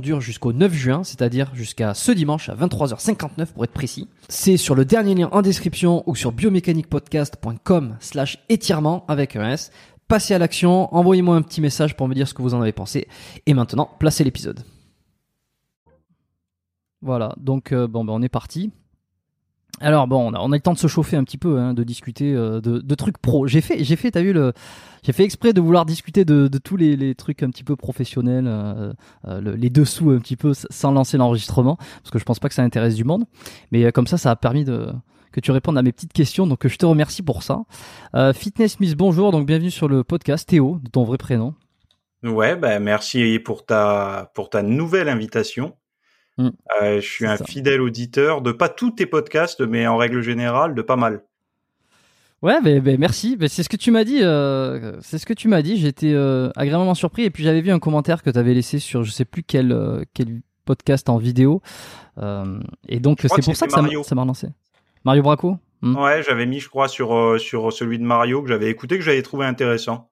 dure jusqu'au 9 juin, c'est-à-dire jusqu'à ce dimanche à 23h59 pour être précis. C'est sur le dernier lien en description ou sur biomécaniquepodcast.com slash étirement avec un S. Passez à l'action, envoyez-moi un petit message pour me dire ce que vous en avez pensé. Et maintenant, placez l'épisode. Voilà, donc euh, bon, ben, on est parti. Alors bon, on a, on a le temps de se chauffer un petit peu, hein, de discuter euh, de, de trucs pro. J'ai fait, j'ai fait, t'as vu le, j'ai fait exprès de vouloir discuter de, de tous les, les trucs un petit peu professionnels, euh, euh, le- les dessous un petit peu, sans lancer l'enregistrement, parce que je pense pas que ça intéresse du monde. Mais euh, comme ça, ça a permis de que tu répondes à mes petites questions, donc euh, je te remercie pour ça. Euh, Fitness Miss, bonjour, donc bienvenue sur le podcast Théo, de ton vrai prénom. Ouais, bah merci pour ta pour ta nouvelle invitation. Mm. Euh, je suis un ça. fidèle auditeur de pas tous tes podcasts, mais en règle générale de pas mal. Ouais, ben ben, merci. Ben, c'est ce que tu m'as dit. euh, c'est ce que tu m'as dit. J'étais euh, agréablement surpris. Et puis j'avais vu un commentaire que tu avais laissé sur je sais plus quel quel podcast en vidéo. Et donc c'est pour ça que ça m'a- Mario. ça m'a relancé. Mario Braco? Hmm. Ouais, j'avais mis, je crois, sur sur celui de Mario que j'avais écouté que j'avais trouvé intéressant.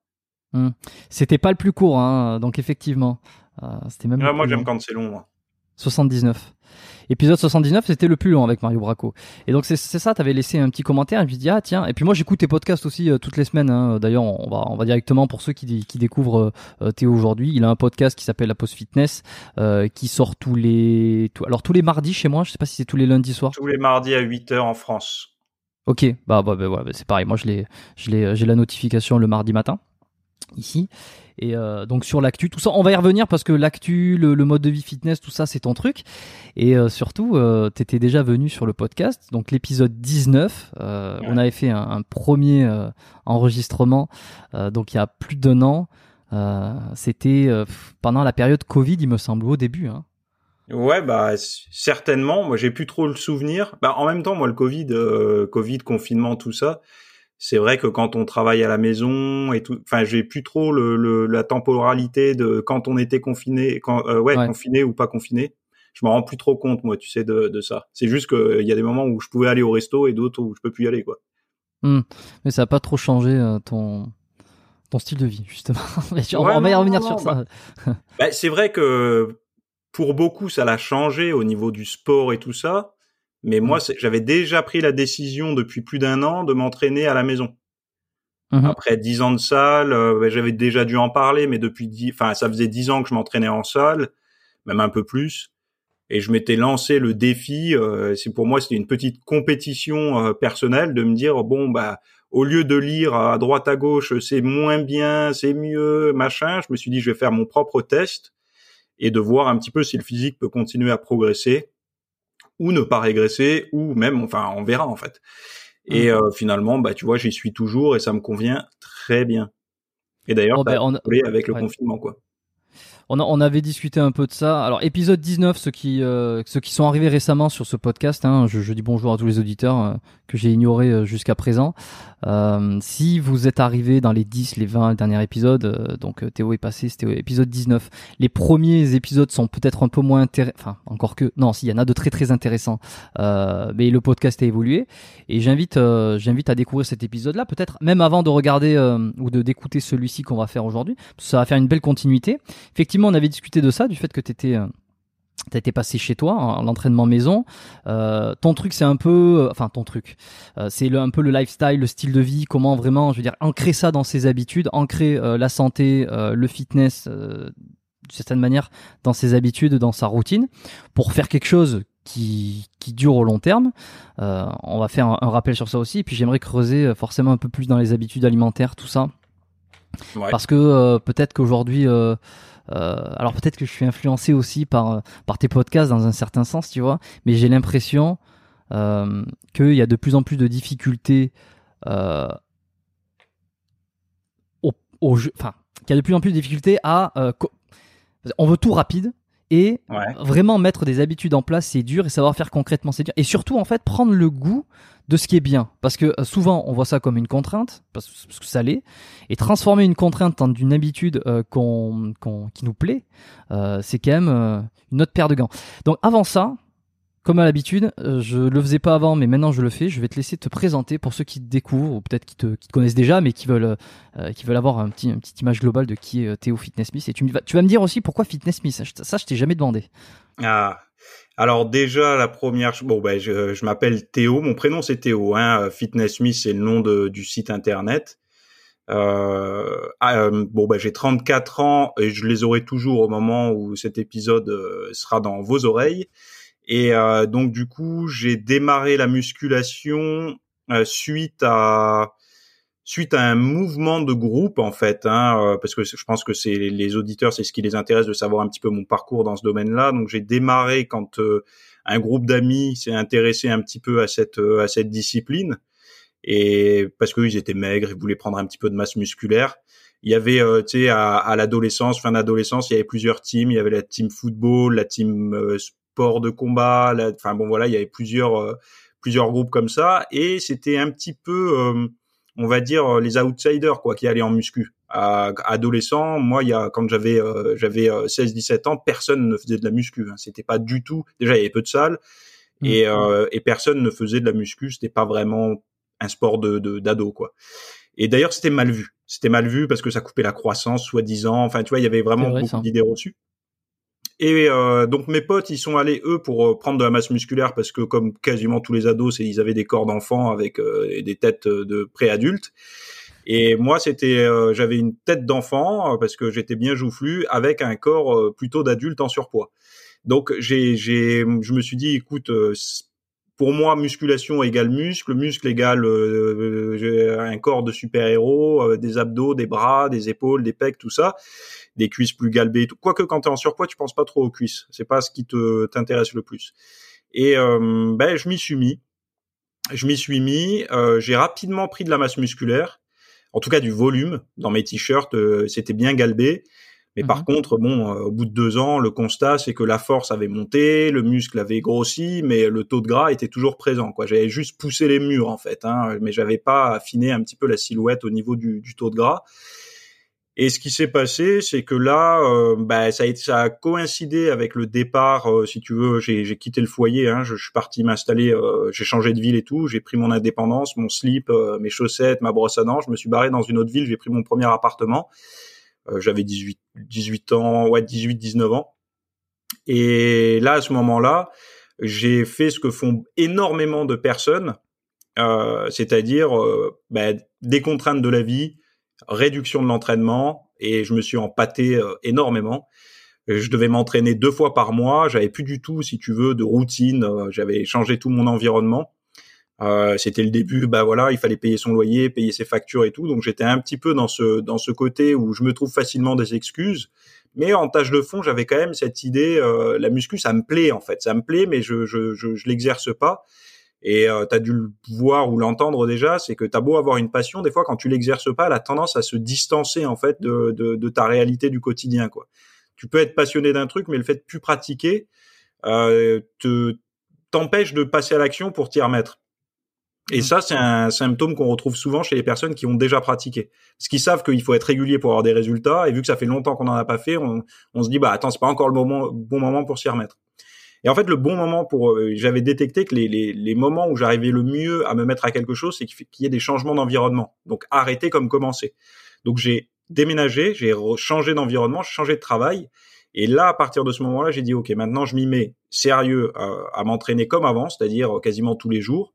C'était pas le plus court, hein, donc effectivement. C'était même. Ouais, moi, j'aime quand c'est long. Moi. 79. Épisode 79, c'était le plus long avec Mario Braco. Et donc c'est ça, t'avais laissé un petit commentaire et me dis ah tiens. Et puis moi j'écoute tes podcasts aussi euh, toutes les semaines. hein. D'ailleurs on va on va directement pour ceux qui, qui découvrent euh, euh, Théo aujourd'hui. Il a un podcast qui s'appelle La Pause Fitness euh, qui sort tous les tout- alors tous les mardis chez moi. Je sais pas si c'est tous les lundis soirs. Tous les mardis à 8 heures en France. Ok, bah, bah, bah, bah, c'est pareil. Moi, je l'ai, je l'ai, j'ai la notification le mardi matin ici. Et euh, donc sur l'actu, tout ça, on va y revenir parce que l'actu, le, le mode de vie fitness, tout ça, c'est ton truc. Et euh, surtout, euh, t'étais déjà venu sur le podcast, donc l'épisode 19. euh, Ouais. On avait fait un, un premier euh, enregistrement, euh, donc il y a plus d'un an. Euh, c'était euh, pendant la période Covid, il me semble, au début. Hein. Ouais, bah certainement. Moi, j'ai plus trop le souvenir. Bah, en même temps, moi, le Covid, euh, Covid, confinement, tout ça, c'est vrai que quand on travaille à la maison et tout, enfin, j'ai plus trop le, la temporalité de quand on était confiné, quand euh, ouais, confiné ou pas confiné. Je m'en rends plus trop compte, moi, tu sais, de, de ça. C'est juste qu'il y a des moments où je pouvais aller au resto et d'autres où je peux plus y aller, quoi. Hmm. Mais ça a pas trop changé euh, ton ton style de vie, justement. on, va, y revenir sur ça. Bah, bah, c'est vrai que pour beaucoup, ça l'a changé au niveau du sport et tout ça. Mais moi, j'avais déjà pris la décision depuis plus d'un an de m'entraîner à la maison. Mm-hmm. Après dix ans de salle, euh, j'avais déjà dû en parler, mais depuis dix, enfin, ça faisait dix ans que je m'entraînais en salle, même un peu plus. Et je m'étais lancé le défi. Euh, c'est pour moi, c'était une petite compétition euh, personnelle de me dire bon bah au lieu de lire à droite à gauche, c'est moins bien, c'est mieux, machin. Je me suis dit je vais faire mon propre test et de voir un petit peu si le physique peut continuer à progresser ou ne pas régresser, ou même, enfin, on verra en fait. Et mmh. euh, finalement, bah, tu vois, j'y suis toujours et ça me convient très bien. Et d'ailleurs, oh, ben, on... avec le confinement, quoi. On, avait discuté un peu de ça. Alors épisode 19, ceux qui euh, ceux qui sont arrivés récemment sur ce podcast, hein, je, dis bonjour à tous les auditeurs euh, que j'ai ignorés euh, jusqu'à présent. si vous êtes arrivés dans les 10, les 20 derniers épisodes, donc Théo est passé, c'était épisode 19. Les premiers épisodes sont peut-être un peu moins intéressants, enfin encore que non, s'il y en a de très très intéressants, mais le podcast a évolué et j'invite j'invite à découvrir cet épisode-là, peut-être même avant de regarder ou de d'écouter celui-ci qu'on va faire aujourd'hui. Ça va faire une belle continuité. Effectivement on avait discuté de ça, du fait que tu étais euh, T'as été passé chez toi en l'entraînement maison. Euh, ton truc, c'est un peu, euh, enfin ton truc, c'est un peu le lifestyle, le style de vie. Comment vraiment, je veux dire, ancrer ça dans ses habitudes, ancrer la santé, le fitness, de certaine manière, dans ses habitudes, dans sa routine, pour faire quelque chose qui, qui dure au long terme. on va faire un, rappel sur ça aussi. Et puis j'aimerais creuser forcément un peu plus dans les habitudes alimentaires, tout ça, parce que peut-être qu'aujourd'hui alors peut-être que je suis influencé aussi par euh, par tes podcasts dans un certain sens, tu vois, mais j'ai l'impression euh, qu'il y a de plus en plus de difficultés euh, au, au jeu, enfin, qu'il y a de plus en plus de difficultés à euh, on veut tout rapide et vraiment mettre des habitudes en place, c'est dur et savoir faire concrètement, c'est dur. Et surtout, en fait, prendre le goût de ce qui est bien. Parce que euh, souvent, on voit ça comme une contrainte, parce, que ça l'est. Et transformer une contrainte en une habitude euh, qui nous plaît, euh, c'est quand même une autre paire de gants. Donc avant ça, comme à l'habitude, je le faisais pas avant, mais maintenant je le fais. Je vais te laisser te présenter pour ceux qui te découvrent ou peut-être qui te, connaissent déjà, mais qui veulent, qui veulent avoir un petit, une petite image globale de qui est Théo Fitness Smith. Et tu, tu vas me dire aussi pourquoi Fitness Smith? Ça je t'ai jamais demandé. Ah, alors déjà la première, bon ben je, je m'appelle Théo, mon prénom c'est Théo, hein, Fitness Smith c'est le nom de, du site internet. Euh, ah, euh, bon ben j'ai 34 ans et je les aurai toujours au moment où cet épisode euh, sera dans vos oreilles. Et euh, donc du coup j'ai démarré la musculation suite à suite à un mouvement de groupe en fait, hein, euh, parce que je pense que c'est les auditeurs, c'est ce qui les intéresse de savoir un petit peu mon parcours dans ce domaine-là. Donc j'ai démarré quand euh, un groupe d'amis s'est intéressé un petit peu à cette euh, à cette discipline et parce qu'ils étaient maigres, ils voulaient prendre un petit peu de masse musculaire. Il y avait, tu sais, à, à l'adolescence, fin d'adolescence, il y avait plusieurs teams. Il y avait la team football, la team sport de combat. Enfin bon, voilà, il y avait plusieurs plusieurs groupes comme ça, et c'était un petit peu on va dire euh, les outsiders quoi qui allaient en muscu. À, adolescent, moi il y a quand j'avais euh, j'avais 16 euh, 17 ans, personne ne faisait de la muscu, hein. c'était pas du tout déjà il y avait peu de salles mmh. et et personne ne faisait de la muscu, c'était pas vraiment un sport de d'ado quoi. Et d'ailleurs, c'était mal vu. C'était mal vu parce que ça coupait la croissance, soi-disant. Enfin, tu vois, il y avait vraiment beaucoup d'idées reçues. Et euh, donc mes potes, ils sont allés eux pour euh, prendre de la masse musculaire parce que comme quasiment tous les ados, ils avaient des corps d'enfants avec euh, des têtes de préadultes. Et moi, c'était, j'avais une tête d'enfant parce que j'étais bien joufflu avec un corps plutôt d'adulte en surpoids. Donc j'ai, j'ai, je me suis dit, écoute, pour moi, musculation égale muscle, muscle égale un corps de super-héros, des abdos, des bras, des épaules, des pecs, tout ça des cuisses plus galbées. Tout. Quoique quand tu es en surpoids, tu penses pas trop aux cuisses. C'est pas ce qui te t'intéresse le plus. Et euh, ben je m'y suis mis. Je m'y suis mis. Euh, j'ai rapidement pris de la masse musculaire, en tout cas du volume dans mes t-shirts. Euh, c'était bien galbé. Mais par mhm. contre, bon, euh, au bout de deux ans, le constat, c'est que la force avait monté, le muscle avait grossi, mais le taux de gras était toujours présent. Quoi, j'avais juste poussé les murs en fait, hein, mais j'avais pas affiné un petit peu la silhouette au niveau du, du taux de gras. Et ce qui s'est passé, c'est que là, euh, bah, ça, a ça a coïncidé avec le départ. Euh, si tu veux, j'ai quitté le foyer. Hein, je, suis parti m'installer. j'ai changé de ville et tout. J'ai pris mon indépendance, mon slip, mes chaussettes, ma brosse à dents. Je me suis barré dans une autre ville. J'ai pris mon premier appartement. Euh, j'avais 18, 18 ans, ouais, 18, 19 ans. Et là, à ce moment-là, j'ai fait ce que font énormément de personnes, euh, c'est-à-dire euh, bah, des contraintes de la vie, réduction de l'entraînement, et je me suis empâté euh, énormément. Je devais m'entraîner deux fois par mois. J'avais plus du tout, si tu veux, de routine. J'avais changé tout mon environnement. Euh, c'était le début, bah voilà, il fallait payer son loyer, payer ses factures et tout. Donc j'étais un petit peu dans ce dans ce côté où je me trouve facilement des excuses. Mais en tâche de fond, j'avais quand même cette idée, euh, la muscu, ça me plaît en fait, ça me plaît, mais je je je, je l'exerce pas. Et euh, tu as dû le voir ou l'entendre déjà, c'est que tu as beau avoir une passion, des fois quand tu l'exerces pas, elle a tendance à se distancer en fait de, de, de ta réalité du quotidien. quoi. Tu peux être passionné d'un truc, mais le fait de plus pratiquer euh, te t'empêche de passer à l'action pour t'y remettre. Et mm. ça, c'est un symptôme qu'on retrouve souvent chez les personnes qui ont déjà pratiqué. Parce qu'ils savent qu'il faut être régulier pour avoir des résultats, et vu que ça fait longtemps qu'on n'en a pas fait, on, on, se dit, bah attends, c'est pas encore le moment, bon moment pour s'y remettre. Et en fait, le bon moment pour, euh, j'avais détecté que les, les, les moments où j'arrivais le mieux à me mettre à quelque chose, c'est qu'il y ait des changements d'environnement. Donc arrêter comme commencer. Donc j'ai déménagé, j'ai changé d'environnement, changé de travail. Et là, à partir de ce moment-là, j'ai dit, OK, maintenant je m'y mets sérieux à, à m'entraîner comme avant, c'est-à-dire quasiment tous les jours.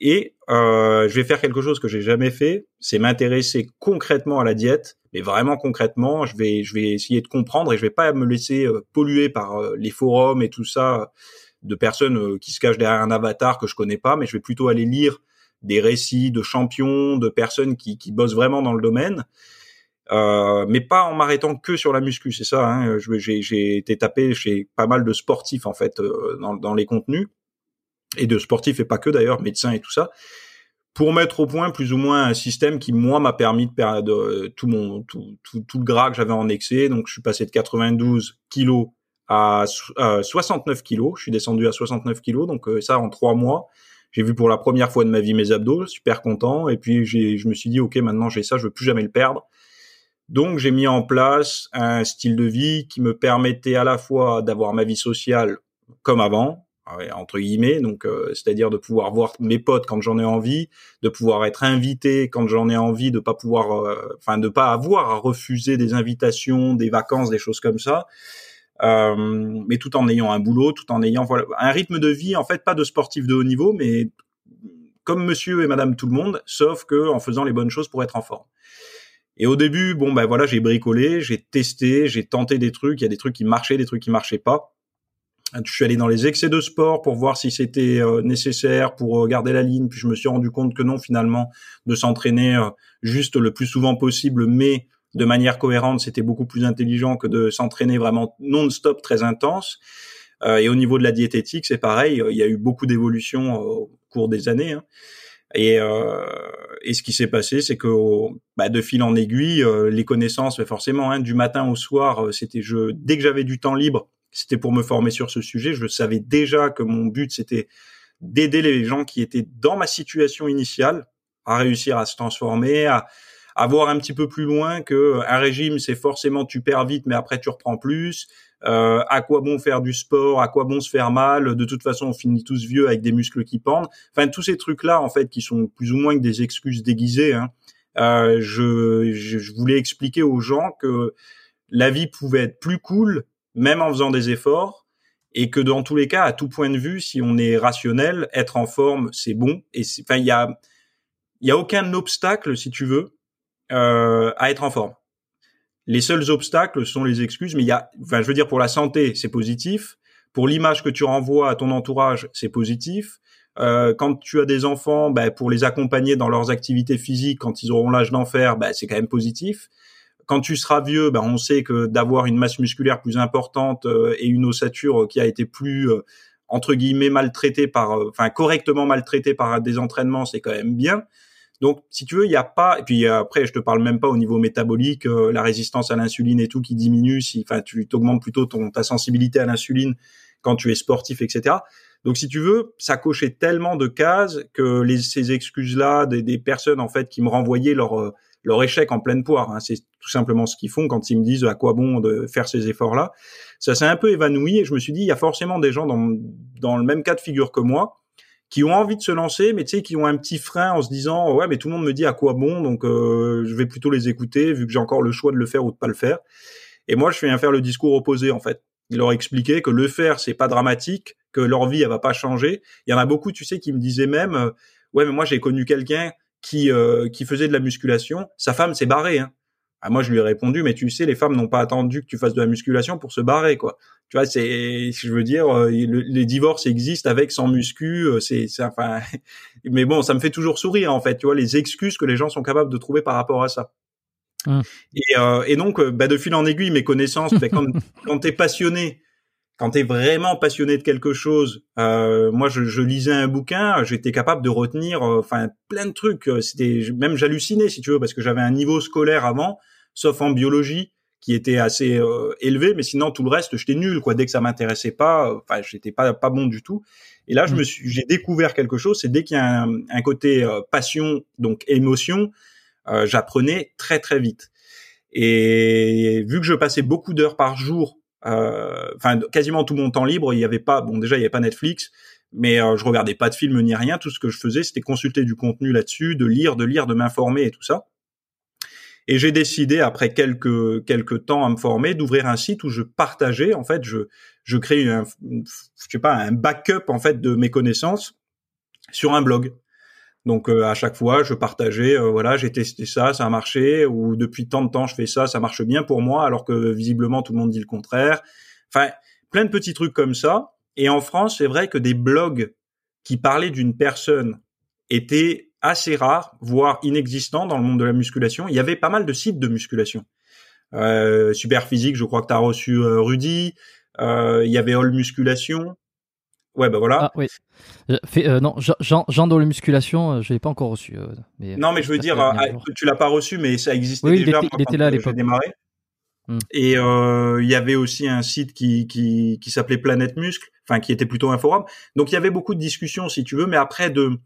Et euh, je vais faire quelque chose que j'ai jamais fait, c'est m'intéresser concrètement à la diète, mais vraiment concrètement, je vais je vais essayer de comprendre et je vais pas me laisser euh, polluer par euh, les forums et tout ça de personnes euh, qui se cachent derrière un avatar que je connais pas, mais je vais plutôt aller lire des récits de champions, de personnes qui, qui bossent vraiment dans le domaine. Euh, mais pas en m'arrêtant que sur la muscu, c'est ça. Hein, j'ai été tapé chez pas mal de sportifs en fait dans, dans les contenus et de sportifs et pas que d'ailleurs, médecins et tout ça, pour mettre au point plus ou moins un système qui moi m'a permis de perdre tout mon tout, tout, tout le gras que j'avais en excès. Donc je suis passé de 92 kilos à 69 kilos. Je suis descendu à 69 kilos, donc euh, ça en trois mois. J'ai vu pour la première fois de ma vie mes abdos, super content. Et puis j'ai, je me suis dit ok maintenant j'ai ça, je veux plus jamais le perdre. Donc j'ai mis en place un style de vie qui me permettait à la fois d'avoir ma vie sociale comme avant, entre guillemets, donc euh, c'est-à-dire de pouvoir voir mes potes quand j'en ai envie, de pouvoir être invité quand j'en ai envie, de pas pouvoir, euh, enfin de pas avoir à refuser des invitations, des vacances, des choses comme ça, euh, mais tout en ayant un boulot, tout en ayant voilà un rythme de vie en fait pas de sportif de haut niveau, mais comme Monsieur et Madame tout le monde, sauf que en faisant les bonnes choses pour être en forme. Et au début, bon ben voilà, j'ai bricolé, j'ai testé, j'ai tenté des trucs, il y a des trucs qui marchaient, des trucs qui marchaient pas. Je suis allé dans les excès de sport pour voir si c'était euh, nécessaire pour euh, garder la ligne, puis je me suis rendu compte que non finalement de s'entraîner euh, juste le plus souvent possible, mais de manière cohérente, c'était beaucoup plus intelligent que de s'entraîner vraiment non-stop très intense. et au niveau de la diététique, c'est pareil, il y a eu beaucoup d'évolutions au cours des années. Hein. Et, ce qui s'est passé, c'est que bah, de fil en aiguille, les connaissances, forcément, hein, du matin au soir, c'était je dès que j'avais du temps libre, c'était pour me former sur ce sujet. Je savais déjà que mon but, c'était d'aider les gens qui étaient dans ma situation initiale à réussir à se transformer, à, à voir un petit peu plus loin que un régime, c'est forcément tu perds vite, mais après tu reprends plus. Euh, à quoi bon faire du sport? À quoi bon se faire mal? De toute façon, on finit tous vieux avec des muscles qui pendent. Enfin, tous ces trucs-là, en fait, qui sont plus ou moins que des excuses déguisées. Hein. Euh, je, je voulais expliquer aux gens que la vie pouvait être plus cool même en faisant des efforts, et que dans tous les cas, à tout point de vue, si on est rationnel, être en forme, c'est bon. Et enfin, il y a, y a aucun obstacle, si tu veux, euh, à être en forme. Les seuls obstacles sont les excuses, mais il y a, enfin, je veux dire, pour la santé, c'est positif. Pour l'image que tu renvoies à ton entourage, c'est positif. Euh, quand tu as des enfants, ben, pour les accompagner dans leurs activités physiques, quand ils auront l'âge d'en faire, ben, c'est quand même positif quand tu seras vieux, ben on sait que d'avoir une masse musculaire plus importante euh, et une ossature qui a été plus euh, entre guillemets maltraitée par, euh, enfin correctement maltraitée par des entraînements, c'est quand même bien. Donc, si tu veux, il n'y a pas. Et puis après, je te parle même pas au niveau métabolique, euh, la résistance à l'insuline et tout qui diminue. Si, enfin, tu t'augmentes plutôt ton ta sensibilité à l'insuline quand tu es sportif, etc. Donc, si tu veux, ça cochait tellement de cases que les, ces excuses-là des, des, personnes en fait qui me renvoyaient leur euh, leur échec en pleine poire. Hein, c'est tout simplement ce qu'ils font quand ils me disent à quoi bon de faire ces efforts-là. Ça s'est un peu évanoui et je me suis dit, il y a forcément des gens dans, dans le même cas de figure que moi qui ont envie de se lancer, mais tu sais, qui ont un petit frein en se disant, ouais, mais tout le monde me dit à quoi bon, donc euh, je vais plutôt les écouter vu que j'ai encore le choix de le faire ou de pas le faire. Et moi, je viens faire le discours opposé en fait. Il leur expliquer que le faire, c'est pas dramatique, que leur vie, elle va pas changer. Il y en a beaucoup, tu sais, qui me disaient même, euh, ouais, mais moi, j'ai connu quelqu'un qui euh, qui faisait de la musculation, sa femme s'est barrée. Hein. Ah, moi, je lui ai répondu, mais tu sais, les femmes n'ont pas attendu que tu fasses de la musculation pour se barrer, quoi. Tu vois, c'est, je veux dire, euh, les divorces existent avec, sans muscu, euh, c'est, c'est, enfin, mais bon, ça me fait toujours sourire, en fait, tu vois, les excuses que les gens sont capables de trouver par rapport à ça. Hum. Et, euh, et donc, bah, de fil en aiguille, mes connaissances, bah, quand, quand t'es passionné, quand tu es vraiment passionné de quelque chose, euh, moi je, je, lisais un bouquin, j'étais capable de retenir enfin plein de trucs. C'était même j'hallucinais si tu veux parce que j'avais un niveau scolaire avant, sauf en biologie qui était assez euh, élevé, mais sinon tout le reste j'étais nul quoi. Dès que ça m'intéressait pas, enfin j'étais pas pas bon du tout. Et là je mmh. me suis j'ai découvert quelque chose, c'est dès qu'il y a un, un côté euh, passion donc émotion, euh, j'apprenais très très vite. Et vu que je passais beaucoup d'heures par jour euh, enfin quasiment tout mon temps libre, il y avait pas, bon déjà il y avait pas Netflix, mais euh, je regardais pas de films ni rien. Tout ce que je faisais, c'était consulter du contenu là-dessus, de lire, de lire, de m'informer et tout ça. Et j'ai décidé après quelques quelques temps à me former d'ouvrir un site où je partageais en fait, je je crée un je sais pas un backup en fait de mes connaissances sur un blog. Donc euh, à chaque fois, je partageais, euh, voilà, j'ai testé ça, ça a marché, ou depuis tant de temps je fais ça, ça marche bien pour moi, alors que visiblement tout le monde dit le contraire. Enfin, plein de petits trucs comme ça. Et en France, c'est vrai que des blogs qui parlaient d'une personne étaient assez rares, voire inexistants dans le monde de la musculation. Il y avait pas mal de sites de musculation. Euh, Super Physique, je crois que tu as reçu euh, Rudy. il y avait All Musculation. Ouais, bah voilà. Ah, oui. Fait, euh, non, Jean, Jean dans la musculation, euh, je l'ai pas encore reçu. Euh, mais, non, mais je veux dire, ah, tu l'as pas reçu, mais ça existait oui, déjà. Il était, il était là à l'époque. démarré. Hmm. Et il y avait aussi un site qui qui, qui s'appelait Planète Muscle, enfin qui était plutôt un forum. Donc il y avait beaucoup de discussions, si tu veux, mais après de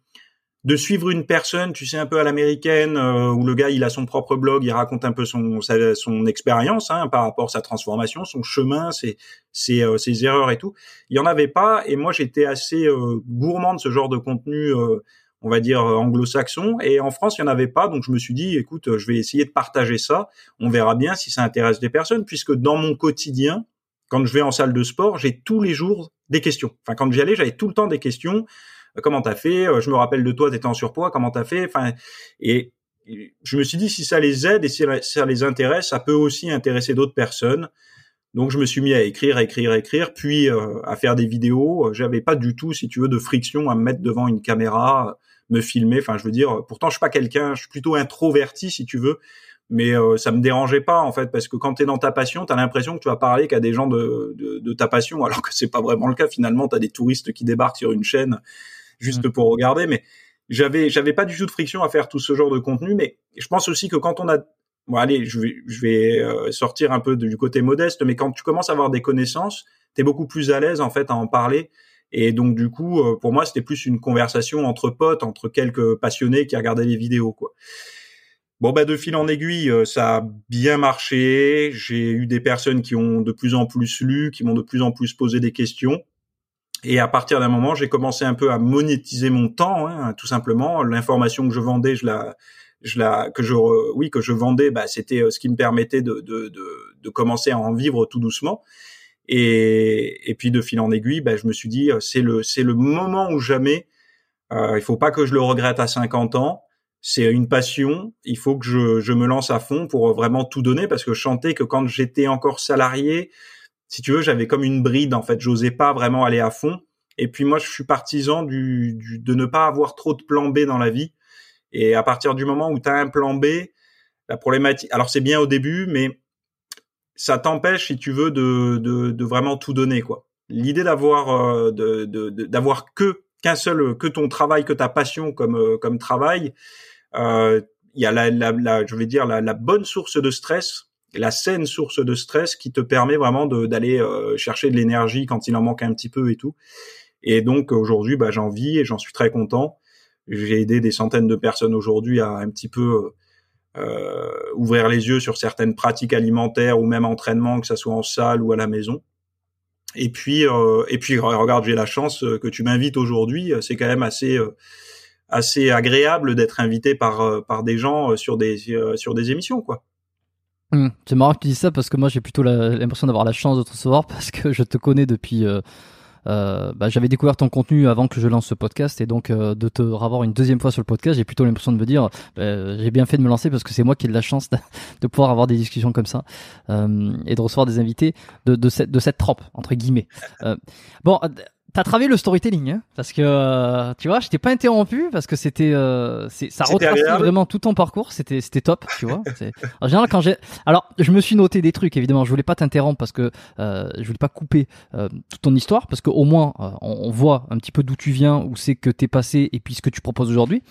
de suivre une personne, tu sais, un peu à l'américaine, euh, où le gars, il a son propre blog, il raconte un peu son son expérience hein, par rapport à sa transformation, son chemin, ses ses, euh, ses erreurs et tout. Il y en avait pas, et moi, j'étais assez euh, gourmand de ce genre de contenu, on va dire anglo-saxon, et en France, il y en avait pas, donc je me suis dit, écoute, je vais essayer de partager ça. On verra bien si ça intéresse des personnes, puisque dans mon quotidien, quand je vais en salle de sport, j'ai tous les jours des questions. Enfin, quand j'y allais, j'avais tout le temps des questions comment t'as fait? Euh, Je me rappelle de toi, t'étais en surpoids, comment t'as fait? Enfin, et je me suis dit si ça les aide et si ça les intéresse, ça peut aussi intéresser d'autres personnes. Donc je me suis mis à écrire, à écrire, à écrire, puis euh, à faire des vidéos. J'avais pas du tout, si tu veux, de friction à me mettre devant une caméra, me filmer. Enfin, je veux dire, pourtant je suis pas quelqu'un, je suis plutôt introverti, si tu veux, mais euh, ça me dérangeait pas en fait, parce que quand tu es dans ta passion, tu as l'impression que tu vas parler qu'à des gens de, de, de, ta passion, alors que c'est pas vraiment le cas. Finalement, tu as des touristes qui débarquent sur une chaîne juste mm. pour regarder. Mais j'avais j'avais pas du tout de friction à faire tout ce genre de contenu. Mais je pense aussi que quand on a bon allez, je vais je vais euh, sortir un peu du côté modeste, mais quand tu commences à avoir des connaissances, tu es beaucoup plus à l'aise en fait à en parler. Et donc du coup, euh, pour moi, c'était plus une conversation entre potes, entre quelques passionnés qui regardaient les vidéos, quoi. Bon bah de fil en aiguille, euh, ça a bien marché. J'ai eu des personnes qui ont de plus en plus lu, qui m'ont de plus en plus posé des questions. Et à partir d'un moment, j'ai commencé un peu à monétiser mon temps, hein, tout simplement. L'information que je vendais, je la, je la, que je, oui, que je vendais, bah, c'était euh, ce qui me permettait de, de, de, de, commencer à en vivre tout doucement. Et, et puis de fil en aiguille, bah, je me suis dit, euh, c'est le, c'est le moment où jamais. Euh, il faut pas que je le regrette à 50 ans. C'est une passion. Il faut que je, je me lance à fond pour vraiment tout donner parce que je sentais que quand j'étais encore salarié, si tu veux, j'avais comme une bride en fait. J'osais pas vraiment aller à fond. Et puis moi, je suis partisan du, du, de ne pas avoir trop de plan B dans la vie. Et à partir du moment où tu as un plan B, la problématique. Alors c'est bien au début, mais ça t'empêche, si tu veux, de, de, de, vraiment tout donner quoi. L'idée d'avoir euh, de, d'avoir que qu'un seul que ton travail, que ta passion comme euh, comme travail, euh, il y a la, la, la, je vais dire la, la, bonne source de stress, la saine source de stress qui te permet vraiment d'aller euh, chercher de l'énergie quand il en manque un petit peu et tout. Et donc aujourd'hui, bah, j'en vis et j'en suis très content. J'ai aidé des centaines de personnes aujourd'hui à un petit peu euh, ouvrir les yeux sur certaines pratiques alimentaires ou même entraînement, que ça soit en salle ou à la maison. Et puis, euh, et puis, regarde, j'ai la chance que tu m'invites aujourd'hui. C'est quand même assez, euh, assez agréable d'être invité par, euh, par des gens sur des, sur des émissions, quoi. Mmh. C'est marrant que tu dis ça parce que moi j'ai plutôt l'impression d'avoir la chance de te recevoir parce que je te connais depuis euh, bah, j'avais découvert ton contenu avant que je lance ce podcast et donc euh, de te revoir une deuxième fois sur le podcast, j'ai plutôt l'impression de me dire bah, j'ai bien fait de me lancer parce que c'est moi qui ai de la chance de, pouvoir avoir des discussions comme ça euh, et de recevoir des invités de, de cette de cette trope entre guillemets. bon, T'as travaillé le storytelling, hein parce que euh, tu vois, je t'ai pas interrompu parce que c'était, euh, ça retraçait vraiment tout ton parcours, c'était, c'était top, tu vois. En général, quand j'ai, alors, je me suis noté des trucs, évidemment, je voulais pas t'interrompre parce que euh, je voulais pas couper euh, toute ton histoire, parce qu'au moins, euh, on, voit un petit peu d'où tu viens, où c'est que t'es passé, et puis ce que tu proposes aujourd'hui.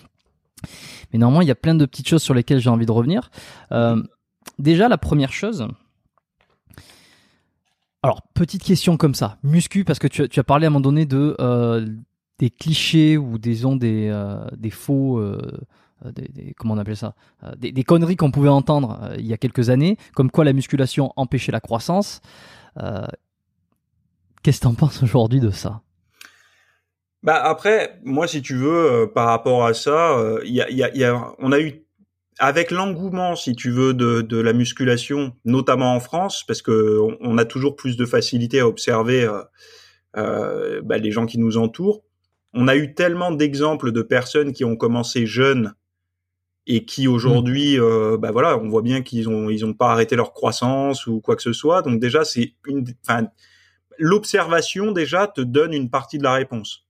Mais néanmoins, il y a plein de petites choses sur lesquelles j'ai envie de revenir. déjà, la première chose, alors, petite question comme ça, muscu, parce que tu, as parlé à un moment donné de euh, des clichés ou disons des, euh, des faux, euh, des, comment on appelle ça, des, conneries qu'on pouvait entendre il y a quelques années, comme quoi la musculation empêchait la croissance. Qu'est-ce que tu en penses aujourd'hui de ça? Bah après, moi, si tu veux, par rapport à ça, il y a, y a, on a eu avec l'engouement, si tu veux, de, de, la musculation, notamment en France, parce que on, a toujours plus de facilité à observer euh, euh, bah, les gens qui nous entourent. On a eu tellement d'exemples de personnes qui ont commencé jeunes et qui aujourd'hui, mmh. euh, bah voilà, on voit bien qu'ils ont ils ont pas arrêté leur croissance ou quoi que ce soit. Donc déjà, c'est une, enfin, l'observation déjà te donne une partie de la réponse.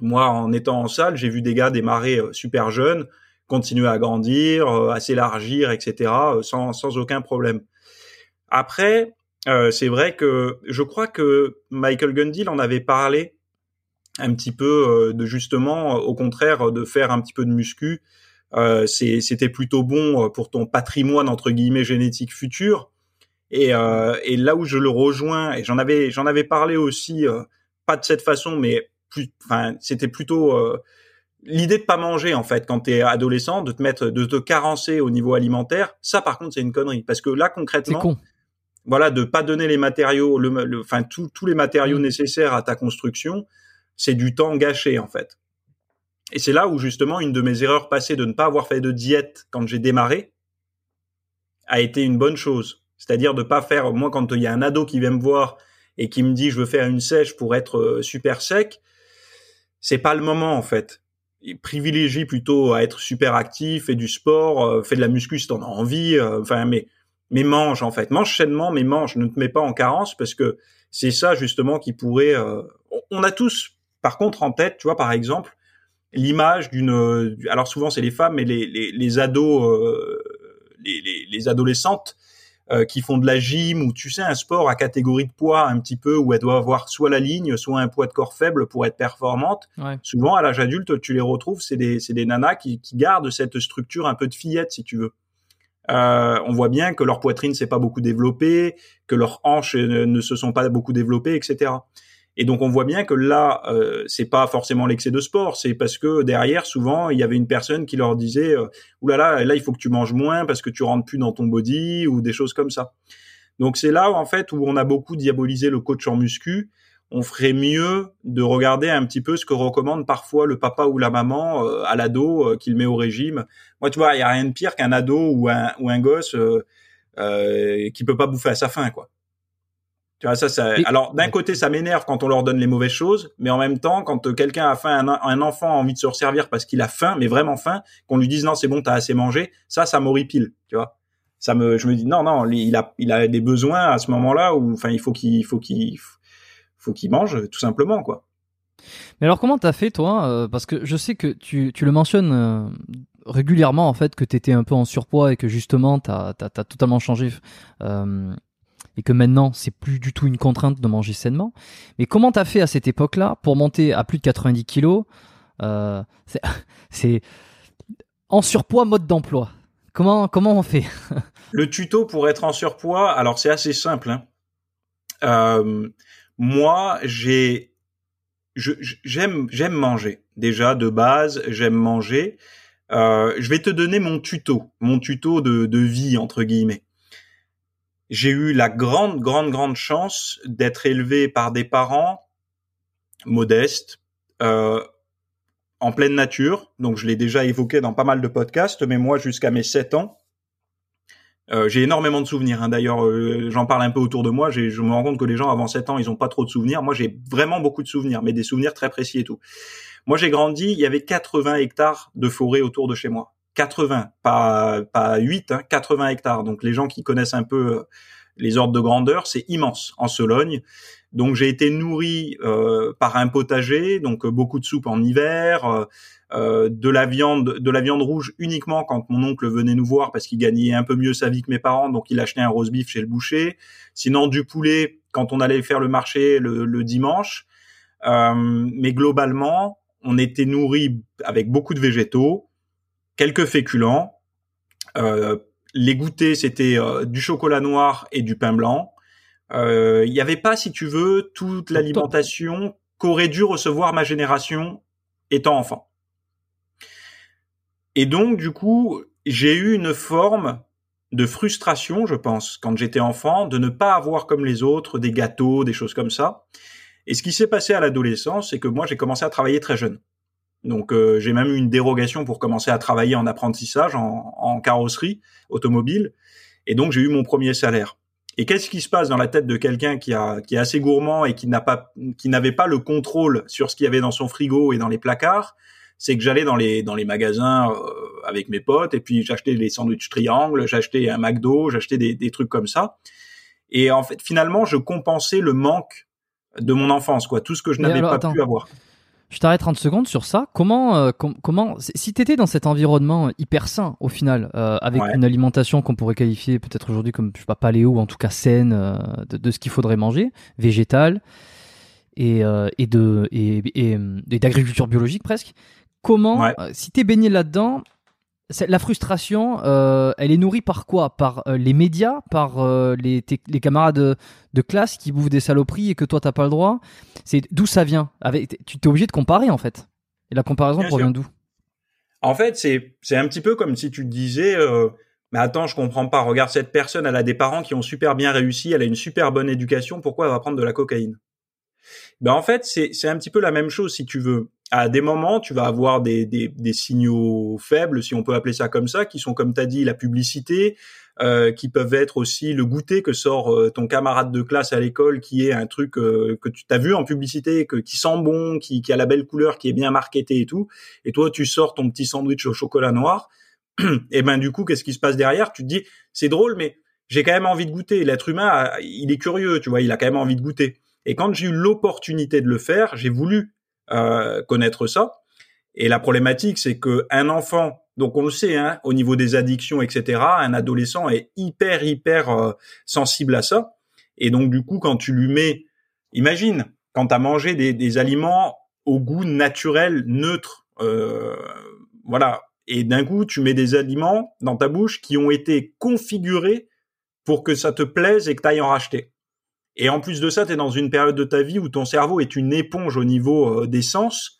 Moi, en étant en salle, j'ai vu des gars démarrer euh, super jeunes continuer à grandir, euh, à s'élargir, etc., euh, sans, sans aucun problème. Après, euh, c'est vrai que je crois que Michael Gundil en avait parlé un petit peu de justement, au contraire, de faire un petit peu de muscu. C'était plutôt bon pour ton patrimoine entre guillemets génétique futur. Et, et là où je le rejoins, et j'en avais j'en avais parlé aussi, pas de cette façon, mais enfin, c'était plutôt l'idée de pas manger en fait quand tu es adolescent, de te mettre, de te carencer au niveau alimentaire, ça par contre c'est une connerie parce que là concrètement, voilà, de pas donner les matériaux, le, enfin tous les matériaux mm. nécessaires à ta construction, c'est du temps gâché en fait. Et c'est là où justement une de mes erreurs passées de ne pas avoir fait de diète quand j'ai démarré a été une bonne chose. C'est-à-dire de pas faire, moi quand il y a un ado qui vient me voir et qui me dit je veux faire une sèche pour être euh, super sec, c'est pas le moment en fait privilégie plutôt à être super actif, fait du sport, euh, fait de la muscu si t'en as envie, euh, enfin mais mais mange en fait, mange sainement, mais mange, ne te mets pas en carence parce que c'est ça justement qui pourrait. Euh, on a tous, par contre, en tête, tu vois, par exemple, l'image d'une. Alors souvent c'est les femmes, mais les les, les ados, les, les, les adolescentes euh, qui font de la gym ou tu sais un sport à catégorie de poids un petit peu où elles doivent avoir soit la ligne, soit un poids de corps faible pour être performantes. Souvent à l'âge adulte, tu les retrouves, c'est des c'est des nanas qui, qui gardent cette structure un peu de fillette si tu veux. Euh, on voit bien que leur poitrine s'est pas beaucoup développée, que leurs hanches ne se sont pas beaucoup développées, etc. Et donc on voit bien que là, euh, c'est pas forcément l'excès de sport, c'est parce que derrière, souvent, il y avait une personne qui leur disait euh, oulala, là, là, là, il faut que tu manges moins parce que tu rentres plus dans ton body ou des choses comme ça. Donc c'est là en fait où on a beaucoup diabolisé le coach en muscu. On ferait mieux de regarder un petit peu ce que recommande parfois le papa ou la maman euh, à l'ado euh, qu'il met au régime. Moi, tu vois, il y a rien de pire qu'un ado ou un ou un gosse euh, qui peut pas bouffer à sa faim, quoi. Tu vois, ça, ça... Alors, d'un côté, ça m'énerve quand on leur donne les mauvaises choses, mais en même temps, quand euh, quelqu'un a faim, un, enfant a envie de se resservir parce qu'il a faim, mais vraiment faim, qu'on lui dise non, c'est bon, t'as assez mangé, ça, ça m'horripile, tu vois. Ça me, je me dis non, non, il a, il a des besoins à ce moment-là où, enfin, il faut qu'il, faut qu'il, faut qu'il mange, tout simplement, quoi. Mais alors, comment t'as fait, toi euh, Parce que je sais que tu, tu le mentionnes. Euh, régulièrement en fait que tu étais un peu en surpoids et que justement tu as, totalement changé euh, et que maintenant c'est plus du tout une contrainte de manger sainement. Mais comment t'as fait à cette époque-là pour monter à plus de 90 kilos euh, C'est En surpoids, mode d'emploi. Comment comment on fait? Le tuto pour être en surpoids, alors c'est assez simple. Hein. Euh, moi, j'ai j'aime j'aime manger déjà de base j'aime manger euh, je vais te donner mon tuto mon tuto de, de vie entre guillemets j'ai eu la grande grande grande chance d'être élevé par des parents modestes euh, en pleine nature donc je l'ai déjà évoqué dans pas mal de podcasts mais moi jusqu'à mes 7 ans euh, j'ai énormément de souvenirs. Hein. D'ailleurs, euh, j'en parle un peu autour de moi. Je me rends compte que les gens avant 7 ans, ils ont pas trop de souvenirs. Moi, j'ai vraiment beaucoup de souvenirs, mais des souvenirs très précis et tout. Moi, j'ai grandi, il y avait 80 hectares de forêt autour de chez moi. 80, pas pas 8, hein, 80 hectares. Donc les gens qui connaissent un peu euh, les ordres de grandeur, c'est immense en Sologne. Donc j'ai été nourri euh, par un potager, donc beaucoup de soupe en hiver, euh, de la viande, de la viande rouge uniquement quand mon oncle venait nous voir parce qu'il gagnait un peu mieux sa vie que mes parents, donc il achetait un rose beef chez le boucher. Sinon du poulet quand on allait faire le marché le, dimanche. Euh, mais globalement, on était nourri avec beaucoup de végétaux, quelques féculents. Euh, les goûters, c'était du chocolat noir et du pain blanc. Il n'y avait pas, si tu veux, toute l'alimentation qu'aurait dû recevoir ma génération étant enfant. Et donc, du coup, j'ai eu une forme de frustration, je pense, quand j'étais enfant, de ne pas avoir comme les autres des gâteaux, des choses comme ça. Et ce qui s'est passé à l'adolescence, c'est que moi, j'ai commencé à travailler très jeune. Donc, euh, j'ai même eu une dérogation pour commencer à travailler en apprentissage, en, carrosserie automobile. Et donc, j'ai eu mon premier salaire. Et qu'est-ce qui se passe dans la tête de quelqu'un qui, a, qui est assez gourmand et qui n'a pas, qui n'avait pas le contrôle sur ce qu'il y avait dans son frigo et dans les placards? C'est que j'allais dans les dans les magasins euh, avec mes potes et puis j'achetais les sandwichs triangles, j'achetais un McDo, j'achetais des, des trucs comme ça. Et en fait, finalement, je compensais le manque de mon enfance, quoi, tout ce que je n'avais pas pu avoir. Je t'arrête 30 secondes sur ça. Comment, euh, comment, si tu étais dans cet environnement hyper sain au final, euh, avec une alimentation qu'on pourrait qualifier peut-être aujourd'hui comme je sais pas paléo ou en tout cas saine de, de, ce qu'il faudrait manger, végétal et, et de et, et, et d'agriculture biologique presque. Comment, euh, si tu es baigné là-dedans, la frustration, euh, elle est nourrie par quoi? Par euh, les médias, par les, camarades de, classe qui bouffent des saloperies et que toi t'as pas le droit? C'est d'où ça vient? Avec, Tu t'es obligé de comparer en fait. Et la comparaison provient d'où? En fait, c'est c'est un petit peu comme si tu te disais. mais attends, je comprends pas. Regarde cette personne, elle a des parents qui ont super bien réussi, elle a une super bonne éducation. Pourquoi elle va prendre de la cocaïne? Ben en fait, c'est c'est un petit peu la même chose si tu veux à des moments, tu vas avoir des, des, des, signaux faibles, si on peut appeler ça comme ça, qui sont, comme tu as dit, la publicité, euh, qui peuvent être aussi le goûter que sort euh, ton camarade de classe à l'école, qui est un truc euh, que tu t'as vu en publicité, que, qui sent bon, qui, qui a la belle couleur, qui est bien marketé et tout. Et toi, tu sors ton petit sandwich au chocolat noir. et ben du coup, qu'est-ce qui se passe derrière? Tu te dis, c'est drôle, mais j'ai quand même envie de goûter. L'être humain, il est curieux, tu vois, il a quand même envie de goûter. Et quand j'ai eu l'opportunité de le faire, j'ai voulu euh, connaître ça. Et la problématique, c'est que un enfant, donc on le sait, hein, au niveau des addictions, etc., un adolescent est hyper, hyper euh, sensible à ça. Et donc du coup, quand tu lui mets, imagine, quand tu as mangé des, des, aliments au goût naturel, neutre, euh, voilà, et d'un coup, tu mets des aliments dans ta bouche qui ont été configurés pour que ça te plaise et que tu ailles en racheter. Et en plus de ça, tu es dans une période de ta vie où ton cerveau est une éponge au niveau euh, des sens.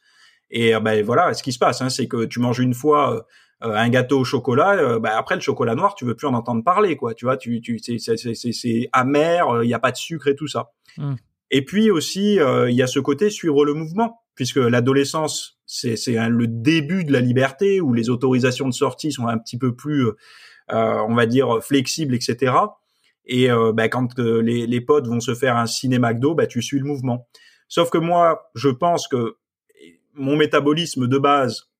Et euh, ben voilà, ce qui se passe, hein, c'est que tu manges une fois euh, un gâteau au chocolat, ben après le chocolat noir, tu veux plus en entendre parler, quoi. Tu vois, tu, tu, c'est amer, il n'y a pas de sucre et tout ça. Mmh. Et puis aussi, il y a ce côté suivre le mouvement, puisque l'adolescence, c'est le début de la liberté, où les autorisations de sortie sont un petit peu plus, on va dire, flexibles, etc. Et euh, bah, quand euh, les, les, potes vont se faire un cinéma McDo, bah, tu suis le mouvement. Sauf que moi, je pense que mon métabolisme de base,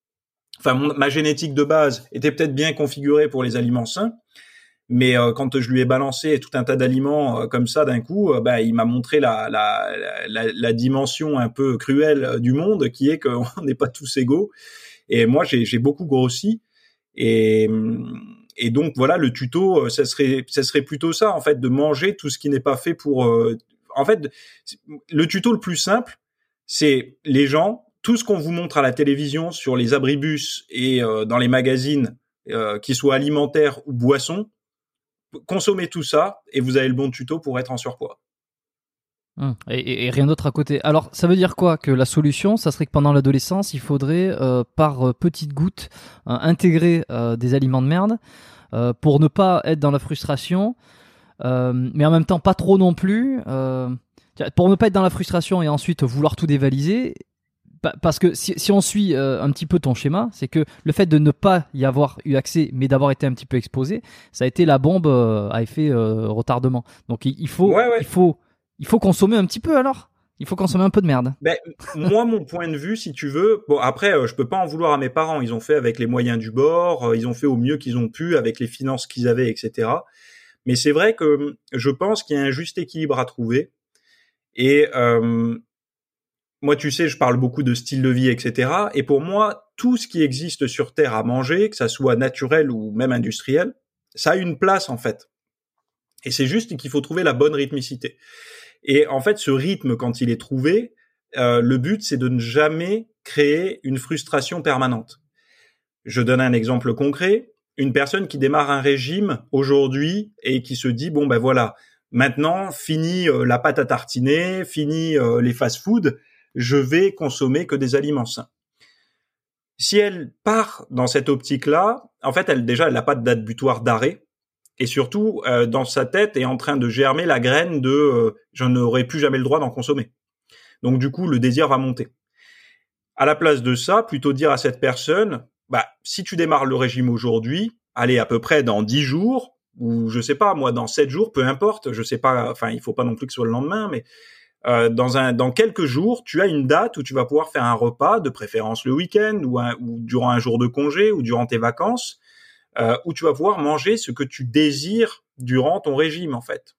enfin ma génétique de base était peut-être bien configurée pour les aliments sains, mais euh, quand je lui ai balancé tout un tas d'aliments comme ça d'un coup, bah, il m'a montré la, la, la, la, dimension un peu cruelle du monde, qui est qu'on n'est pas tous égaux. Et moi, j'ai beaucoup grossi. Et hum, et donc voilà, le tuto, euh, ça serait, ça serait plutôt ça en fait, de manger tout ce qui n'est pas fait pour. Euh, en fait, le tuto le plus simple, c'est les gens tout ce qu'on vous montre à la télévision sur les abribus et dans les magazines, qu'ils soient alimentaires ou boissons, consommez tout ça et vous avez le bon tuto pour être en surpoids. Hum, et, rien d'autre à côté. Alors, ça veut dire quoi Que la solution, ça serait que pendant l'adolescence, il faudrait, euh, par euh, petites gouttes, euh, intégrer des aliments de merde pour ne pas être dans la frustration, mais en même temps pas trop non plus. pour ne pas être dans la frustration et ensuite vouloir tout dévaliser. Parce que si, si on suit un petit peu ton schéma, c'est que le fait de ne pas y avoir eu accès, mais d'avoir été un petit peu exposé, ça a été la bombe à effet retardement. Donc il, faut, il faut il faut consommer un petit peu alors il faut consommer un peu de merde. Ben, moi, mon point de vue, si tu veux, bon après, euh, je peux pas en vouloir à mes parents. Ils ont fait avec les moyens du bord, euh, ils ont fait au mieux qu'ils ont pu avec les finances qu'ils avaient, etc. Mais c'est vrai que hum, je pense qu'il y a un juste équilibre à trouver. Et euh, moi, tu sais, je parle beaucoup de style de vie, etc. Et pour moi, tout ce qui existe sur Terre à manger, que ça soit naturel ou même industriel, ça a une place en fait. Et c'est juste qu'il faut trouver la bonne rythmicité. Et en fait, ce rythme, quand il est trouvé, euh, le but, c'est de ne jamais créer une frustration permanente. Je donne un exemple concret. Une personne qui démarre un régime aujourd'hui et qui se dit, bon ben voilà, maintenant, fini euh, la pâte à tartiner, fini euh, les fast-foods, je vais consommer que des aliments sains. Si elle part dans cette optique-là, en fait, elle déjà, elle n'a pas de date butoir d'arrêt et surtout euh, dans sa tête est en train de germer la graine de euh, je n'aurai plus jamais le droit d'en consommer. Donc du coup le désir va monter. À la place de ça, plutôt dire à cette personne, bah si tu démarres le régime aujourd'hui, allez à peu près dans 10 jours ou je sais pas moi dans 7 jours, peu importe, je sais pas, enfin il faut pas non plus que ce soit le lendemain, mais euh, dans un dans quelques jours, tu as une date où tu vas pouvoir faire un repas, de préférence le week-end ou, ou durant un jour de congé ou durant tes vacances euh, où tu vas pouvoir manger ce que tu désires durant ton régime en fait.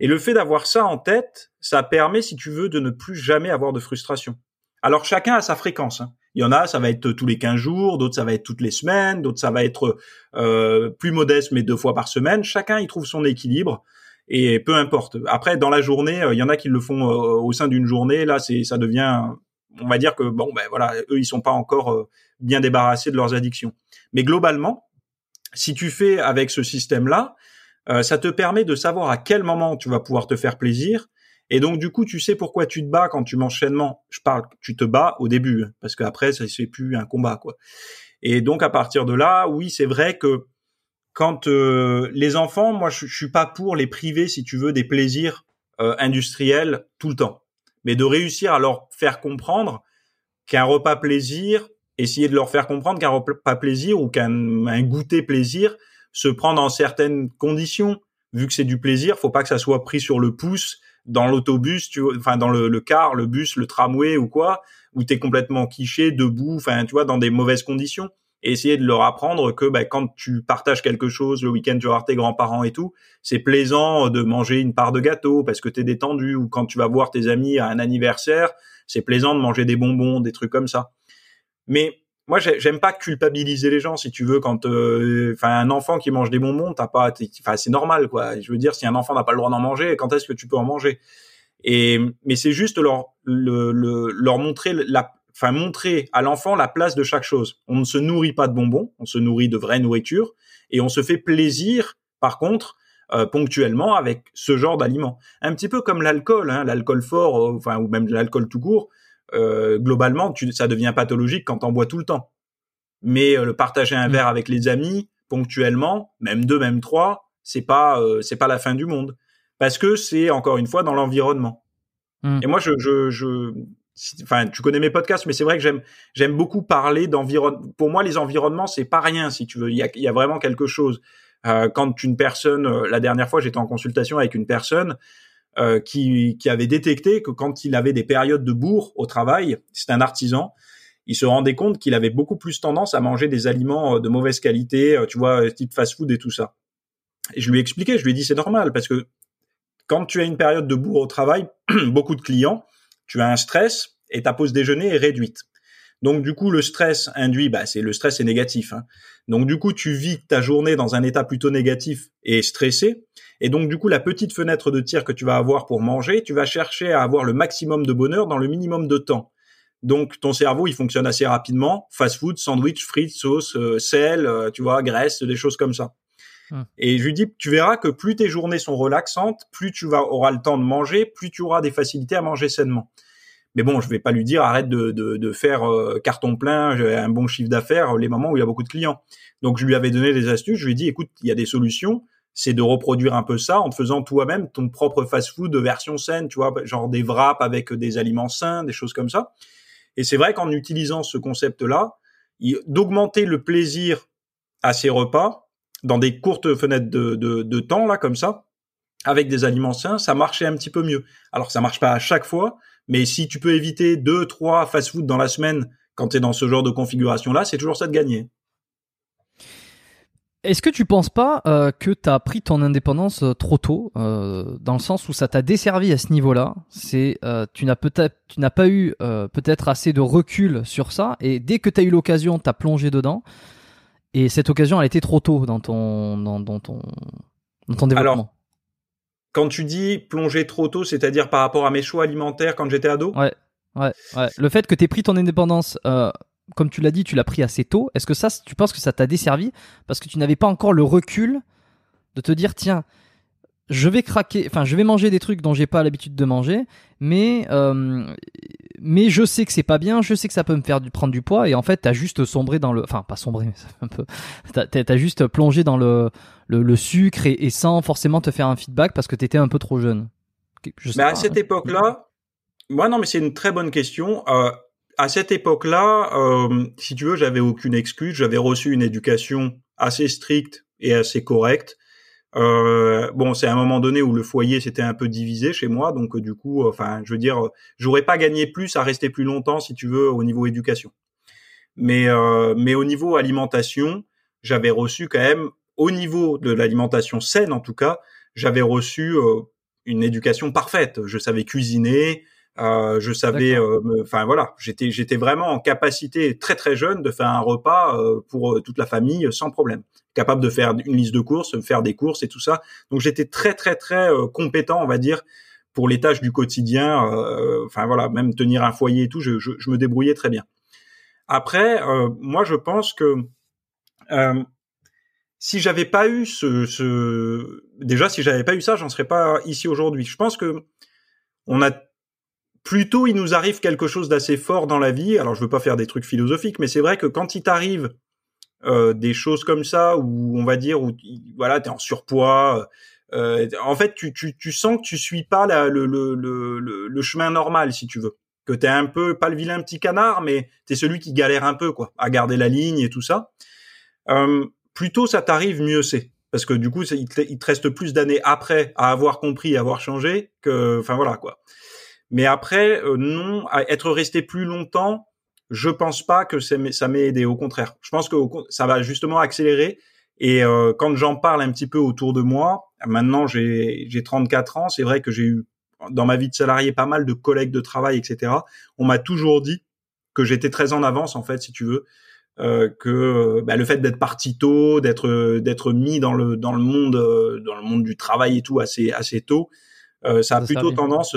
Et le fait d'avoir ça en tête, ça permet, si tu veux, de ne plus jamais avoir de frustration. Alors chacun a sa fréquence. Hein. Il y en a, ça va être tous les 15 jours, d'autres ça va être toutes les semaines, d'autres ça va être euh, plus modeste mais deux fois par semaine. Chacun y trouve son équilibre et peu importe. Après, dans la journée, euh, il y en a qui le font euh, au sein d'une journée. Là, c'est ça devient, on va dire que bon ben voilà, eux ils sont pas encore bien débarrassés de leurs addictions. Mais globalement, si tu fais avec ce système-là, euh, ça te permet de savoir à quel moment tu vas pouvoir te faire plaisir. Et donc du coup, tu sais pourquoi tu te bats quand tu manges sainement. Je parle, tu te bats au début, hein, parce qu'après, ça c'est plus un combat, quoi. Et donc à partir de là, oui, c'est vrai que quand euh, les enfants, moi, je, je, suis pas pour les priver, si tu veux, des plaisirs euh, industriels tout le temps, mais de réussir à leur faire comprendre qu'un repas plaisir, essayer de leur faire comprendre qu'un repas plaisir ou qu'un goûter plaisir se prend dans certaines conditions. Vu que c'est du plaisir, faut pas que ça soit pris sur le pouce dans l'autobus, tu enfin dans le, car, le bus, le tramway ou quoi, où tu es complètement quiché, debout, enfin tu vois, dans des mauvaises conditions. Essayer de leur apprendre que bah, quand tu partages quelque chose, le week-end tu vas tes grands-parents et tout, c'est plaisant de manger une part de gâteau parce que tu es détendu, ou quand tu vas voir tes amis à un anniversaire, c'est plaisant de manger des bonbons, des trucs comme ça. Mais moi, j'aime pas culpabiliser les gens, si tu veux. Quand, euh, enfin, un enfant qui mange des bonbons, t'as pas, enfin, c'est normal, quoi. Je veux dire, si un enfant n'a pas le droit d'en manger, quand est-ce que tu peux en manger? Et mais c'est juste leur le, leur montrer la, enfin, montrer à l'enfant la place de chaque chose. On ne se nourrit pas de bonbons, on se nourrit de vraie nourriture, et on se fait plaisir, par contre, euh, ponctuellement avec ce genre d'aliments. Un petit peu comme l'alcool, hein, l'alcool fort, euh, enfin, ou même l'alcool tout court euh, globalement, tu, ça devient pathologique quand on bois tout le temps. Mais euh, le partager un mm. verre avec les amis ponctuellement, même deux, même trois, c'est pas euh, c'est pas la fin du monde parce que c'est encore une fois dans l'environnement. Mm. Et moi, je, je, je enfin, tu connais mes podcasts, mais c'est vrai que j'aime j'aime beaucoup parler d'environnement. Pour moi, les environnements, c'est pas rien, si tu veux. Il y a, il y a vraiment quelque chose. Euh, quand une personne, la dernière fois, j'étais en consultation avec une personne euh, qui, qui, avait détecté que quand il avait des périodes de bourre au travail, c'est un artisan, il se rendait compte qu'il avait beaucoup plus tendance à manger des aliments euh, de mauvaise qualité, euh, tu vois, type fast-food et tout ça. Et je lui ai expliqué, je lui ai dit c'est normal parce que quand tu as une période de bourre au travail, beaucoup de clients, tu as un stress et ta pause déjeuner est réduite. Donc du coup, le stress induit, bah, c'est le stress est négatif. Hein. Donc du coup, tu vis ta journée dans un état plutôt négatif et stressé. Et donc du coup, la petite fenêtre de tir que tu vas avoir pour manger, tu vas chercher à avoir le maximum de bonheur dans le minimum de temps. Donc ton cerveau, il fonctionne assez rapidement. Fast food, sandwich, frites, sauce, euh, sel, euh, tu vois, graisse, des choses comme ça. Hmm. Et je lui dis, tu verras que plus tes journées sont relaxantes, plus tu vas auras le temps de manger, plus tu auras des facilités à manger sainement. Mais bon, je vais pas lui dire arrête de, de, de faire euh, carton plein, j'ai un bon chiffre d'affaires les moments où il y a beaucoup de clients. Donc je lui avais donné des astuces, je lui ai dit écoute, il y a des solutions, c'est de reproduire un peu ça en te faisant toi-même ton propre fast-food de version saine, tu vois, genre des wraps avec des aliments sains, des choses comme ça. Et c'est vrai qu'en utilisant ce concept-là, d'augmenter le plaisir à ses repas dans des courtes fenêtres de, temps là comme ça, avec des aliments sains, ça marchait un petit peu mieux. Alors ça marche pas à chaque fois, mais si tu peux éviter deux, trois fast-food dans la semaine quand tu es dans ce genre de configuration-là, c'est toujours ça de gagner. Est-ce que tu penses pas euh, que tu as pris ton indépendance euh, trop tôt, euh, dans le sens où ça t'a desservi à ce niveau-là? C'est tu n'as peut-être tu n'as pas eu peut-être assez de recul sur ça, et dès que tu as eu l'occasion, tu as plongé dedans, et cette occasion elle était trop tôt dans ton dans, dans ton dans ton développement. Alors, quand tu dis plonger trop tôt, c'est-à-dire par rapport à mes choix alimentaires quand j'étais ado? Ouais, ouais, ouais. Le fait que tu aies pris ton indépendance comme tu l'as dit, tu l'as pris assez tôt. Est-ce que ça, tu penses que ça t'a desservi parce que tu n'avais pas encore le recul de te dire, tiens, je vais craquer, enfin, je vais manger des trucs dont j'ai pas l'habitude de manger, mais euh, mais je sais que c'est pas bien, je sais que ça peut me faire du, prendre du poids, et en fait, t'as juste sombré dans le, enfin, pas sombré, mais un peu, t'as, as juste plongé dans le le, sucre et, sans forcément te faire un feedback parce que t'étais un peu trop jeune. mais à cette hein. époque-là, moi non, mais c'est une très bonne question. Euh, à cette époque-là, euh, si tu veux, j'avais aucune excuse. J'avais reçu une éducation assez stricte et assez correcte. Euh, bon, c'est à un moment donné où le foyer s'était un peu divisé chez moi, donc euh, du coup, enfin, je veux dire, j'aurais pas gagné plus à rester plus longtemps, si tu veux, au niveau éducation. Mais mais au niveau alimentation, j'avais reçu quand même, au niveau de l'alimentation saine en tout cas, j'avais reçu une éducation parfaite. Je savais cuisiner, euh, je savais, euh, enfin voilà, j'étais j'étais vraiment en capacité très très jeune de faire un repas euh, pour toute la famille sans problème, capable de faire une liste de courses, faire des courses et tout ça. Donc j'étais très très très compétent, on va dire, pour les tâches du quotidien. Enfin voilà, même tenir un foyer et tout, je, je, je me débrouillais très bien. Après, moi je pense que si j'avais pas eu ce, ce... déjà si j'avais pas eu ça, j'en serais pas ici aujourd'hui. Je pense que on a plutôt il nous arrive quelque chose d'assez fort dans la vie. Alors je veux pas faire des trucs philosophiques, mais c'est vrai que quand il t'arrive euh, des choses comme ça, où on va dire, où voilà, t'es en surpoids, euh, en fait tu, tu, tu sens que tu suis pas le, le, le, le, chemin normal, si tu veux. Que t'es un peu, pas le vilain petit canard, mais t'es celui qui galère un peu, quoi, à garder la ligne et tout ça. Euh, plutôt ça t'arrive, mieux c'est. Parce que du coup, il te, il te reste plus d'années après à avoir compris, à avoir changé, que, enfin voilà, quoi. Mais après, euh, non, à être resté plus longtemps, je pense pas que ça m'ait aidé. Au contraire, je pense que ça va justement accélérer. Et euh, quand j'en parle un petit peu autour de moi, maintenant j'ai 34 ans, c'est vrai que j'ai eu dans ma vie de salarié pas mal de collègues de travail, etc. On m'a toujours dit que j'étais très en avance en fait, si tu veux, euh, que bah, le fait d'être parti tôt, d'être d'être mis dans le dans le monde dans le monde du travail et tout assez assez tôt, ça a plutôt tendance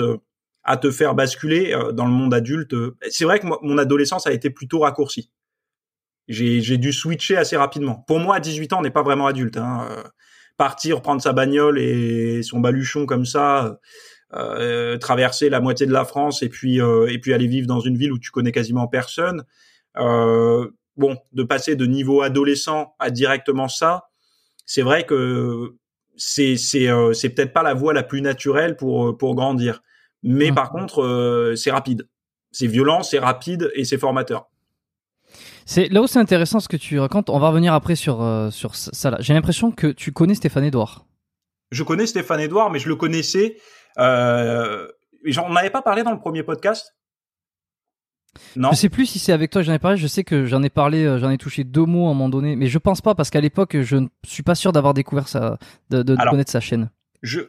à te faire basculer euh, dans le monde adulte. C'est vrai que mon adolescence a été plutôt raccourcie. J'ai dû switcher assez rapidement. Pour moi, à 18 ans, on n'est pas vraiment adulte. Hein. Euh, partir, prendre sa bagnole et son baluchon comme ça, euh, traverser la moitié de la France et puis et puis aller vivre dans une ville où tu connais quasiment personne. bon, de passer de niveau adolescent à directement ça, c'est vrai que c'est c'est c'est peut-être pas la voie la plus naturelle pour pour grandir. Mais mmh. par contre, euh, c'est rapide. C'est violent, c'est rapide et c'est formateur. C'est là où c'est intéressant ce que tu racontes. On va revenir après sur euh, sur ça. Là. J'ai l'impression que tu connais Stéphane Edouard. Je connais Stéphane Edouard, mais je le connaissais. Euh, j'en avais pas parlé dans le premier podcast? Non. Je sais plus si c'est avec toi que j'en ai parlé. Je sais que j'en ai parlé, euh, j'en ai touché deux mots à un moment donné, mais je pense pas parce qu'à l'époque, je ne suis pas sûr d'avoir découvert ça, de, de connaître sa chaîne. Je,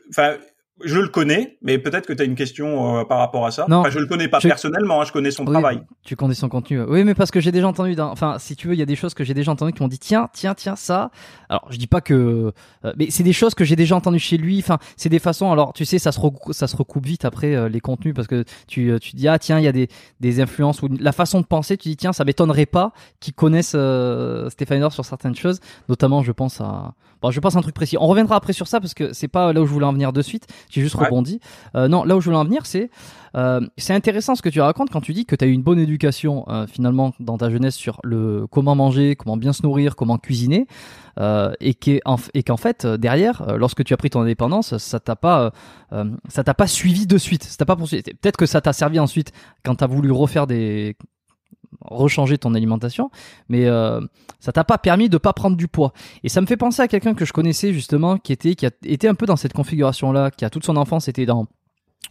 je le connais, mais peut-être que tu as une question euh, par rapport à ça. Non, enfin, je le connais pas personnellement, hein, je connais son Oui, travail. Tu connais son contenu. Oui, mais parce que j'ai déjà entendu. Enfin, si tu veux, il y a des choses que j'ai déjà entendues qui m'ont dit tiens, tiens, tiens, ça. Alors, je dis pas que, euh, mais c'est des choses que j'ai déjà entendues chez lui. Enfin, c'est des façons. Alors, tu sais, ça se ça se recoupe vite après euh, les contenus parce que tu euh, tu dis ah tiens, il y a des des influences ou la façon de penser. Tu dis tiens, ça m'étonnerait pas qu'ils connaissent euh, Stéphane Edwards sur certaines choses, notamment, je pense à. Bon, je pense à un truc précis. On reviendra après sur ça parce que c'est pas là où je voulais en venir de suite. J'ai juste Ouais. rebondi. Euh, non, là où je voulais en venir, c'est euh, c'est intéressant ce que tu racontes quand tu dis que tu as eu une bonne éducation euh, finalement dans ta jeunesse sur le comment manger, comment bien se nourrir, comment cuisiner, euh, et qu'en et qu'en fait euh, derrière, euh, lorsque tu as pris ton indépendance, ça t'a pas ça t'a pas suivi de suite. Ça t'a pas poursuivi. Peut-être que ça t'a servi ensuite quand tu as voulu refaire des rechanger ton alimentation, mais euh, ça t'a pas permis de pas prendre du poids. Et ça me fait penser à quelqu'un que je connaissais justement, qui était qui a été un peu dans cette configuration-là, qui a toute son enfance été dans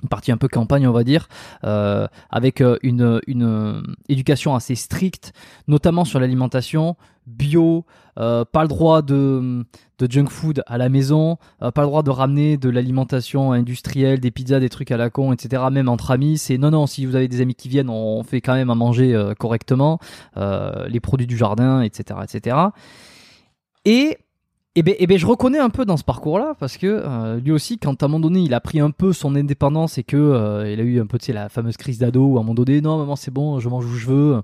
une partie un peu campagne, on va dire, euh, avec euh, une, une euh, éducation assez stricte, notamment sur l'alimentation, bio, pas le droit de, de junk food à la maison, pas le droit de ramener de l'alimentation industrielle, des pizzas, des trucs à la con, etc. Même entre amis, c'est non, non, si vous avez des amis qui viennent, on fait quand même à manger correctement, les produits du jardin, etc., etc. Et et ben, eh ben, je reconnais un peu dans ce parcours-là parce que euh, lui aussi, quand à un moment donné, il a pris un peu son indépendance et que euh, il a eu un peu, tu sais, la fameuse crise d'ado où à un moment donné, non, maman, c'est bon, je mange où je veux.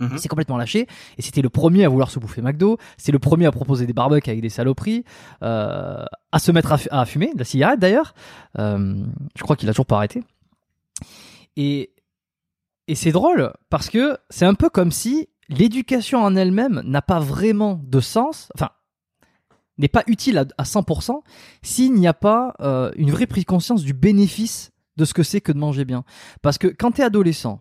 Mhm. Il s'est complètement lâché et c'était le premier à vouloir se bouffer McDo. C'est le premier à proposer des barbecues avec des saloperies, euh, à se mettre à fumer de la cigarette d'ailleurs. Euh, je crois qu'il a toujours pas arrêté. Et et c'est drôle parce que c'est un peu comme si l'éducation en elle-même n'a pas vraiment de sens. Enfin, n'est pas utile à, à 100% s'il n'y a pas euh, une vraie prise conscience du bénéfice de ce que c'est que de manger bien. Parce que quand tu es adolescent,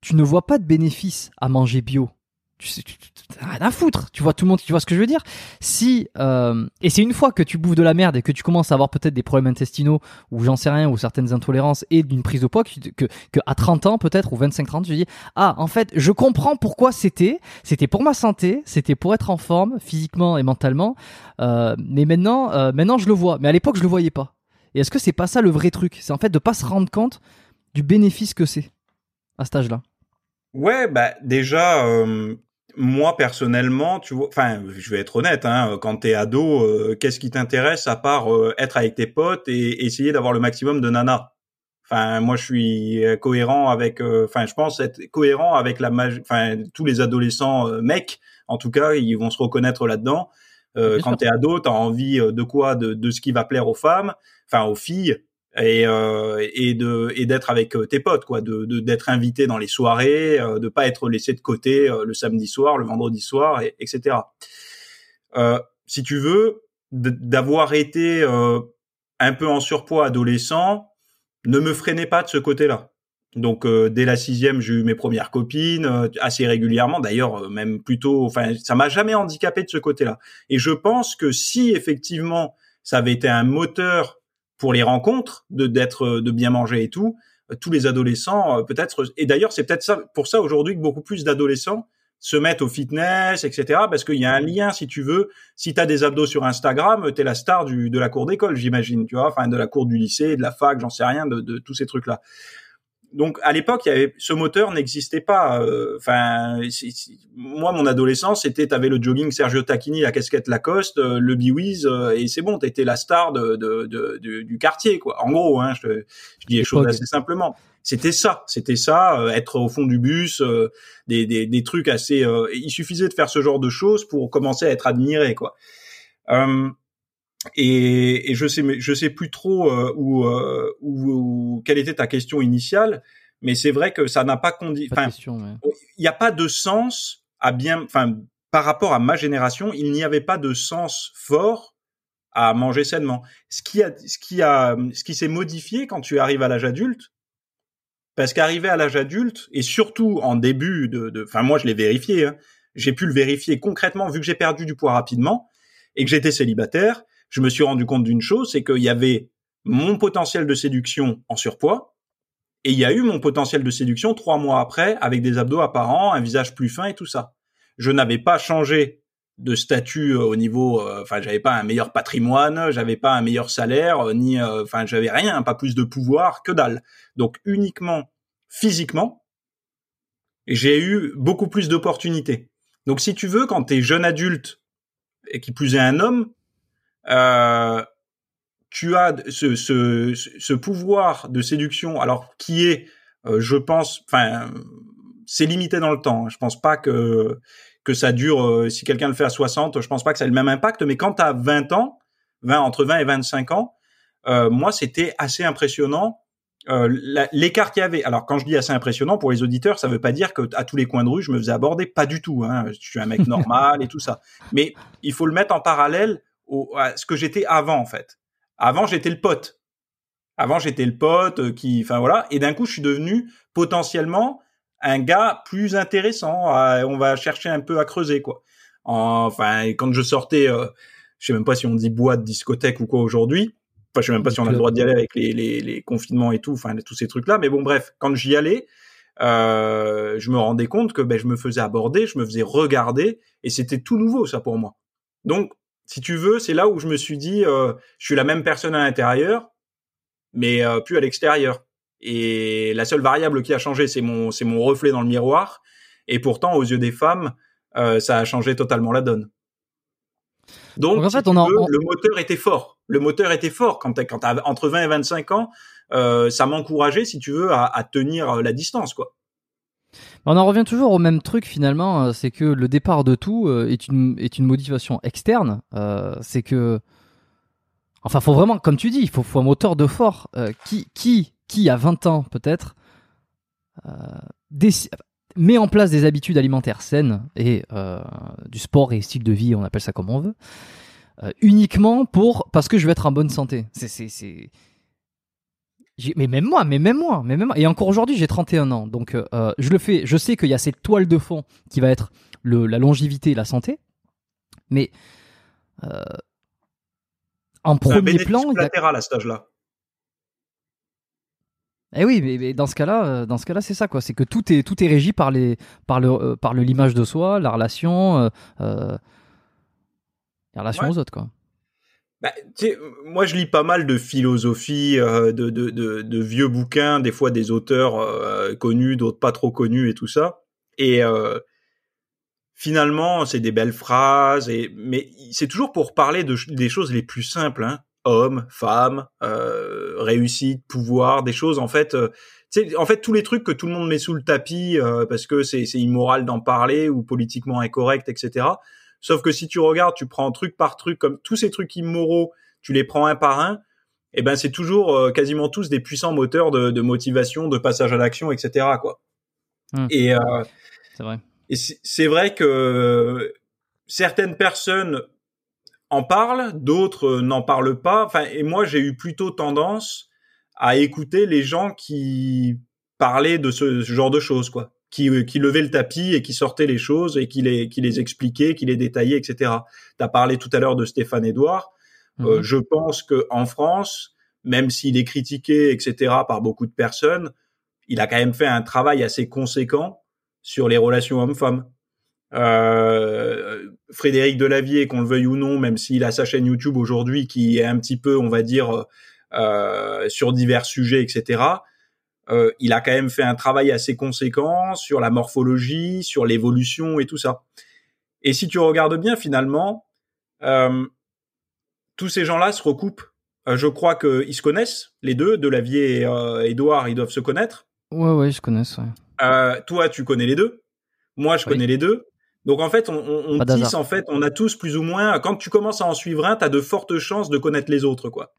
tu ne vois pas de bénéfice à manger bio. Tu sais, tu, t'as rien à foutre. Tu vois tout le monde, tu vois ce que je veux dire? Si euh, et c'est une fois que tu bouffes de la merde et que tu commences à avoir peut-être des problèmes intestinaux ou j'en sais rien ou certaines intolérances et d'une prise de poids que, que, que à 30 ans peut-être ou 25 30 tu dis ah en fait je comprends pourquoi c'était. C'était pour ma santé. C'était pour être en forme physiquement et mentalement. Euh, mais maintenant euh, maintenant je le vois. Mais à l'époque je le voyais pas. Et est-ce que c'est pas ça le vrai truc? C'est en fait de pas se rendre compte du bénéfice que c'est à cet âge-là Ouais, bah déjà, euh, moi personnellement, tu vois, enfin, je vais être honnête, hein, quand t'es ado, euh, qu'est-ce qui t'intéresse à part euh, être avec tes potes et essayer d'avoir le maximum de nanas? Enfin, moi, je suis euh, cohérent avec, euh, enfin, je pense être cohérent avec la, enfin, tous les adolescents mecs. En tout cas, ils vont se reconnaître là-dedans. Euh, quand t'es ado, t'as envie de quoi? De, de ce qui va plaire aux femmes, enfin aux filles, et euh, et de et d'être avec euh, tes potes, quoi, de d'être invité dans les soirées, euh, de pas être laissé de côté euh, le samedi soir, le vendredi soir, et, etc. Euh, si tu veux, d'avoir été euh, un peu en surpoids adolescent, ne me freinait pas de ce côté-là. Donc euh, dès la sixième, j'ai eu mes premières copines assez régulièrement. D'ailleurs, même plutôt, enfin, ça m'a jamais handicapé de ce côté-là. Et je pense que si effectivement ça avait été un moteur pour les rencontres, de d'être, euh, de bien manger et tout, euh, tous les adolescents euh, peut-être. Et d'ailleurs, c'est peut-être ça pour ça aujourd'hui que beaucoup plus d'adolescents se mettent au fitness, etc. Parce qu'il y a un lien, si tu veux. Si tu as des abdos sur Instagram, t'es la star du, de la cour d'école, j'imagine, tu vois, enfin de la cour du lycée, de la fac, j'en sais rien, de, de tous ces trucs-là donc à l'époque, il y avait ce moteur n'existait pas. euh, Enfin, c'est- moi, mon adolescence, c'était t'avais le jogging Sergio Tacchini, la casquette Lacoste, euh, le Biwiz, euh, et c'est bon, t'étais la star de, de, de- de- du quartier, quoi. En gros, hein, je, je dis les choses assez simplement. C'était ça, c'était ça, euh, être au fond du bus, euh, des, des, des trucs assez. euh, il suffisait de faire ce genre de choses pour commencer à être admiré, quoi. Et, et je sais, je sais plus trop euh, où, euh, où, où- quelle était ta question initiale, mais c'est vrai que ça n'a pas Enfin, question, mais... il n'y a pas de sens à bien. Enfin, par rapport à ma génération, il n'y avait pas de sens fort à manger sainement. Ce qui a, ce qui a, ce qui s'est modifié quand tu arrives à l'âge adulte, parce qu'arriver à l'âge adulte et surtout en début de, de- enfin moi je l'ai vérifié, hein, j'ai pu le vérifier concrètement vu que j'ai perdu du poids rapidement et que j'étais célibataire, je me suis rendu compte d'une chose, c'est qu'il y avait mon potentiel de séduction en surpoids et il y a eu mon potentiel de séduction trois mois après avec des abdos apparents, un visage plus fin et tout ça. Je n'avais pas changé de statut au niveau, enfin, j'avais pas un meilleur patrimoine, j'avais pas un meilleur salaire, ni, enfin, j'avais rien, pas plus de pouvoir que dalle. Donc uniquement physiquement, j'ai eu beaucoup plus d'opportunités. Donc si tu veux, quand tu es jeune adulte et qui plus est un homme, euh, tu as ce, ce, ce, pouvoir de séduction, alors qui est, euh, je pense, enfin, c'est limité dans le temps. Je pense pas que que ça dure. Euh, si quelqu'un le fait à 60, je pense pas que ça ait le même impact. Mais quand tu as 20 ans, 20 entre 20 et 25 ans, euh, moi c'était assez impressionnant. l'écart qu'il y avait. Alors quand je dis assez impressionnant pour les auditeurs, ça veut pas dire que à tous les coins de rue je me faisais aborder, pas du tout. Hein. Je suis un mec normal et tout ça. Mais il faut le mettre en parallèle au, à ce que j'étais avant en fait. Avant, j'étais le pote. Avant, j'étais le pote euh, qui, enfin voilà, et d'un coup, je suis devenu potentiellement un gars plus intéressant. on va chercher un peu à creuser quoi. Enfin, quand je sortais, euh, je sais même pas si on dit boîte, discothèque ou quoi aujourd'hui. Enfin, je sais même pas si on a le droit d'y aller avec les, les, les, confinements et tout, enfin tous ces trucs-là. Mais bon, bref, quand j'y allais, euh, je me rendais compte que ben, je me faisais aborder, je me faisais regarder, et c'était tout nouveau ça pour moi. Donc si tu veux, c'est là où je me suis dit, euh, je suis la même personne à l'intérieur, mais euh, plus à l'extérieur. Et la seule variable qui a changé, c'est mon, c'est mon reflet dans le miroir. Et pourtant, aux yeux des femmes, euh, ça a changé totalement la donne. Donc, en fait, on le moteur était fort. Le moteur était fort quand tu quand entre 20 et 25 ans. ça m'encourageait, si tu veux, à, à tenir la distance, quoi. On en revient toujours au même truc finalement, euh, c'est que le départ de tout euh, est une, est une motivation externe. Euh, c'est que, enfin, faut vraiment, comme tu dis, il faut, un moteur de fort. qui, qui, qui, à 20 ans peut-être, met en place des habitudes alimentaires saines et du sport et style de vie, on appelle ça comme on veut, uniquement pour parce que je veux être en bonne santé. C'est mais même moi, mais même moi, mais même moi. Et encore aujourd'hui, j'ai 31 ans. Donc, euh, euh, je le fais. Je sais qu'il y a cette toile de fond qui va être le, la longévité et la santé. Mais euh, en premier plan. latéral à cet âge-là. Eh oui, mais, dans ce cas-là, dans ce cas-là, c'est ça quoi. C'est que tout est tout est régi par les par le par le l'image de soi, la relation, la relation aux autres quoi. Bah, moi, je lis pas mal de philosophie, euh, de, de, de, de, vieux bouquins, des fois des auteurs euh, connus, d'autres pas trop connus et tout ça. Et euh, finalement, c'est des belles phrases, et, mais c'est toujours pour parler de, des choses les plus simples. Hein. Hommes, femmes, réussite, pouvoir, des choses en fait... en fait, tous les trucs que tout le monde met sous le tapis parce que c'est immoral d'en parler ou politiquement incorrect, etc Sauf que si tu regardes, tu prends truc par truc, comme tous ces trucs immoraux, tu les prends un par un, et eh ben c'est toujours euh, quasiment tous des puissants moteurs de, motivation, de passage à l'action, etc. Quoi. Hum. Et euh, c'est vrai. Et c'est vrai que certaines personnes en parlent, d'autres n'en parlent pas. Enfin, et moi j'ai eu plutôt tendance à écouter les gens qui parlaient de ce genre de choses, quoi qui, euh, qui levait le tapis et qui sortait les choses et qui les, qui les expliquait, qui les détaillait, etc. Tu as parlé tout à l'heure de Stéphane Edouard. Euh, mhm. je pense que en France, même s'il est critiqué, etc., par beaucoup de personnes, il a quand même fait un travail assez conséquent sur les relations hommes-femmes. Euh, Frédéric Delavier, qu'on le veuille ou non, même s'il a sa chaîne YouTube aujourd'hui qui est un petit peu, on va dire, euh, sur divers sujets, etc., euh, il a quand même fait un travail assez conséquent sur la morphologie, sur l'évolution et tout ça. Et si tu regardes bien, finalement, euh, tous ces gens-là se recoupent. Euh, je crois qu'ils se connaissent, les deux, Delavier et Edouard, ils doivent se connaître. Ouais, ouais, ils se connaissent. toi, tu connais les deux. Moi, je connais les deux. Donc en fait, on, on, tisse, en fait, on a tous plus ou moins. Quand tu commences à en suivre un, tu as de fortes chances de connaître les autres, quoi.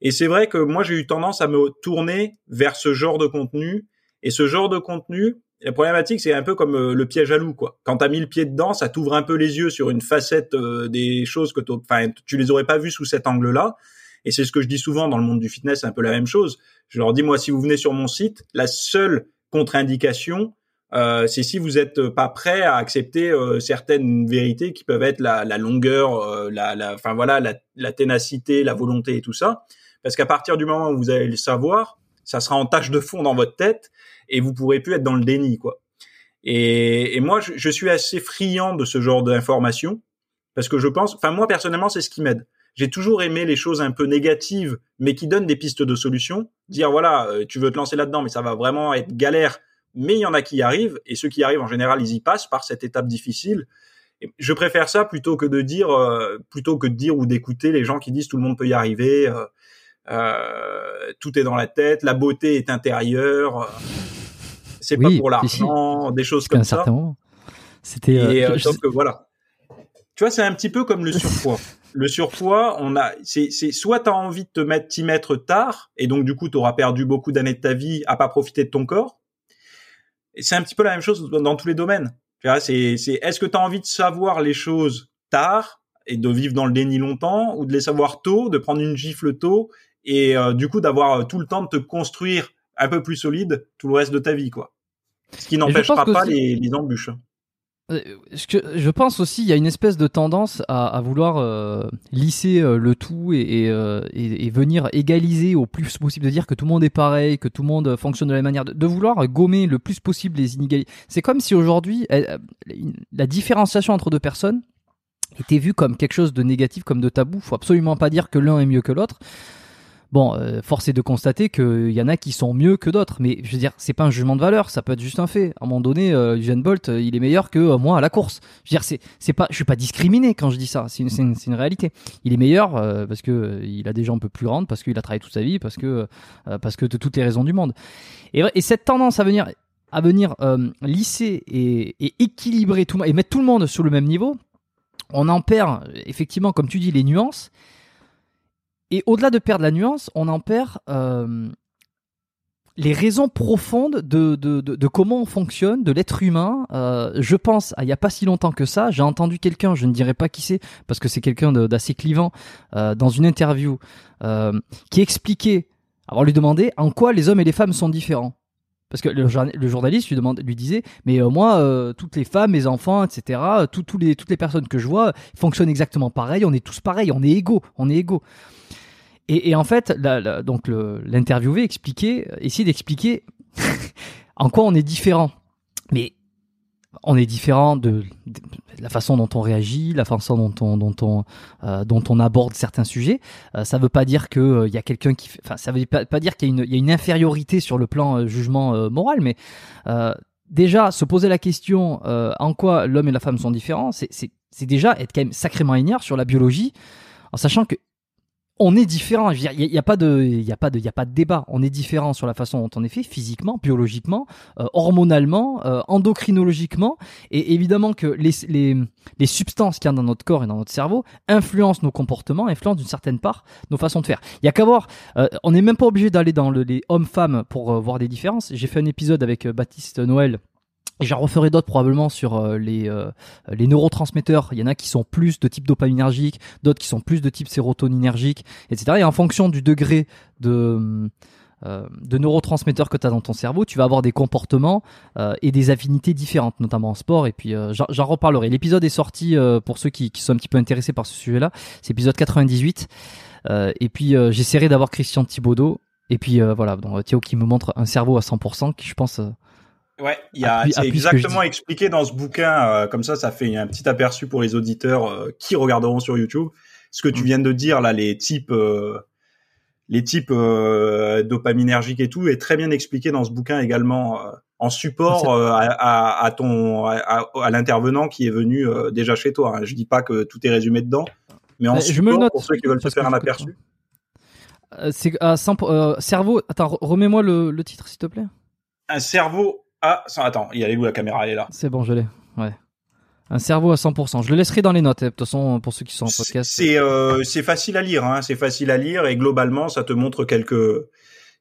Et c'est vrai que moi, j'ai eu tendance à me tourner vers ce genre de contenu. Et ce genre de contenu, la problématique, c'est un peu comme euh, le piège à loup, quoi. Quand t'as mis le pied dedans, ça t'ouvre un peu les yeux sur une facette euh, des choses que enfin, tu les aurais pas vues sous cet angle-là. Et c'est ce que je dis souvent dans le monde du fitness, c'est un peu la même chose. Je leur dis, moi, si vous venez sur mon site, la seule contre-indication, euh, c'est si vous n'êtes pas prêt à accepter certaines vérités qui peuvent être la, la longueur, la, la, enfin voilà, la, la, ténacité, la volonté et tout ça. Parce qu'à partir du moment où vous allez le savoir, ça sera en tâche de fond dans votre tête et vous pourrez plus être dans le déni, quoi. Et, moi, je, suis assez friand de ce genre d'informations parce que je pense, enfin moi personnellement, c'est ce qui m'aide. J'ai toujours aimé les choses un peu négatives, mais qui donnent des pistes de solutions. Dire voilà, euh, tu veux te lancer là-dedans, mais ça va vraiment être galère. Mais il y en a qui y arrivent, et ceux qui y arrivent en général, ils y passent par cette étape difficile. Et je préfère ça plutôt que de dire, euh, plutôt que de dire ou d'écouter les gens qui disent tout le monde peut y arriver. Euh, tout est dans la tête, la beauté est intérieure, euh, c'est pas pour l'argent, des choses comme ça. C'était. Euh, euh que voilà. Tu vois, c'est un petit peu comme le surpoids. le surpoids, on a, c'est, c'est soit t'as envie de te mettre, t'y mettre tard, et donc du coup t'auras perdu beaucoup d'années de ta vie à pas profiter de ton corps. Et c'est un petit peu la même chose dans tous les domaines. Tu vois, c'est, c'est, est-ce que t'as envie de savoir les choses tard et de vivre dans le déni longtemps, ou de les savoir tôt, de prendre une gifle tôt et euh, du coup d'avoir euh, tout le temps de te construire un peu plus solide tout le reste de ta vie, quoi. Ce qui n'empêchera pas les, les, embûches. Euh, je pense aussi il y a une espèce de tendance à, à vouloir euh, lisser le tout et, et, et, venir égaliser au plus possible, de dire que tout le monde est pareil, que tout le monde fonctionne de la même manière, de, de vouloir gommer le plus possible les inégalités. C'est comme si aujourd'hui la différenciation entre deux personnes était vue comme quelque chose de négatif, comme de tabou. Faut absolument pas dire que l'un est mieux que l'autre. Bon, euh, force est de constater qu'il y en a qui sont mieux que d'autres, mais je veux dire, c'est pas un jugement de valeur, ça peut être juste un fait. À un moment donné, euh, Usain Bolt, euh, il est meilleur que euh, moi à la course. Je veux dire, c'est, pas, je suis pas discriminé quand je dis ça, c'est une, réalité. Il est meilleur parce que il a des jambes un peu plus grandes, parce qu'il a travaillé toute sa vie, parce que, parce que de toutes les raisons du monde. Et, et cette tendance à venir, à venir lisser et, et équilibrer tout et mettre tout le monde sur le même niveau, on en perd effectivement, comme tu dis, les nuances. Et au-delà de perdre la nuance, on en perd euh, les raisons profondes de, de, de, comment on fonctionne, de l'être humain. Euh, je pense, il n'y a pas si longtemps que ça, j'ai entendu quelqu'un, je ne dirais pas qui c'est, parce que c'est quelqu'un d'assez clivant, euh, dans une interview, euh, qui expliquait, alors lui demandait en quoi les hommes et les femmes sont différents. Parce que le, journaliste lui, demande, lui disait, mais euh, moi, euh, toutes les femmes, mes enfants, etc., toutes les personnes que je vois fonctionnent exactement pareil, on est tous pareils, on est égaux, on est égaux. Et, et en fait, la, la, donc l'interviewé expliquait, essayait d'expliquer en quoi on est différent. Mais on est différent de, la façon dont on réagit, la façon dont on dont on euh, dont on aborde certains sujets. Euh, ça veut pas dire que euh, y a quelqu'un qui, enfin, ça veut pas, dire qu'il y, y, a une infériorité sur le plan euh, jugement euh, moral, mais déjà se poser la question en quoi l'homme et la femme sont différents, c'est c'est déjà être quand même sacrément ignare sur la biologie, en sachant que on est différent. Il n'y a, pas de, il y a pas de, il a pas de débat. On est différent sur la façon dont on est fait, physiquement, biologiquement, euh, hormonalement, euh, endocrinologiquement, et évidemment que les, les, les substances qu'il y a dans notre corps et dans notre cerveau influencent nos comportements, influencent d'une certaine part nos façons de faire. Il y a qu'à voir. Euh, on n'est même pas obligé d'aller dans le, les hommes-femmes pour voir des différences. J'ai fait un épisode avec Baptiste Noël J'en referai d'autres probablement sur euh, les, euh, les neurotransmetteurs. Il y en a qui sont plus de type dopaminergique, d'autres qui sont plus de type sérotoninergique, etc. Et en fonction du degré de, euh, de neurotransmetteurs que tu as dans ton cerveau, tu vas avoir des comportements euh, et des affinités différentes, notamment en sport. Et puis euh, j'en reparlerai. L'épisode est sorti pour ceux qui, qui, sont un petit peu intéressés par ce sujet-là. C'est l'épisode 98. et puis j'essaierai d'avoir Christian Thibaudot. Et puis voilà, donc Thio qui me montre un cerveau à 100%, qui je pense Ouais, il y a, c'est exactement expliqué dans ce bouquin. Euh, comme ça, ça fait un petit aperçu pour les auditeurs euh, qui regarderont sur YouTube. Ce que tu mm. viens de dire là, les types, euh, les types dopaminergiques et tout, est très bien expliqué dans ce bouquin également en support à, à, à, ton à, à l'intervenant qui est venu déjà chez toi. Hein. Je dis pas que tout est résumé dedans, mais en support je me note pour ceux qui veulent se faire un aperçu. C'est cerveau. Attends, remets-moi le, le titre s'il te plaît. Un cerveau ah, attends, il est où la caméra Elle est là. C'est bon, je l'ai. Ouais. Un cerveau à 100%. Je le laisserai dans les notes, hein, de toute façon, pour ceux qui sont en podcast. C'est euh, c'est facile à lire, hein. c'est facile à lire et globalement, ça te montre quelques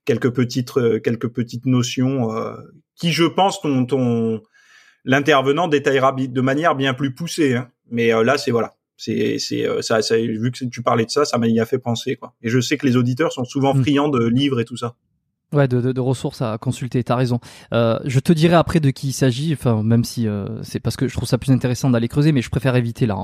quelques petites euh, quelques petites notions euh, qui, je pense, ton ton l'intervenant détaillera de manière bien plus poussée. Hein. Mais euh, là, c'est voilà, c'est c'est ça, ça, vu que tu parlais de ça, ça m'a fait penser quoi. Et je sais que les auditeurs sont souvent mm. friands de livres et tout ça. Ouais, de, ressources à consulter. T'as raison. Euh, je te dirai après de qui il s'agit. Enfin, même si euh, c'est parce que je trouve ça plus intéressant d'aller creuser, mais je préfère éviter là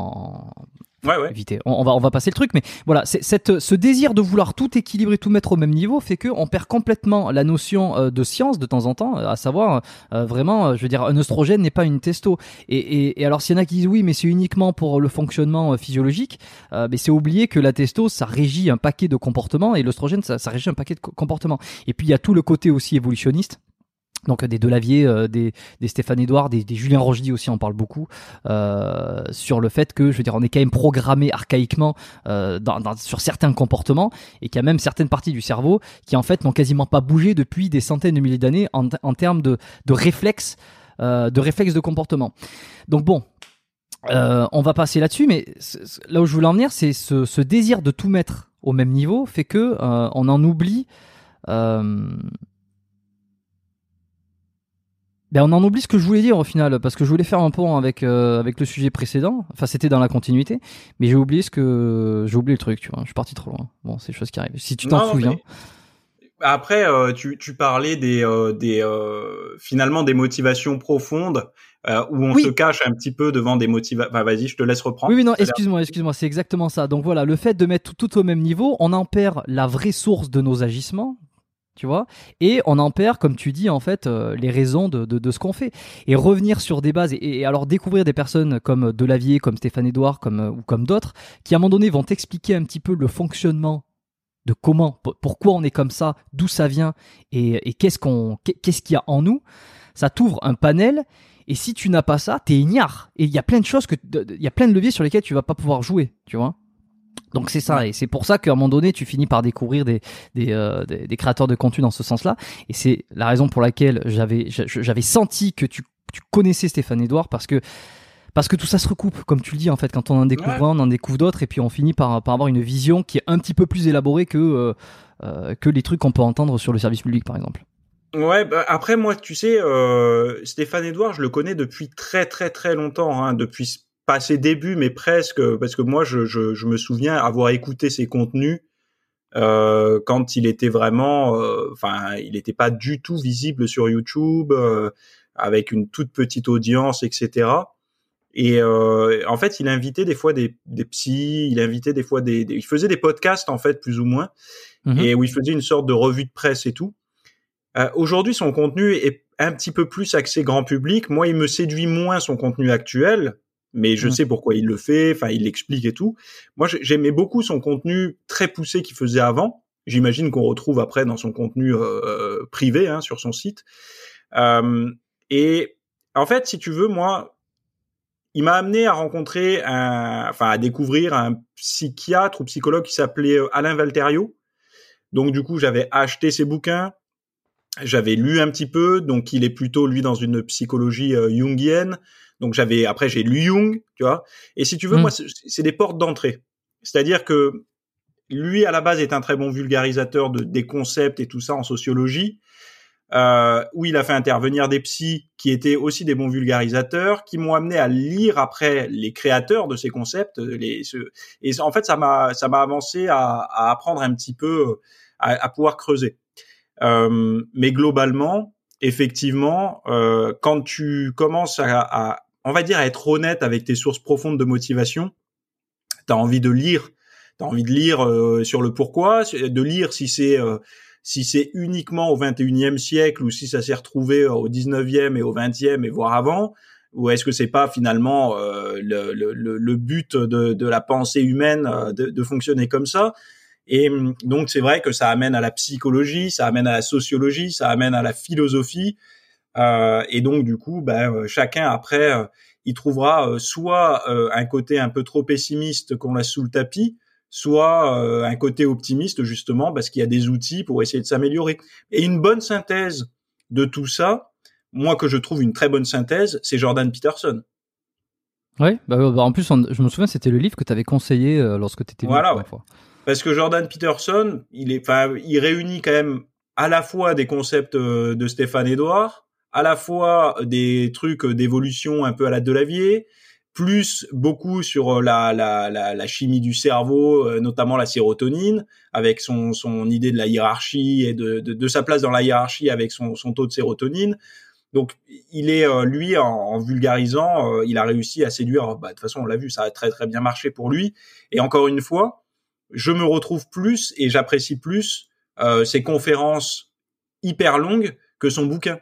Ouais, ouais. Éviter. On, va on va passer le truc, mais voilà, cette ce désir de vouloir tout équilibrer, tout mettre au même niveau, fait que on perd complètement la notion euh, de science de temps en temps, à savoir euh, vraiment, je veux dire, un oestrogène n'est pas une testo. Et, et, et alors s'il y en a qui disent oui, mais c'est uniquement pour le fonctionnement physiologique, mais c'est oublier que la testo ça régit un paquet de comportements et l'oestrogène ça, ça régit un paquet de comportements. Et puis il y a tout le côté aussi évolutionniste donc des Delavier, euh, des, des Stéphane Edouard, des, des Julien Rochdy aussi en parle beaucoup euh, sur le fait que je veux dire on est quand même programmé archaïquement euh, sur certains comportements et qu'il y a même certaines parties du cerveau qui en fait n'ont quasiment pas bougé depuis des centaines de milliers d'années en, en termes de, de réflexes de réflexes de comportement. Donc bon. On va passer là-dessus, mais là où je voulais en venir, c'est ce, ce, désir de tout mettre au même niveau fait que on en oublie ben on en oublie ce que je voulais dire au final, parce que je voulais faire un pont avec euh, avec le sujet précédent. Enfin, c'était dans la continuité, mais j'ai oublié ce que j'ai oublié le truc. Tu vois, je suis parti trop loin. Bon, c'est des choses qui arrivent. Si tu t'en souviens. Après, euh, tu, tu parlais des euh, des finalement des motivations profondes où on se cache un petit peu devant des motivations. Enfin, vas-y, je te laisse reprendre. Oui, oui non, excuse-moi, excuse-moi, c'est exactement ça. Donc voilà, le fait de mettre tout au même niveau, on en perd la vraie source de nos agissements et on en perd comme tu dis en fait euh, les raisons de, ce qu'on fait. Et revenir sur des bases et, alors découvrir des personnes comme Delavier comme Stéphane Edouard comme euh, ou comme d'autres qui à un moment donné vont t'expliquer un petit peu le fonctionnement de comment pourquoi on est comme ça d'où ça vient et, qu'est-ce qu'il y a en nous ça t'ouvre un panel. Et si tu n'as pas ça t'es ignare. Et il y a plein de choses que il y a plein de leviers sur lesquels tu vas pas pouvoir jouer tu vois donc c'est ça, et c'est pour ça qu'à un moment donné, tu finis par découvrir des, des, euh, des, créateurs de contenu dans ce sens-là. Et c'est la raison pour laquelle j'avais j'avais senti que tu, tu connaissais Stéphane Edouard parce que parce que tout ça se recoupe, comme tu le dis en fait. Quand on en découvre un, on en découvre d'autres, et puis on finit par, par avoir une vision qui est un petit peu plus élaborée que euh, euh, que les trucs qu'on peut entendre sur le service public, par exemple. Ouais, bah après moi, tu sais, euh, Stéphane Edouard, je le connais depuis très très très longtemps, hein, depuis pas ses débuts, mais presque, parce que moi, je, je, je me souviens avoir écouté ses contenus euh, quand il était vraiment, euh, enfin, il n'était pas du tout visible sur YouTube, euh, avec une toute petite audience, etc. Et euh, en fait, il invitait des fois des, des psys, il invitait des fois des, il faisait des podcasts en fait plus ou moins, mhm. et où il faisait une sorte de revue de presse et tout. Euh, Aujourd'hui, son contenu est un petit peu plus axé grand public. Moi, il me séduit moins son contenu actuel, mais je mmh. sais pourquoi il le fait, enfin il l'explique et tout. Moi j'aimais beaucoup son contenu très poussé qu'il faisait avant. J'imagine qu'on retrouve après dans son contenu euh, privé hein, sur son site. Euh, et en fait, si tu veux, moi, il m'a amené à rencontrer, un, enfin à découvrir un psychiatre ou psychologue qui s'appelait euh, Alain Valterio. Donc du coup, j'avais acheté ses bouquins, j'avais lu un petit peu. Donc il est plutôt lui dans une psychologie euh, jungienne. Donc j'avais après j'ai lu Jung, tu vois. Et si tu veux, mm. moi c'est des portes d'entrée. C'est-à-dire que lui à la base est un très bon vulgarisateur de des concepts et tout ça en sociologie. Euh, où il a fait intervenir des psys qui étaient aussi des bons vulgarisateurs, qui m'ont amené à lire après les créateurs de ces concepts. Les, et en fait, ça m'a ça m'a avancé à, à, apprendre un petit peu, à, à pouvoir creuser. Euh, mais globalement, effectivement, euh, quand tu commences à, à, on va dire, à être honnête avec tes sources profondes de motivation. Tu as envie de lire, tu as envie de lire euh, sur le pourquoi, de lire si c'est euh, si c'est uniquement au 21e siècle ou si ça s'est retrouvé au 19e et au 20e et voire avant, ou est-ce que c'est pas finalement euh, le, le, le, but de, de, la pensée humaine de, de fonctionner comme ça? Et donc c'est vrai que ça amène à la psychologie, ça amène à la sociologie, ça amène à la philosophie, euh, et donc du coup, ben, euh, chacun après, euh, il trouvera soit un côté un peu trop pessimiste qu'on laisse sous le tapis, soit un côté optimiste justement parce qu'il y a des outils pour essayer de s'améliorer. Et une bonne synthèse de tout ça, moi que je trouve une très bonne synthèse, c'est Jordan Peterson. Oui, bah, bah en plus, je me souviens, c'était le livre que tu avais conseillé lorsque tu étais venu voilà, fois. Parce que Jordan Peterson, il est, enfin, il réunit quand même à la fois des concepts de Stéphane Edouard, à la fois des trucs d'évolution un peu à la Delavier, plus beaucoup sur euh, la, la, la, la, chimie du cerveau, euh, notamment la sérotonine, avec son, son idée de la hiérarchie et de, de, de, sa place dans la hiérarchie avec son, son taux de sérotonine. Donc il est lui en, vulgarisant, il a réussi à séduire. Bah, de toute façon, on l'a vu, ça a très très bien marché pour lui. Et encore une fois, je me retrouve plus et j'apprécie plus ses conférences hyper longues que son bouquin.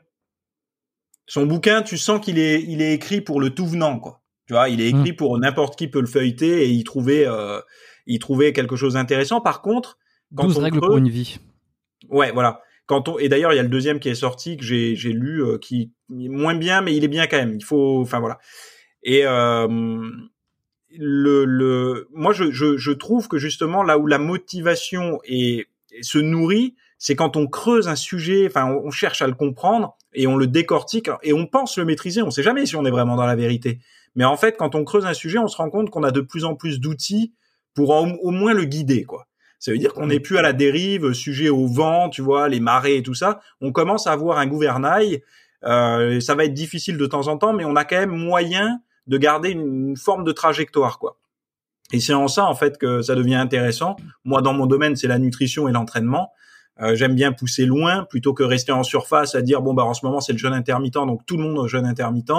Son bouquin, tu sens qu'il est il est écrit pour le tout venant quoi. Tu vois, il est écrit mmh. pour n'importe qui peut le feuilleter et y trouver il trouvait quelque chose d'intéressant. Par contre, quand 12 règles pour une vie. Ouais, voilà. Quand on et d'ailleurs il y a le deuxième qui est sorti que j'ai j'ai lu euh, qui est moins bien mais il est bien quand même. Il faut enfin voilà. Et euh, le le moi je, je je trouve que justement là où la motivation est se nourrit, c'est quand on creuse un sujet, enfin on, cherche à le comprendre et on le décortique et on pense le maîtriser. On sait jamais si on est vraiment dans la vérité. Mais en fait, quand on creuse un sujet, on se rend compte qu'on a de plus en plus d'outils pour au, moins le guider, quoi. Ça veut dire qu'on n'est plus à la dérive, sujet au vent, tu vois, les marées et tout ça. On commence à avoir un gouvernail. Euh, ça va être difficile de temps en temps, mais on a quand même moyen de garder une, forme de trajectoire, quoi. Et c'est en ça, en fait, que ça devient intéressant. Moi, dans mon domaine, c'est la nutrition et l'entraînement. Euh, j'aime bien pousser loin plutôt que rester en surface à dire bon bah en ce moment c'est le jeûne intermittent donc tout le monde au jeûne intermittent.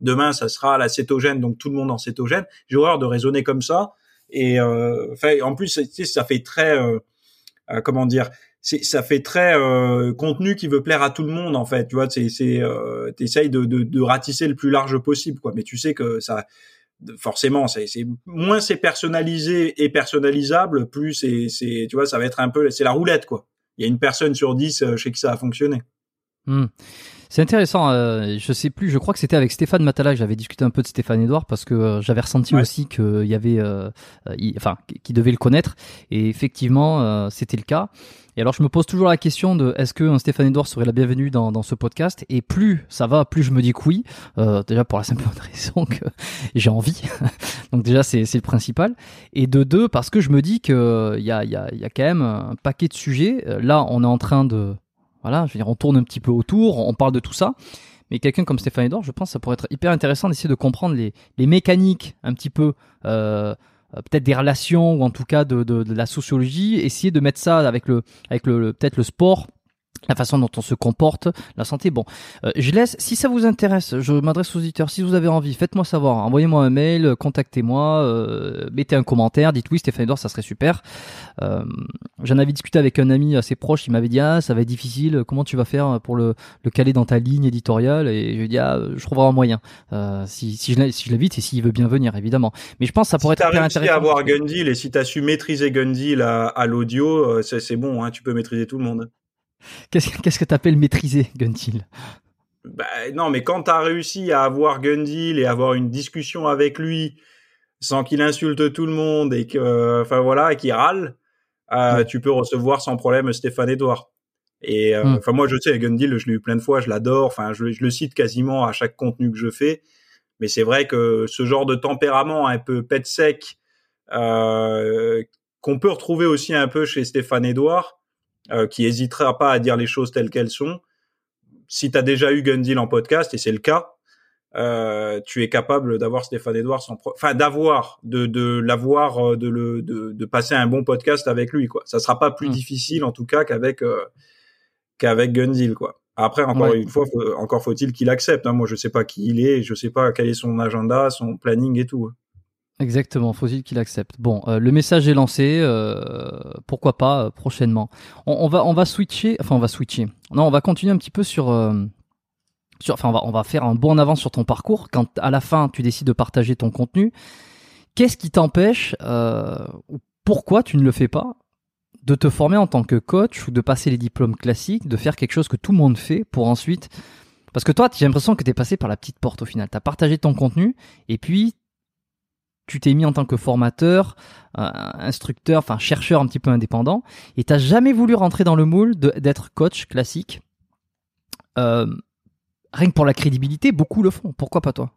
Demain ça sera la cétogène donc tout le monde en cétogène. J'ai horreur de raisonner comme ça et euh, en plus, ça fait très, euh, euh, comment dire, ça fait très contenu qui veut plaire à tout le monde en fait. Tu vois, c'est, c'est, t'essayes de, de, de ratisser le plus large possible, quoi. Mais tu sais que ça, forcément, c'est, moins c'est personnalisé et personnalisable, plus c'est, tu vois, ça va être un peu, c'est la roulette, quoi. Il y a une personne sur dix chez qui ça a fonctionné. Hmm. C'est intéressant. Euh, je sais plus. Je crois que c'était avec Stéphane Matala que j'avais discuté un peu de Stéphane Edouard parce que euh, j'avais ressenti aussi qu'il y avait, euh, enfin, qui devait le connaître. Et effectivement, c'était le cas. Et alors, je me pose toujours la question de est-ce que un Stéphane Edouard serait la bienvenue dans, ce podcast? Et plus ça va, plus je me dis que oui. déjà pour la simple raison que j'ai envie. Donc déjà, c'est le principal. Et de deux, parce que je me dis que il y a, y, a, y quand même un paquet de sujets. Là, on est en train de voilà, je veux dire, on tourne un petit peu autour, on parle de tout ça. Mais quelqu'un comme Stéphane Edouard, je pense que ça pourrait être hyper intéressant d'essayer de comprendre les, mécaniques un petit peu, euh, euh, peut-être des relations ou en tout cas de, de, de, la sociologie, essayer de mettre ça avec le, avec le peut-être le sport la façon dont on se comporte, la santé. Bon, euh, je laisse. Si ça vous intéresse, je m'adresse aux auditeurs. Si vous avez envie, faites-moi savoir. Envoyez-moi un mail, contactez-moi, euh, mettez un commentaire, dites oui, Stéphane Edouard, ça serait super. Euh, J'en avais discuté avec un ami assez proche. Il m'avait dit ah, ça va être difficile. Comment tu vas faire pour le, le caler dans ta ligne éditoriale? Et je lui ai dit ah, je trouverai un moyen. Euh, si si je si je l'invite et s'il veut bien venir, évidemment. Mais je pense que ça pourrait si être intéressant. Si avoir Gundil et si tu as su maîtriser Gundil à, à l'audio, c'est bon. Hein, tu peux maîtriser tout le monde. Qu'est-ce que tu appelles maîtriser, Guntil bah, Non, mais quand tu as réussi à avoir Gundil et avoir une discussion avec lui sans qu'il insulte tout le monde et que, enfin voilà, et qu'il râle, euh, tu peux recevoir sans problème Stéphane Edouard. Et euh, enfin moi je sais Gundil, je l'ai eu plein de fois, je l'adore. Enfin je, le cite quasiment à chaque contenu que je fais. Mais c'est vrai que ce genre de tempérament un peu pet sec euh, qu'on peut retrouver aussi un peu chez Stéphane Edouard, euh, qui hésitera pas à dire les choses telles qu'elles sont. Si tu as déjà eu Gundil en podcast, et c'est le cas, euh, tu es capable d'avoir Stéphane Edouard sans enfin d'avoir de de l'avoir euh, de le de, de, passer un bon podcast avec lui quoi ça sera pas plus mmh. difficile en tout cas qu'avec euh, qu'avec Gundil quoi après encore une fois encore faut-il qu'il accepte hein. moi je sais pas qui il est je sais pas quel est son agenda son planning et tout hein. Exactement, faut-il qu'il accepte. Bon, euh, le message est lancé, euh, pourquoi pas euh, prochainement. On, va on va switcher, enfin on va switcher. Non, on va continuer un petit peu sur, sur enfin on va on va faire un bon avant sur ton parcours. Quand à la fin tu décides de partager ton contenu, qu'est-ce qui t'empêche ou pourquoi tu ne le fais pas de te former en tant que coach ou de passer les diplômes classiques, de faire quelque chose que tout le monde fait pour ensuite parce que toi, j'ai l'impression que tu es passé par la petite porte au final. Tu as partagé ton contenu et puis tu t'es mis en tant que formateur, euh, instructeur, enfin chercheur un petit peu indépendant, et t'as jamais voulu rentrer dans le moule d'être coach classique. Euh, rien que pour la crédibilité, beaucoup le font. Pourquoi pas toi?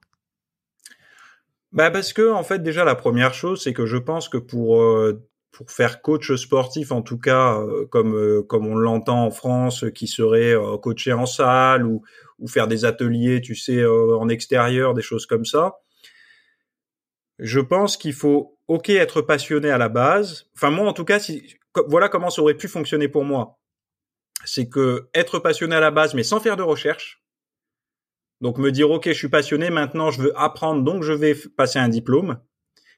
Bah parce que en fait déjà la première chose, c'est que je pense que pour euh, pour faire coach sportif, en tout cas comme comme on l'entend en France, qui serait coacher en salle ou ou faire des ateliers, tu sais, en extérieur, des choses comme ça je pense qu'il faut, ok, être passionné à la base. Enfin, moi, en tout cas, voilà comment ça aurait pu fonctionner pour moi. C'est que être passionné à la base, mais sans faire de recherche, Donc me dire ok, je suis passionné, maintenant je veux apprendre, donc je vais passer un diplôme.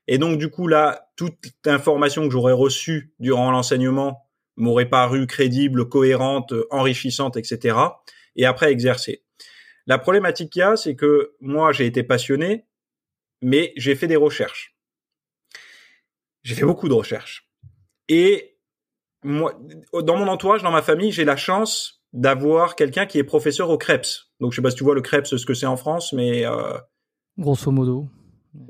Et donc du coup là, toute information que j'aurais reçue durant l'enseignement m'aurait paru crédible, cohérente, enrichissante, etc. Et après exercer. La problématique qu'il y a, c'est que moi j'ai été passionné, mais j'ai fait des recherches. J'ai fait beaucoup de recherches. Et moi, dans mon entourage, dans ma famille, j'ai la chance d'avoir quelqu'un qui est professeur au CREPS. Donc je sais pas si tu vois le CREPS, ce que c'est en France, mais euh, grosso modo.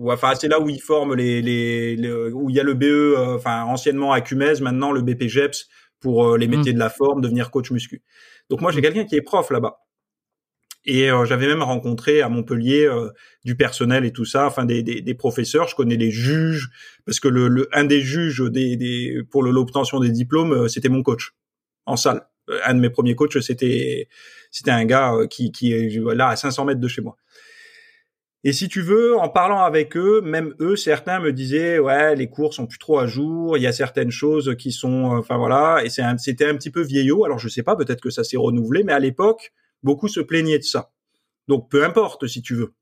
enfin, c'est là où ils forment les, les, où il y a le BE, euh, enfin anciennement à Cumez, maintenant le BPGEPS pour euh, les métiers mm. de la forme, devenir coach muscu. Donc moi j'ai mm. quelqu'un qui est prof là-bas. Et euh, j'avais même rencontré à Montpellier du personnel et tout ça, enfin des, des, des, professeurs. Je connais les juges parce que le, le un des juges des, des pour l'obtention des diplômes, c'était mon coach en salle. Euh, un de mes premiers coachs, c'était c'était un gars euh, qui qui est là à 500 mètres de chez moi. Et si tu veux, en parlant avec eux, même eux, certains me disaient, ouais, les cours sont plus trop à jour, il y a certaines choses qui sont, euh, enfin voilà, et c'était un, petit peu vieillot. Alors je sais pas, peut-être que ça s'est renouvelé, mais à l'époque, beaucoup se plaignaient de ça. Donc peu importe si tu veux.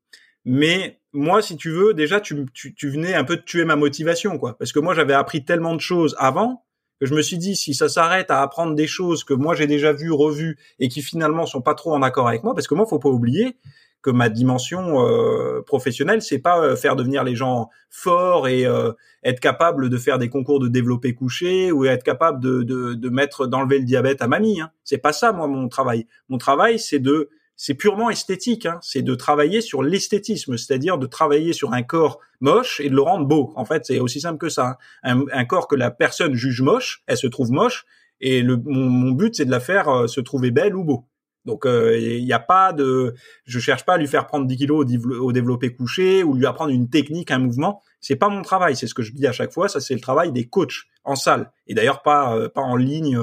Mais moi, si tu veux, déjà, tu, tu, tu venais un peu de tuer ma motivation, quoi. Parce que moi, j'avais appris tellement de choses avant je me suis dit si ça s'arrête à apprendre des choses que moi j'ai déjà vues, revues et qui finalement sont pas trop en accord avec moi, parce que moi faut pas oublier que ma dimension euh, professionnelle, c'est pas euh, faire devenir les gens forts et euh, être capable de faire des concours de développé couché ou être capable de, de, de mettre d'enlever le diabète à mamie. Hein. C'est pas ça moi mon travail. Mon travail c'est de c'est purement esthétique. Hein. C'est de travailler sur l'esthétisme, c'est-à-dire de travailler sur un corps moche et de le rendre beau. En fait, c'est aussi simple que ça. Hein. Un, corps que la personne juge moche, elle se trouve moche, et le, mon, but, c'est de la faire euh, se trouver belle ou beau. Donc, euh, il n'y a pas de, je cherche pas à lui faire prendre 10 kilos au, développé couché ou lui apprendre une technique, un mouvement. C'est pas mon travail. C'est ce que je dis à chaque fois. Ça, c'est le travail des coachs en salle. Et d'ailleurs, pas, euh, pas en ligne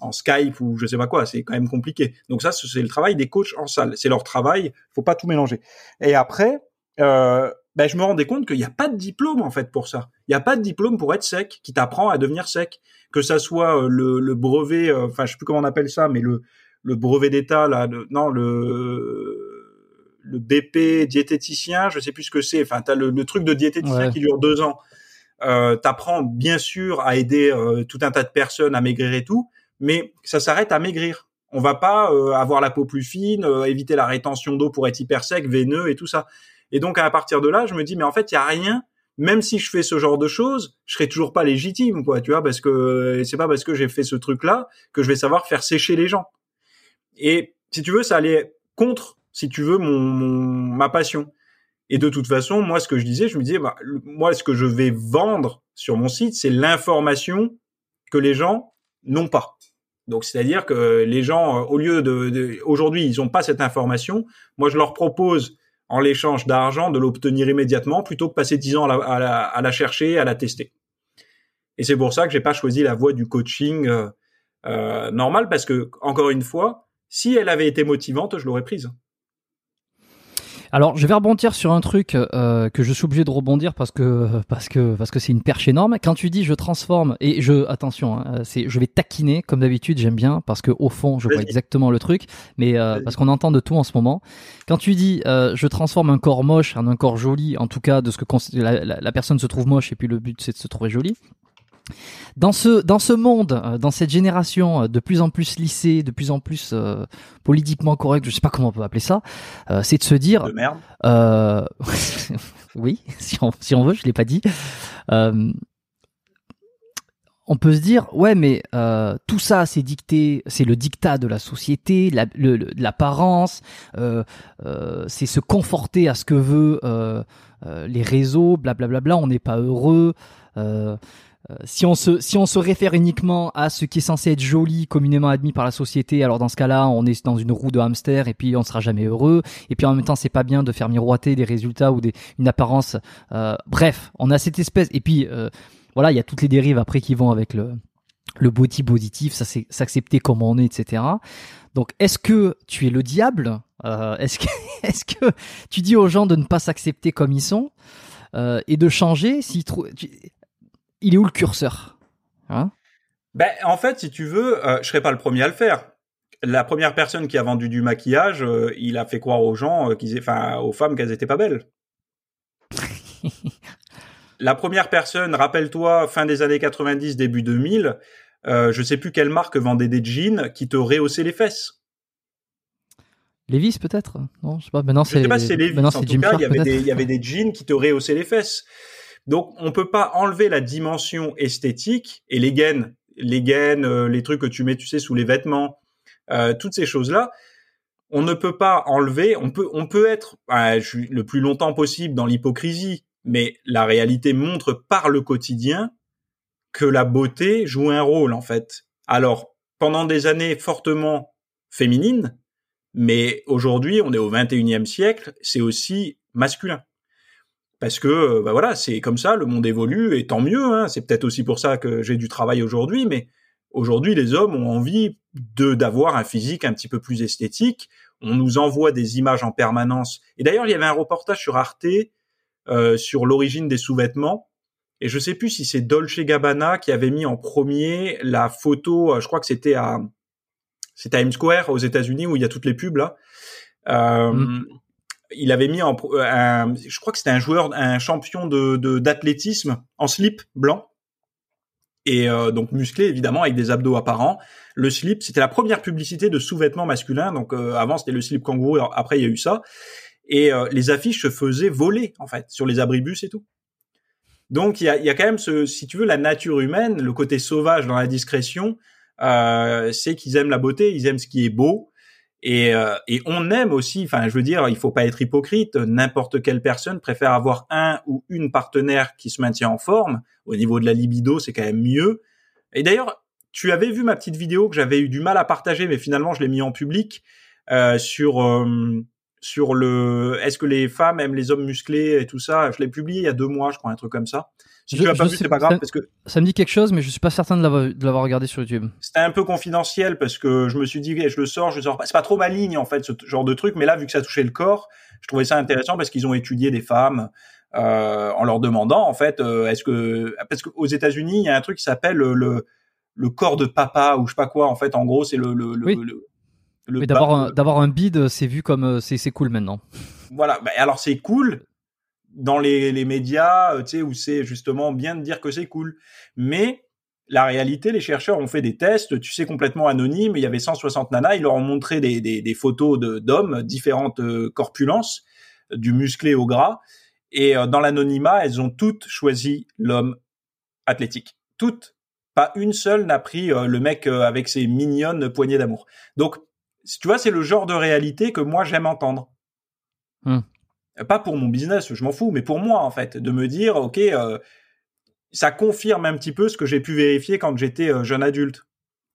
en Skype ou je sais pas quoi, c'est quand même compliqué. Donc ça, c'est le travail des coachs en salle, c'est leur travail, faut pas tout mélanger. Et après, euh, ben, je me rendais compte qu'il n'y a pas de diplôme en fait pour ça. Il n'y a pas de diplôme pour être sec qui t'apprend à devenir sec, que ça soit euh, le, le brevet, euh, enfin je sais plus comment on appelle ça, mais le le brevet d'état là, non le le BP diététicien, je sais plus ce que c'est. Enfin, t'as le, le truc de diététicien qui dure deux ans. Euh, t'apprends bien sûr à aider euh, tout un tas de personnes à maigrir et tout, mais ça s'arrête à maigrir. On va pas euh, avoir la peau plus fine, euh, éviter la rétention d'eau pour être hyper sec, veineux et tout ça. Et donc à partir de là, je me dis mais en fait il y a rien. Même si je fais ce genre de choses, je serai toujours pas légitime, quoi, tu vois, parce que c'est pas parce que j'ai fait ce truc-là que je vais savoir faire sécher les gens. Et si tu veux, ça allait contre, si tu veux, mon, ma passion. Et de toute façon, moi, ce que je disais, je me disais, bah, moi, ce que je vais vendre sur mon site, c'est l'information que les gens n'ont pas. Donc c'est-à-dire que les gens, euh, au lieu de, aujourd'hui, ils n'ont pas cette information. Moi, je leur propose en l'échange d'argent de l'obtenir immédiatement plutôt que passer dix ans à la, chercher, à la tester. Et c'est pour ça que j'ai pas choisi la voie du coaching euh, euh normal parce que encore une fois, si elle avait été motivante, je l'aurais prise. Alors, je vais rebondir sur un truc euh, que je suis obligé de rebondir parce que parce que parce que c'est une perche énorme. Quand tu dis je transforme et je attention, hein, c'est je vais taquiner comme d'habitude, j'aime bien parce que au fond, je vois exactement le truc, mais euh, parce qu'on entend de tout en ce moment. Quand tu dis euh, je transforme un corps moche en un corps joli, en tout cas de ce que la, la personne se trouve moche et puis le but c'est de se trouver joli. Dans ce, dans ce monde, euh, dans cette génération euh, de plus en plus lissée, de plus en plus euh, politiquement correct, je sais pas comment on peut appeler ça, c'est de se dire... De merde. oui, si on, si on veut, je l'ai pas dit. on peut se dire, ouais, mais tout ça, c'est dicté, c'est le dictat de la société, l'apparence, c'est se conforter à ce que veut les réseaux, blablabla. Bla, bla, bla, on n'est pas heureux. Euh, si on se si on se réfère uniquement à ce qui est censé être joli, communément admis par la société, alors dans ce cas-là, on est dans une roue de hamster et puis on sera jamais heureux. Et puis en même temps, c'est pas bien de faire miroiter des résultats ou des une apparence. Euh, bref, on a cette espèce. Et puis euh, voilà, il y a toutes les dérives après qui vont avec le le body positif, ça c'est s'accepter comme on est, etc. Donc, est-ce que tu es le diable? Est-ce que est-ce que tu dis aux gens de ne pas s'accepter comme ils sont? Et de changer si il est où le curseur? Hein? Ben, en fait, si tu veux, euh, je serais pas le premier à le faire. la première personne qui a vendu du maquillage, euh, il a fait croire aux gens, euh, qu'ils, enfin, aux femmes qu'elles étaient pas belles. la première personne, rappelle-toi, fin des années 90, début 2000, euh, je sais plus quelle marque vendait des jeans qui te rehaussaient les fesses. Levis peut-être? Non, je sais pas. Maintenant Je c'est. sais pas si c'est Levi's. Maintenant En c'est tout cas, il y Clark, avait des, peut-être. il y avait des jeans qui te rehaussaient les fesses. Donc, on peut pas enlever la dimension esthétique et les gaines, les gaines, euh, les trucs que tu mets, tu sais, sous les vêtements, euh, toutes ces choses-là. On ne peut pas enlever. On peut, on peut être suis le plus longtemps possible dans l'hypocrisie, mais la réalité montre par le quotidien que la beauté joue un rôle en fait. Alors, pendant des années fortement féminines, mais aujourd'hui, on est au 21e siècle, c'est aussi masculin. Parce que, euh, bah voilà, c'est comme ça, le monde évolue, et tant mieux, hein, c'est peut-être aussi pour ça que j'ai du travail aujourd'hui, mais aujourd'hui, les hommes ont envie de d'avoir un physique un petit peu plus esthétique. On nous envoie des images en permanence. Et d'ailleurs, il y avait un reportage sur Arte euh, sur l'origine des sous-vêtements, et je sais plus si c'est Dolce Gabbana qui avait mis en premier la photo, euh, je crois que c'était à c'est Times Square aux États-Unis où il y a toutes les pubs là. Euh, Mm. Il avait mis en, euh, un, je crois que c'était un joueur, un champion de d'athlétisme en slip blanc et euh, donc musclé évidemment avec des abdos apparents. Le slip, c'était la première publicité de sous-vêtements masculins. Donc euh, avant c'était le slip kangourou, après il y a eu ça. Et euh, les affiches se faisaient voler en fait sur les abribus et tout. Donc il y a, y a quand même ce, si tu veux, la nature humaine, le côté sauvage dans la discrétion, euh, c'est qu'ils aiment la beauté, ils aiment ce qui est beau. Et, euh, et on aime aussi, enfin je veux dire, il faut pas être hypocrite, n'importe quelle personne préfère avoir un ou une partenaire qui se maintient en forme. Au niveau de la libido, c'est quand même mieux. Et d'ailleurs, tu avais vu ma petite vidéo que j'avais eu du mal à partager, mais finalement je l'ai mis en public euh, sur euh, sur le est-ce que les femmes aiment les hommes musclés et tout ça? Je l'ai publié il y a deux mois, je crois, un truc comme ça. Si Je- tu l'as pas vu, c'est pas grave ça- parce que Ça me dit quelque chose, mais je suis pas certain de l'avoir regardé sur YouTube. c'était un peu confidentiel parce que je me suis dit eh, je le sors, je le sors pas. C'est pas trop ma ligne en fait ce genre de truc, mais là vu que ça touchait le corps, je trouvais ça intéressant parce qu'ils ont étudié des femmes euh, en leur demandant en fait euh, est-ce que parce qu'aux États-Unis il y a un truc qui s'appelle le, le le corps de papa ou je sais pas quoi en fait en gros c'est le le le, Oui. le- d'avoir un, d'avoir un bide, c'est vu comme euh, c'est c'est cool maintenant. Voilà. Bah, alors c'est cool dans les, les médias, euh, tu sais, où c'est justement bien de dire que c'est cool. Mais la réalité, les chercheurs ont fait des tests, tu sais, complètement anonymes. Il y avait 160 nanas, ils leur ont montré des, des, des photos d'hommes, différentes euh, corpulences, du musclé au gras. Et euh, dans l'anonymat, elles ont toutes choisi l'homme athlétique. Toutes. Pas une seule n'a pris euh, le mec euh, avec ses mignonnes poignées d'amour. Donc, tu vois, c'est le genre de réalité que moi j'aime entendre. Hmm. Pas pour mon business, je m'en fous, mais pour moi en fait, de me dire, ok, euh, ça confirme un petit peu ce que j'ai pu vérifier quand j'étais euh, jeune adulte.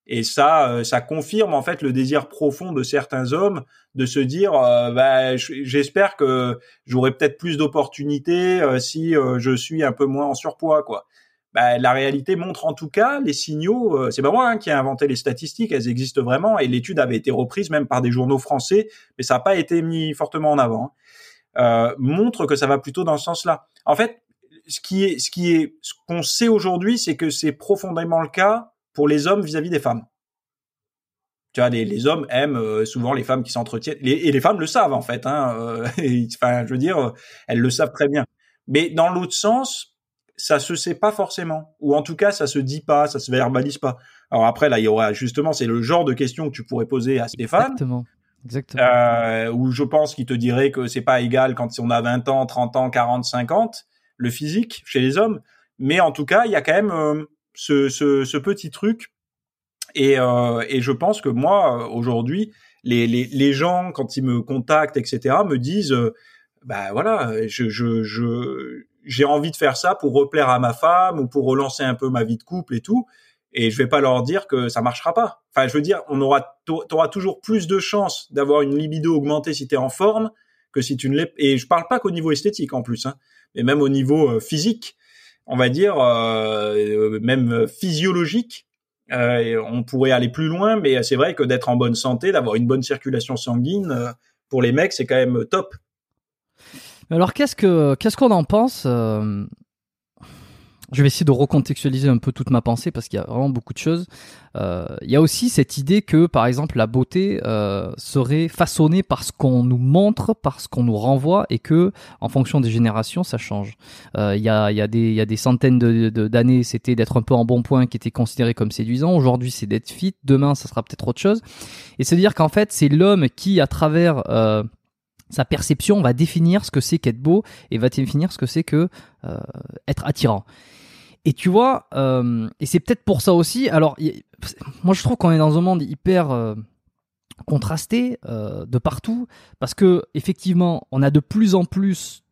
Et ça, euh, ça confirme en fait le désir profond de certains hommes de se dire, euh, bah, j'espère que j'aurai peut-être plus d'opportunités euh, si je suis un peu moins en surpoids, quoi. Bah, la réalité montre en tout cas les signaux. c'est pas moi hein, qui ai inventé les statistiques, elles existent vraiment et l'étude avait été reprise même par des journaux français, mais ça n'a pas été mis fortement en avant. hein. Euh, montre que ça va plutôt dans ce sens-là. En fait, ce qui est, ce qui est, ce qu'on sait aujourd'hui, c'est que c'est profondément le cas pour les hommes vis-à-vis des femmes. Tu vois, les, les hommes aiment euh, souvent les femmes qui s'entretiennent, et les femmes le savent en fait. Hein, euh, enfin, je veux dire, elles le savent très bien. Mais dans l'autre sens, ça se sait pas forcément, ou en tout cas, ça se dit pas, ça se verbalise pas. Alors après, là, il y aura justement, c'est le genre de questions que tu pourrais poser à Stéphane Exactement. Exactement. euh, où je pense qu'il te dirait que c'est pas égal quand on a 20 ans, 30 ans, 40, 50, le physique chez les hommes. Mais en tout cas, il y a quand même euh, ce, ce, ce petit truc. Et, euh, et je pense que moi, euh, aujourd'hui, les, les, les gens, quand ils me contactent, etc., me disent, euh, bah voilà, je, je, je, j'ai envie de faire ça pour replaire à ma femme ou pour relancer un peu ma vie de couple et tout. Et je vais pas leur dire que ça marchera pas. Enfin, je veux dire, on aura, t'auras toujours plus de chances d'avoir une libido augmentée si t'es en forme que si tu ne l'es. Et je parle pas qu'au niveau esthétique en plus, hein, mais même au niveau euh, physique, on va dire, euh, euh, même physiologique. Euh, on pourrait aller plus loin, mais c'est vrai que d'être en bonne santé, d'avoir une bonne circulation sanguine, euh, pour les mecs, c'est quand même top. Alors qu'est-ce que qu'est-ce qu'on en pense euh, je vais essayer de recontextualiser un peu toute ma pensée parce qu'il y a vraiment beaucoup de choses. Euh, il y a aussi cette idée que, par exemple, la beauté euh, serait façonnée par ce qu'on nous montre, par ce qu'on nous renvoie, et que, en fonction des générations, ça change. Euh, il, y a, il, y a des, il y a des centaines d'années, c'était d'être un peu en bon point qui était considéré comme séduisant. Aujourd'hui, c'est d'être fit. Demain, ça sera peut-être autre chose. Et c'est dire qu'en fait, c'est l'homme qui, à travers euh, sa perception va définir ce que c'est qu'être beau et va définir ce que c'est que euh, être attirant. Et tu vois, euh, et c'est peut-être pour ça aussi. Alors, moi, je trouve qu'on est dans un monde hyper euh, contrasté euh, de partout, parce que effectivement, on a de plus en plus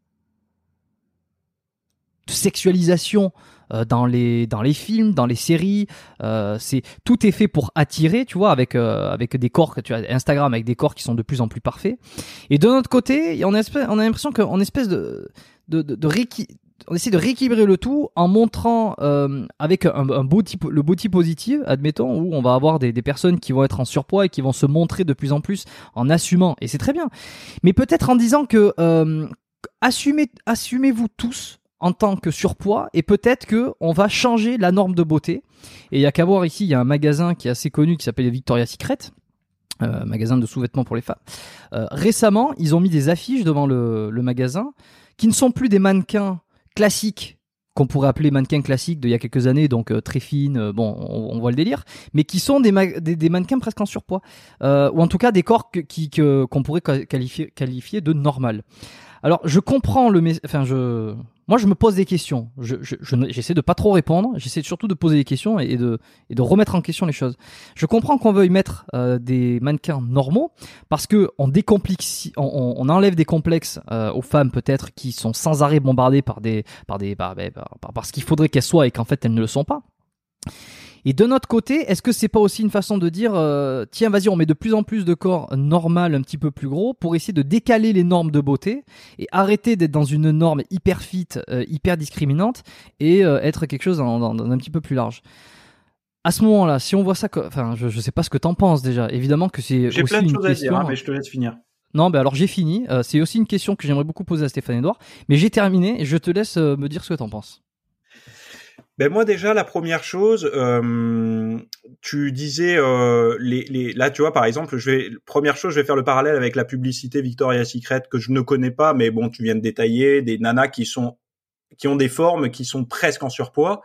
de sexualisation euh, dans les dans les films, dans les séries. Euh, c'est tout est fait pour attirer, tu vois, avec euh, avec des corps que tu as Instagram avec des corps qui sont de plus en plus parfaits. Et de notre côté, on a, on a l'impression qu'on espèce de de, de, de on essaie de rééquilibrer le tout en montrant euh, avec un, beau le beau type positif, admettons, où on va avoir des, personnes qui vont être en surpoids et qui vont se montrer de plus en plus en assumant, et c'est très bien. Mais peut-être en disant que euh, assumez, assumez-vous tous en tant que surpoids et peut-être que on va changer la norme de beauté. Et il y a qu'à voir ici, il y a un magasin qui est assez connu qui s'appelle Victoria's Secret. Euh, magasin de sous-vêtements pour les femmes. Récemment, ils ont mis des affiches devant le magasin qui ne sont plus des mannequins classiques qu'on pourrait appeler mannequins classiques d'il y a quelques années, donc euh, très fines, euh, bon, on, voit le délire, mais qui sont des, mannequins presque en surpoids, euh, ou en tout cas des corps qu'on pourrait qualifier, qualifier de normal. Alors, je comprends le, enfin, je, moi, je me pose des questions. Je, je, j'essaie de pas trop répondre. J'essaie surtout de poser des questions et, de, et de remettre en question les choses. Je comprends qu'on veuille mettre euh, des mannequins normaux parce que on décomplexe, on, on enlève des complexes euh, aux femmes peut-être qui sont sans arrêt bombardées par des, par des, par, par, par, par ce qu'il faudrait qu'elles soient et qu'en fait elles ne le sont pas. Et de notre côté, est-ce que c'est pas aussi une façon de dire euh, tiens vas-y on met de plus en plus de corps normal un petit peu plus gros pour essayer de décaler les normes de beauté et arrêter d'être dans une norme hyper fit, euh, hyper discriminante et euh, être quelque chose d'un petit peu plus large. À ce moment-là, si on voit ça, enfin je, je sais pas ce que t'en penses déjà. Évidemment que c'est aussi plein de une choses question. À dire, hein, mais je te laisse finir. Non, ben alors j'ai fini. C'est aussi une question que j'aimerais beaucoup poser à Stéphane Edouard, mais j'ai terminé. Et je te laisse me dire ce que t'en penses. Ben moi déjà la première chose, euh, tu disais euh, les, les, là tu vois par exemple je vais première chose je vais faire le parallèle avec la publicité Victoria's Secret que je ne connais pas mais bon tu viens de détailler des nanas qui sont qui ont des formes qui sont presque en surpoids.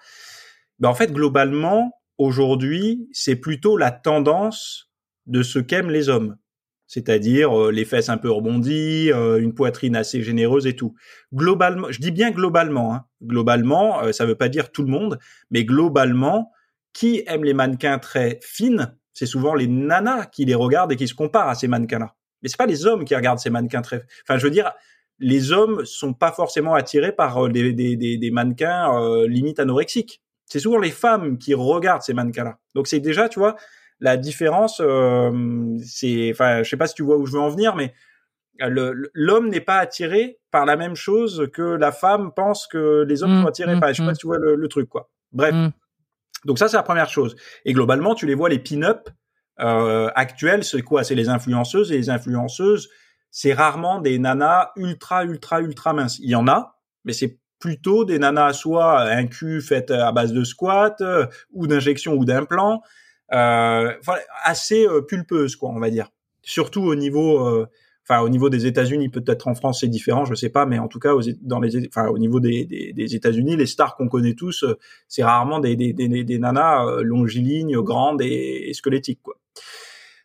Ben en fait globalement aujourd'hui c'est plutôt la tendance de ce qu'aiment les hommes c'est-à-dire euh, les fesses un peu rebondies, euh, une poitrine assez généreuse et tout. Globalement, je dis bien globalement, hein, globalement, euh, ça veut pas dire tout le monde, mais globalement, qui aime les mannequins très fines, c'est souvent les nanas qui les regardent et qui se comparent à ces mannequins-là. Mais c'est pas les hommes qui regardent ces mannequins très. Enfin, je veux dire, les hommes sont pas forcément attirés par des, des, des, des mannequins euh, limite anorexiques. C'est souvent les femmes qui regardent ces mannequins-là. Donc c'est déjà, tu vois, la différence, euh, c'est, enfin, je sais pas si tu vois où je veux en venir, mais l'homme n'est pas attiré par la même chose que la femme pense que les hommes Mmh, sont attirés mmh, par. Je sais pas mmh. si tu vois le, le truc, quoi. Bref. Mmh. Donc ça, c'est la première chose. Et globalement, tu les vois, les pin-up euh, actuels, c'est quoi? C'est les influenceuses. Et les influenceuses, c'est rarement des nanas ultra, ultra, ultra minces. Il y en a, mais c'est plutôt des nanas soit un cul fait à base de squat euh, ou d'injection ou d'implant, euh, voilà, assez euh, pulpeuse, quoi, on va dire. Surtout au niveau, euh, enfin au niveau des États-Unis, peut-être en France c'est différent, je sais pas, mais en tout cas dans les, enfin au niveau des, des, des États-Unis, les stars qu'on connaît tous, euh, c'est rarement des, des, des, des nanas euh, longilignes, grandes et, et squelettiques, quoi.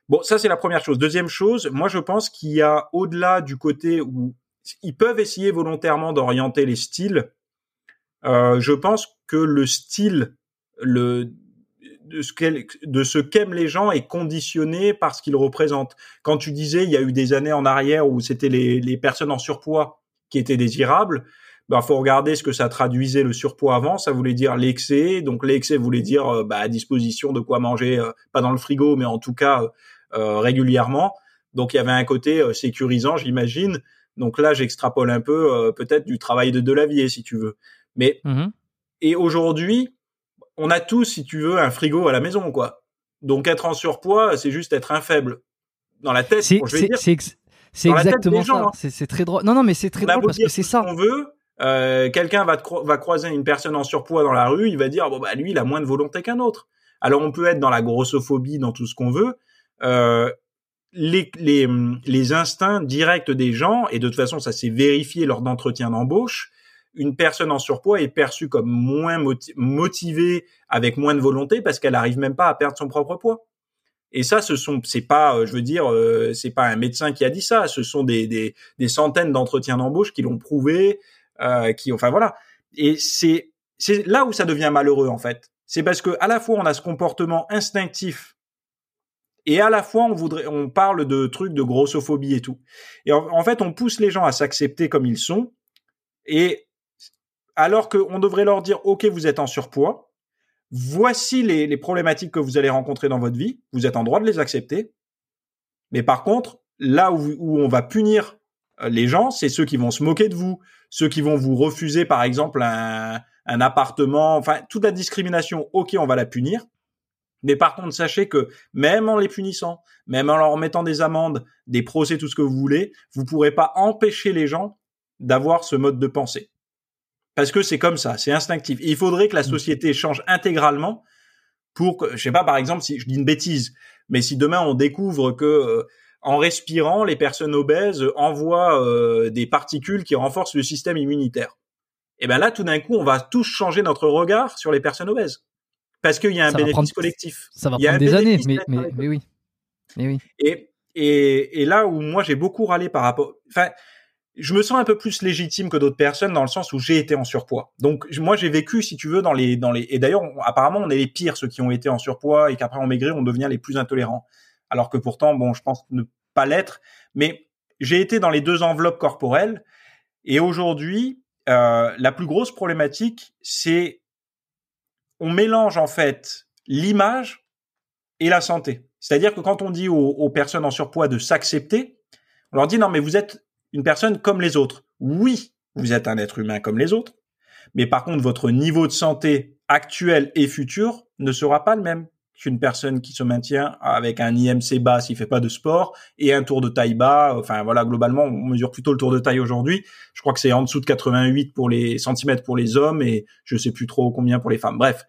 Bon, ça c'est la première chose. Deuxième chose, moi je pense qu'il y a au-delà du côté où ils peuvent essayer volontairement d'orienter les styles. Euh, je pense que le style, le de ce qu'aiment les gens est conditionné par ce qu'ils représentent. Quand tu disais, il y a eu des années en arrière où c'était les, les personnes en surpoids qui étaient désirables, ben faut regarder ce que ça traduisait le surpoids avant. Ça voulait dire l'excès, donc l'excès voulait dire euh, bah, à disposition de quoi manger, euh, pas dans le frigo, mais en tout cas euh, régulièrement. Donc il y avait un côté sécurisant, j'imagine. Donc là, j'extrapole un peu peut-être du travail de Delavier, si tu veux. Mais Mhm. et aujourd'hui, on a tous, si tu veux, un frigo à la maison, quoi. Donc être en surpoids, c'est juste être un faible. Dans la tête, C'est bon, je vais dire, c'est ex- exactement des gens, ça. hein. C'est très drôle. Non, non, mais c'est très on drôle parce que c'est ça. qu'on veut, Euh, quelqu'un va, va croiser une personne en surpoids dans la rue, il va dire bon bah lui il a moins de volonté qu'un autre. Alors on peut être dans la grossophobie, dans tout ce qu'on veut. Euh, les, les, les instincts directs des gens, et de toute façon ça s'est vérifié lors d'entretiens d'embauche, une personne en surpoids est perçue comme moins motivée, avec moins de volonté, parce qu'elle arrive même pas à perdre son propre poids. Et ça, ce sont, c'est pas, euh, je veux dire, euh, c'est pas un médecin qui a dit ça. Ce sont des, des, des centaines d'entretiens d'embauche qui l'ont prouvé, euh, qui, enfin voilà. Et c'est, c'est là où ça devient malheureux en fait. C'est parce que à la fois on a ce comportement instinctif et à la fois on voudrait, on parle de trucs de grossophobie et tout. Et en, fait, on pousse les gens à s'accepter comme ils sont. Et alors qu'on devrait leur dire, ok, vous êtes en surpoids, voici les, problématiques que vous allez rencontrer dans votre vie, vous êtes en droit de les accepter. Mais par contre, là où, on va punir euh, les gens, c'est ceux qui vont se moquer de vous, ceux qui vont vous refuser, par exemple, un, appartement, enfin, toute la discrimination, ok, on va la punir. Mais par contre, sachez que même en les punissant, même en leur mettant des amendes, des procès, tout ce que vous voulez, vous pourrez pas empêcher les gens d'avoir ce mode de pensée. Parce que c'est comme ça, c'est instinctif. il faudrait que la mmh. société change intégralement pour que, je sais pas, par exemple, si je dis une bêtise, mais si demain on découvre que euh, en respirant, les personnes obèses envoient euh, des particules qui renforcent le système immunitaire. Et ben là, tout d'un coup, on va tous changer notre regard sur les personnes obèses parce qu'il y a un bénéfice collectif. Ça va prendre des années, mais, mais, oui. Mais oui. Et, et, et là où moi j'ai beaucoup râlé par rapport, enfin, je me sens un peu plus légitime que d'autres personnes dans le sens où j'ai été en surpoids. Donc moi j'ai vécu, si tu veux, dans les dans les et d'ailleurs apparemment on est les pires ceux qui ont été en surpoids et qu'après on maigrit, on devient les plus intolérants. Alors que pourtant bon, je pense ne pas l'être. Mais j'ai été dans les deux enveloppes corporelles et aujourd'hui euh, la plus grosse problématique c'est on mélange en fait l'image et la santé. C'est-à-dire que quand on dit aux, aux personnes en surpoids de s'accepter, on leur dit non mais vous êtes une personne comme les autres. Oui, vous êtes un être humain comme les autres, mais par contre, votre niveau de santé actuel et futur ne sera pas le même qu'une personne qui se maintient avec un IMC bas s'il fait pas de sport et un tour de taille bas. Enfin voilà, globalement, on mesure plutôt le tour de taille aujourd'hui. Je crois que c'est en dessous de 88 pour les centimètres pour les hommes et je sais plus trop combien pour les femmes. Bref,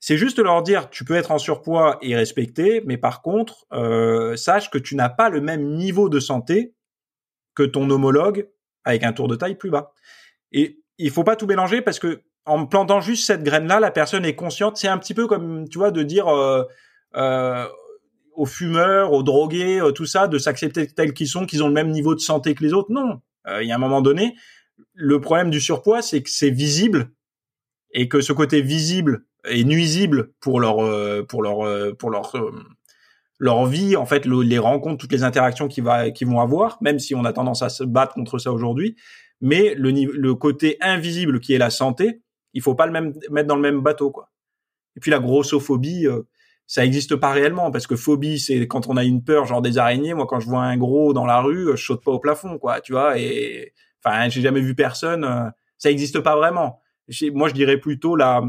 c'est juste leur dire tu peux être en surpoids et respecter, mais par contre, euh, sache que tu n'as pas le même niveau de santé que ton homologue avec un tour de taille plus bas. Et il faut pas tout mélanger parce que en plantant juste cette graine-là, la personne est consciente. C'est un petit peu comme, tu vois, de dire euh, euh, aux fumeurs, aux drogués, euh, tout ça, de s'accepter tels qu'ils sont, qu'ils ont le même niveau de santé que les autres. Non. Euh, il y a un moment donné, le problème du surpoids, c'est que c'est visible et que ce côté visible est nuisible pour leur, pour leur, pour leur leur vie, en fait, les rencontres, toutes les interactions qu'ils vont avoir, même si on a tendance à se battre contre ça aujourd'hui. Mais le, côté invisible qui est la santé, il faut pas le même mettre dans le même bateau, quoi. Et puis la grossophobie, euh, ça n'existe pas réellement parce que phobie, c'est quand on a une peur, genre des araignées. Moi, quand je vois un gros dans la rue, je saute pas au plafond, quoi, tu vois. Et enfin, j'ai jamais vu personne. Euh, ça n'existe pas vraiment. Moi, je dirais plutôt la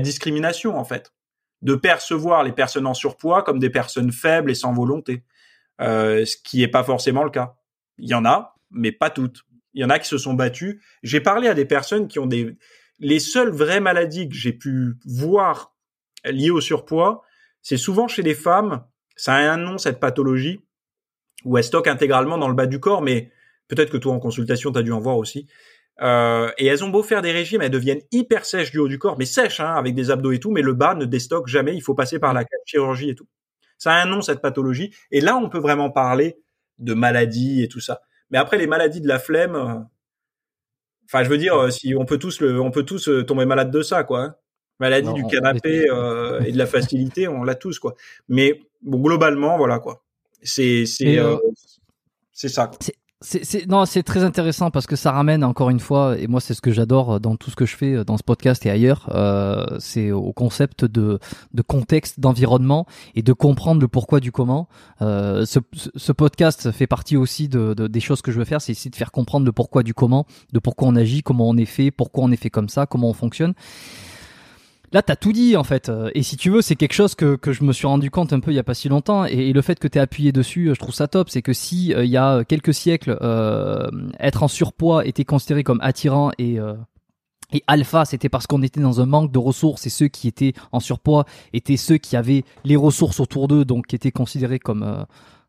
discrimination, en fait de percevoir les personnes en surpoids comme des personnes faibles et sans volonté, euh, ce qui n'est pas forcément le cas. Il y en a, mais pas toutes. Il y en a qui se sont battues. J'ai parlé à des personnes qui ont des... Les seules vraies maladies que j'ai pu voir liées au surpoids, c'est souvent chez les femmes, ça a un nom cette pathologie, où elles stockent intégralement dans le bas du corps, mais peut-être que toi en consultation, tu as dû en voir aussi. Euh, et elles ont beau faire des régimes, elles deviennent hyper sèches du haut du corps, mais sèches, hein, avec des abdos et tout, mais le bas ne déstocke jamais, il faut passer par la chirurgie et tout. Ça a un nom, cette pathologie. Et là, on peut vraiment parler de maladies et tout ça. Mais après, les maladies de la flemme, euh, enfin, je veux dire, euh, si on peut tous le, on peut tous tomber malade de ça, quoi. Hein. Maladie du canapé et de la facilité, on l'a tous, quoi. Mais bon, globalement, voilà, quoi. C'est, c'est, c'est ça. C'est, non, c'est très intéressant parce que ça ramène encore une fois, et moi c'est ce que j'adore dans tout ce que je fais dans ce podcast et ailleurs, euh, c'est au concept de, de contexte, d'environnement et de comprendre le pourquoi du comment. Euh, ce, ce, podcast fait partie aussi de, de, des choses que je veux faire, c'est essayer de faire comprendre le pourquoi du comment, de pourquoi on agit, comment on est fait, pourquoi on est fait comme ça, comment on fonctionne là, t'as tout dit en fait. Et si tu veux, c'est quelque chose que, je me suis rendu compte un peu il y a pas si longtemps. Et, le fait que t'aies appuyé dessus, je trouve ça top. C'est que si il y a quelques siècles, être en surpoids était considéré comme attirant et alpha, c'était parce qu'on était dans un manque de ressources et ceux qui étaient en surpoids étaient ceux qui avaient les ressources autour d'eux, donc qui étaient considérés comme euh,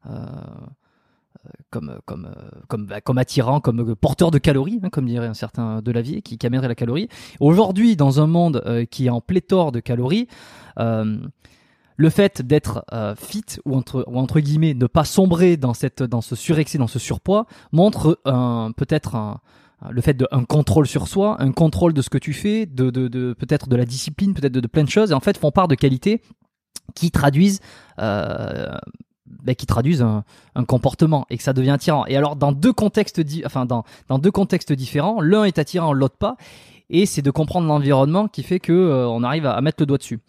euh, comme comme comme bah, comme attirants, comme porteurs de calories, hein, comme dirait un certain de la vie, qui, qui amènerait la calorie. Aujourd'hui, dans un monde euh, qui est en pléthore de calories, le fait d'être fit ou entre ou entre guillemets ne pas sombrer dans cette dans ce surexcès, dans ce surpoids, montre peut-être le fait d'un contrôle sur soi, un contrôle de ce que tu fais, de, de peut-être de la discipline, peut-être de, plein de choses, et en fait font part de qualités qui traduisent euh, ben, qui traduisent un, un, comportement et que ça devient attirant. Et alors dans deux contextes, enfin dans, dans deux contextes différents, l'un est attirant, l'autre pas et c'est de comprendre l'environnement qui fait que euh, on arrive à, mettre le doigt dessus.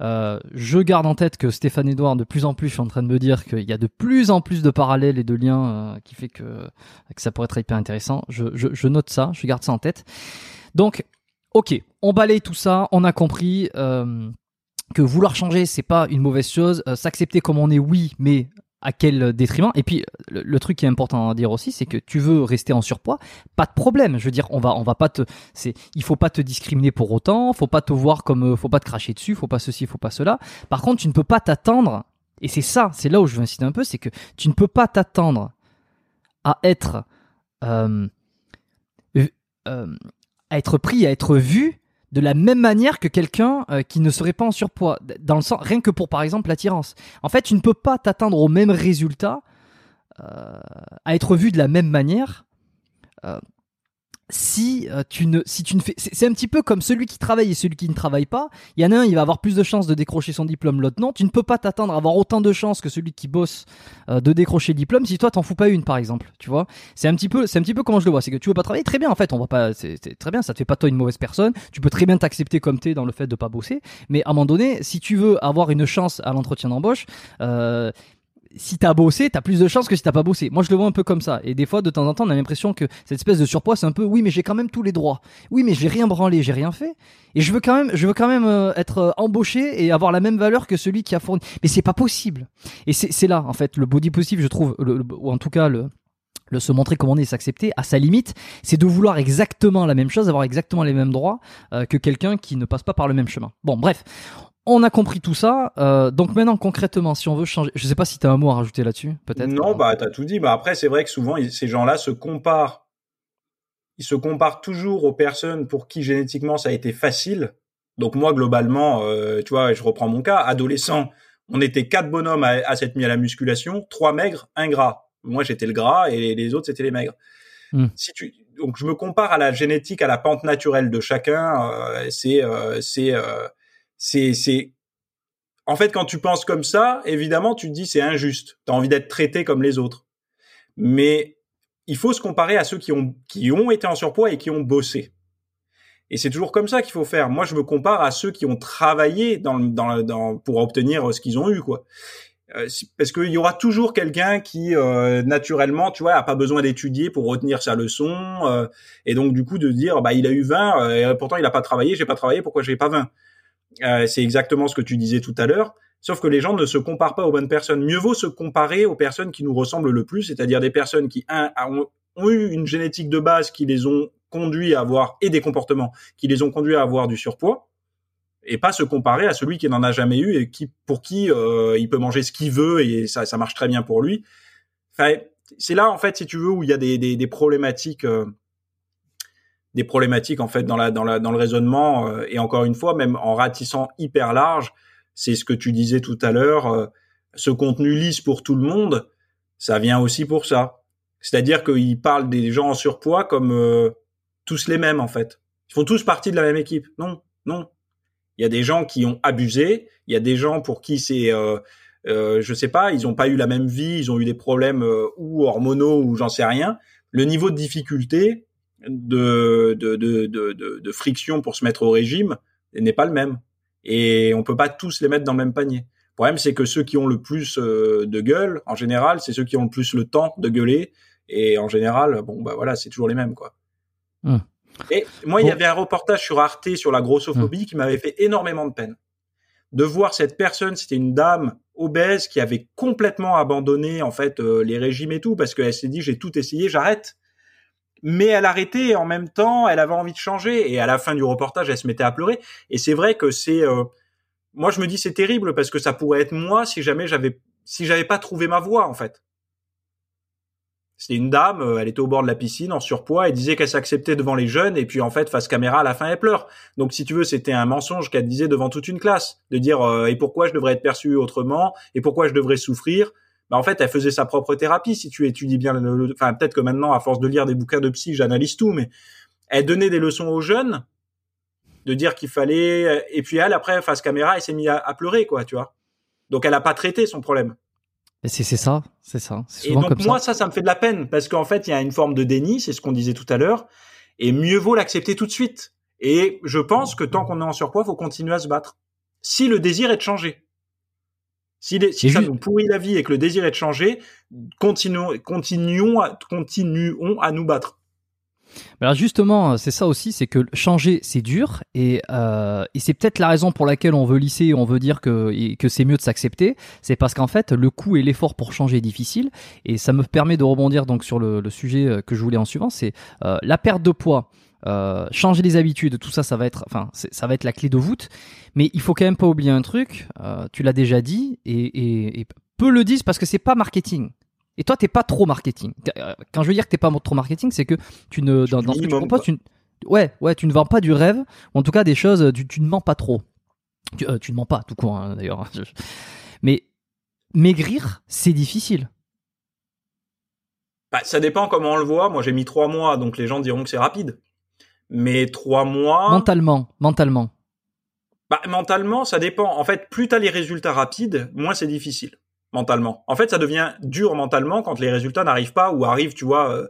Euh, je garde en tête que Stéphane Edouard, de plus en plus, je suis en train de me dire qu'il y a de plus en plus de parallèles et de liens euh, qui fait que, que ça pourrait être hyper intéressant. Je, je, je, note ça, je garde ça en tête. Donc, ok, on balaye tout ça, on a compris. Que vouloir changer, c'est pas une mauvaise chose. S'accepter comme on est, oui, mais à quel détriment Et puis le, truc qui est important à dire aussi, c'est que tu veux rester en surpoids, pas de problème. Je veux dire, on va on va pas te il faut pas te discriminer pour autant, faut pas te voir comme euh, faut pas te cracher dessus, faut pas ceci, faut pas cela. Par contre, tu ne peux pas t'attendre et c'est ça, c'est là où je veux insister un peu, c'est que tu ne peux pas t'attendre à être euh, euh, à être pris, à être vu de la même manière que quelqu'un euh, qui ne serait pas en surpoids, rien que pour par exemple l'attirance. En fait, tu ne peux pas t'atteindre au même résultat euh, à être vu de la même manière euh, si euh, tu ne si tu ne fais c'est un petit peu comme celui qui travaille et celui qui ne travaille pas. Il y en a un il va avoir plus de chances de décrocher son diplôme. L'autre non. Tu ne peux pas t'attendre à avoir autant de chances que celui qui bosse euh, de décrocher le diplôme si toi t'en fous pas une par exemple tu vois. C'est un petit peu c'est un petit peu comment je le vois. C'est que tu veux pas travailler. Très bien en fait on va pas c'est très bien. Ça te fait pas toi une mauvaise personne. Tu peux très bien t'accepter comme t'es dans le fait de pas bosser. Mais à un moment donné si tu veux avoir une chance à l'entretien d'embauche euh, si t'as bossé, t'as plus de chances que si t'as pas bossé. Moi, je le vois un peu comme ça. Et des fois, de temps en temps, on a l'impression que cette espèce de surpoids, c'est un peu, oui, mais j'ai quand même tous les droits. Oui, mais j'ai rien branlé, j'ai rien fait. Et je veux quand même, je veux quand même euh, être euh, embauché et avoir la même valeur que celui qui a fourni. Mais c'est pas possible. Et c'est là, en fait, le body positive, je trouve, ou en tout cas le se montrer comme on est, s'accepter, à sa limite, c'est de vouloir exactement la même chose, avoir exactement les mêmes droits euh, que quelqu'un qui ne passe pas par le même chemin. Bon, bref, on a compris tout ça. Euh, donc maintenant, concrètement, si on veut changer, je sais pas si tu as un mot à rajouter là-dessus, peut-être. Non, bah t'as tout dit. Bah après, c'est vrai que souvent ces gens-là se comparent. Ils se comparent toujours aux personnes pour qui génétiquement ça a été facile. Donc moi, globalement, euh, tu vois, je reprends mon cas. Adolescent, on était quatre bonhommes à, s'être mis à la musculation, trois maigres, un gras. Moi, j'étais le gras et les autres c'était les maigres. Hmm. Si tu donc je me compare à la génétique, à la pente naturelle de chacun. Euh, c'est c'est c'est c'est en fait quand tu penses comme ça, évidemment tu te dis c'est injuste. Tu as envie d'être traité comme les autres. Mais il faut se comparer à ceux qui ont qui ont été en surpoids et qui ont bossé. Et c'est toujours comme ça qu'il faut faire. Moi, je me compare à ceux qui ont travaillé dans, dans, dans pour obtenir ce qu'ils ont eu, quoi. Euh, parce qu'il y aura toujours quelqu'un qui euh, naturellement, tu vois, a pas besoin d'étudier pour retenir sa leçon, euh, et donc du coup de dire, bah il a eu 20, et pourtant il a pas travaillé, j'ai pas travaillé, pourquoi j'ai pas 20 euh, c'est exactement ce que tu disais tout à l'heure. Sauf que les gens ne se comparent pas aux bonnes personnes. Mieux vaut se comparer aux personnes qui nous ressemblent le plus, c'est-à-dire des personnes qui un, ont, eu une génétique de base qui les ont conduits à avoir et des comportements qui les ont conduits à avoir du surpoids, et pas se comparer à celui qui n'en a jamais eu et qui pour qui euh, il peut manger ce qu'il veut et ça, ça marche très bien pour lui. Enfin, c'est là en fait, si tu veux, où il y a des, des, des problématiques. Euh, des problématiques en fait dans la dans la dans le raisonnement euh, et encore une fois même en ratissant hyper large c'est ce que tu disais tout à l'heure euh, ce contenu lisse pour tout le monde ça vient aussi pour ça. C'est-à-dire qu'il parle des gens en surpoids comme euh, tous les mêmes en fait. Ils font tous partie de la même équipe. Non non. Il y a des gens qui ont abusé il y a des gens pour qui c'est euh, je sais pas ils ont pas eu la même vie ils ont eu des problèmes ou hormonaux ou j'en sais rien. Le niveau de difficulté de, de, de, de, de friction pour se mettre au régime n'est pas le même. Et on peut pas tous les mettre dans le même panier. Le problème, c'est que ceux qui ont le plus euh, de gueule, en général, c'est ceux qui ont le plus le temps de gueuler. Et en général, bon, bah voilà, c'est toujours les mêmes, quoi. Hum. Et moi, il y avait un reportage sur Arte sur la grossophobie qui m'avait fait énormément de peine. De voir cette personne, c'était une dame obèse qui avait complètement abandonné en fait euh, les régimes et tout parce qu'elle s'est dit j'ai tout essayé, j'arrête. Mais elle arrêtait et en même temps, elle avait envie de changer et à la fin du reportage, elle se mettait à pleurer. Et c'est vrai que c'est, euh, moi je me dis c'est terrible parce que ça pourrait être moi si jamais j'avais, si j'avais pas trouvé ma voie en fait. C'était une dame, euh, elle était au bord de la piscine en surpoids, elle disait qu'elle s'acceptait devant les jeunes et puis en fait face caméra à la fin elle pleure. Donc si tu veux, c'était un mensonge qu'elle disait devant toute une classe de dire euh, et pourquoi je devrais être perçue autrement? Et pourquoi je devrais souffrir? Bah en fait, elle faisait sa propre thérapie si tu étudies bien le, enfin peut-être que maintenant à force de lire des bouquins de psy, j'analyse tout mais elle donnait des leçons aux jeunes de dire qu'il fallait et puis elle après face caméra, elle s'est mise à, à pleurer quoi, tu vois. Donc elle a pas traité son problème. C'est ça, c'est ça. Et donc moi ça. ça, me fait de la peine parce qu'en fait il y a une forme de déni, c'est ce qu'on disait tout à l'heure, et mieux vaut l'accepter tout de suite. Et je pense que tant qu'on est en surpoids, faut continuer à se battre. Si le désir est de changer, si, si ça nous pourrit la vie et que le désir est de changer, continuons, continuons, continuons à nous battre. Alors justement, c'est ça aussi, c'est que changer, c'est dur, et, euh, et c'est peut-être la raison pour laquelle on veut lisser, on veut dire que, que c'est mieux de s'accepter, c'est parce qu'en fait, le coût et l'effort pour changer est difficile, et ça me permet de rebondir donc sur le, sujet euh, que je voulais en suivant, c'est euh, la perte de poids. Changer les habitudes, tout ça, ça va être, enfin, ça va être la clé de voûte. Mais il faut quand même pas oublier un truc. tu l'as déjà dit et, et, et peu le disent parce que c'est pas marketing. Et toi, t'es pas trop marketing. Euh, quand je veux dire que t'es pas trop marketing, c'est que tu ne dans, ce que tu proposes, tu, ouais, ouais, tu ne vends pas du rêve, ou en tout cas des choses, tu, ne mens pas trop. Tu, euh, tu ne mens pas tout court hein, d'ailleurs. Mais maigrir, c'est difficile. Bah, ça dépend comment on le voit. Moi, j'ai mis trois mois, donc les gens diront que c'est rapide. Mais trois mois. Mentalement, mentalement. Bah, mentalement, ça dépend. En fait, plus t'as les résultats rapides, moins c'est difficile mentalement. En fait, ça devient dur mentalement quand les résultats n'arrivent pas ou arrivent, tu vois, euh,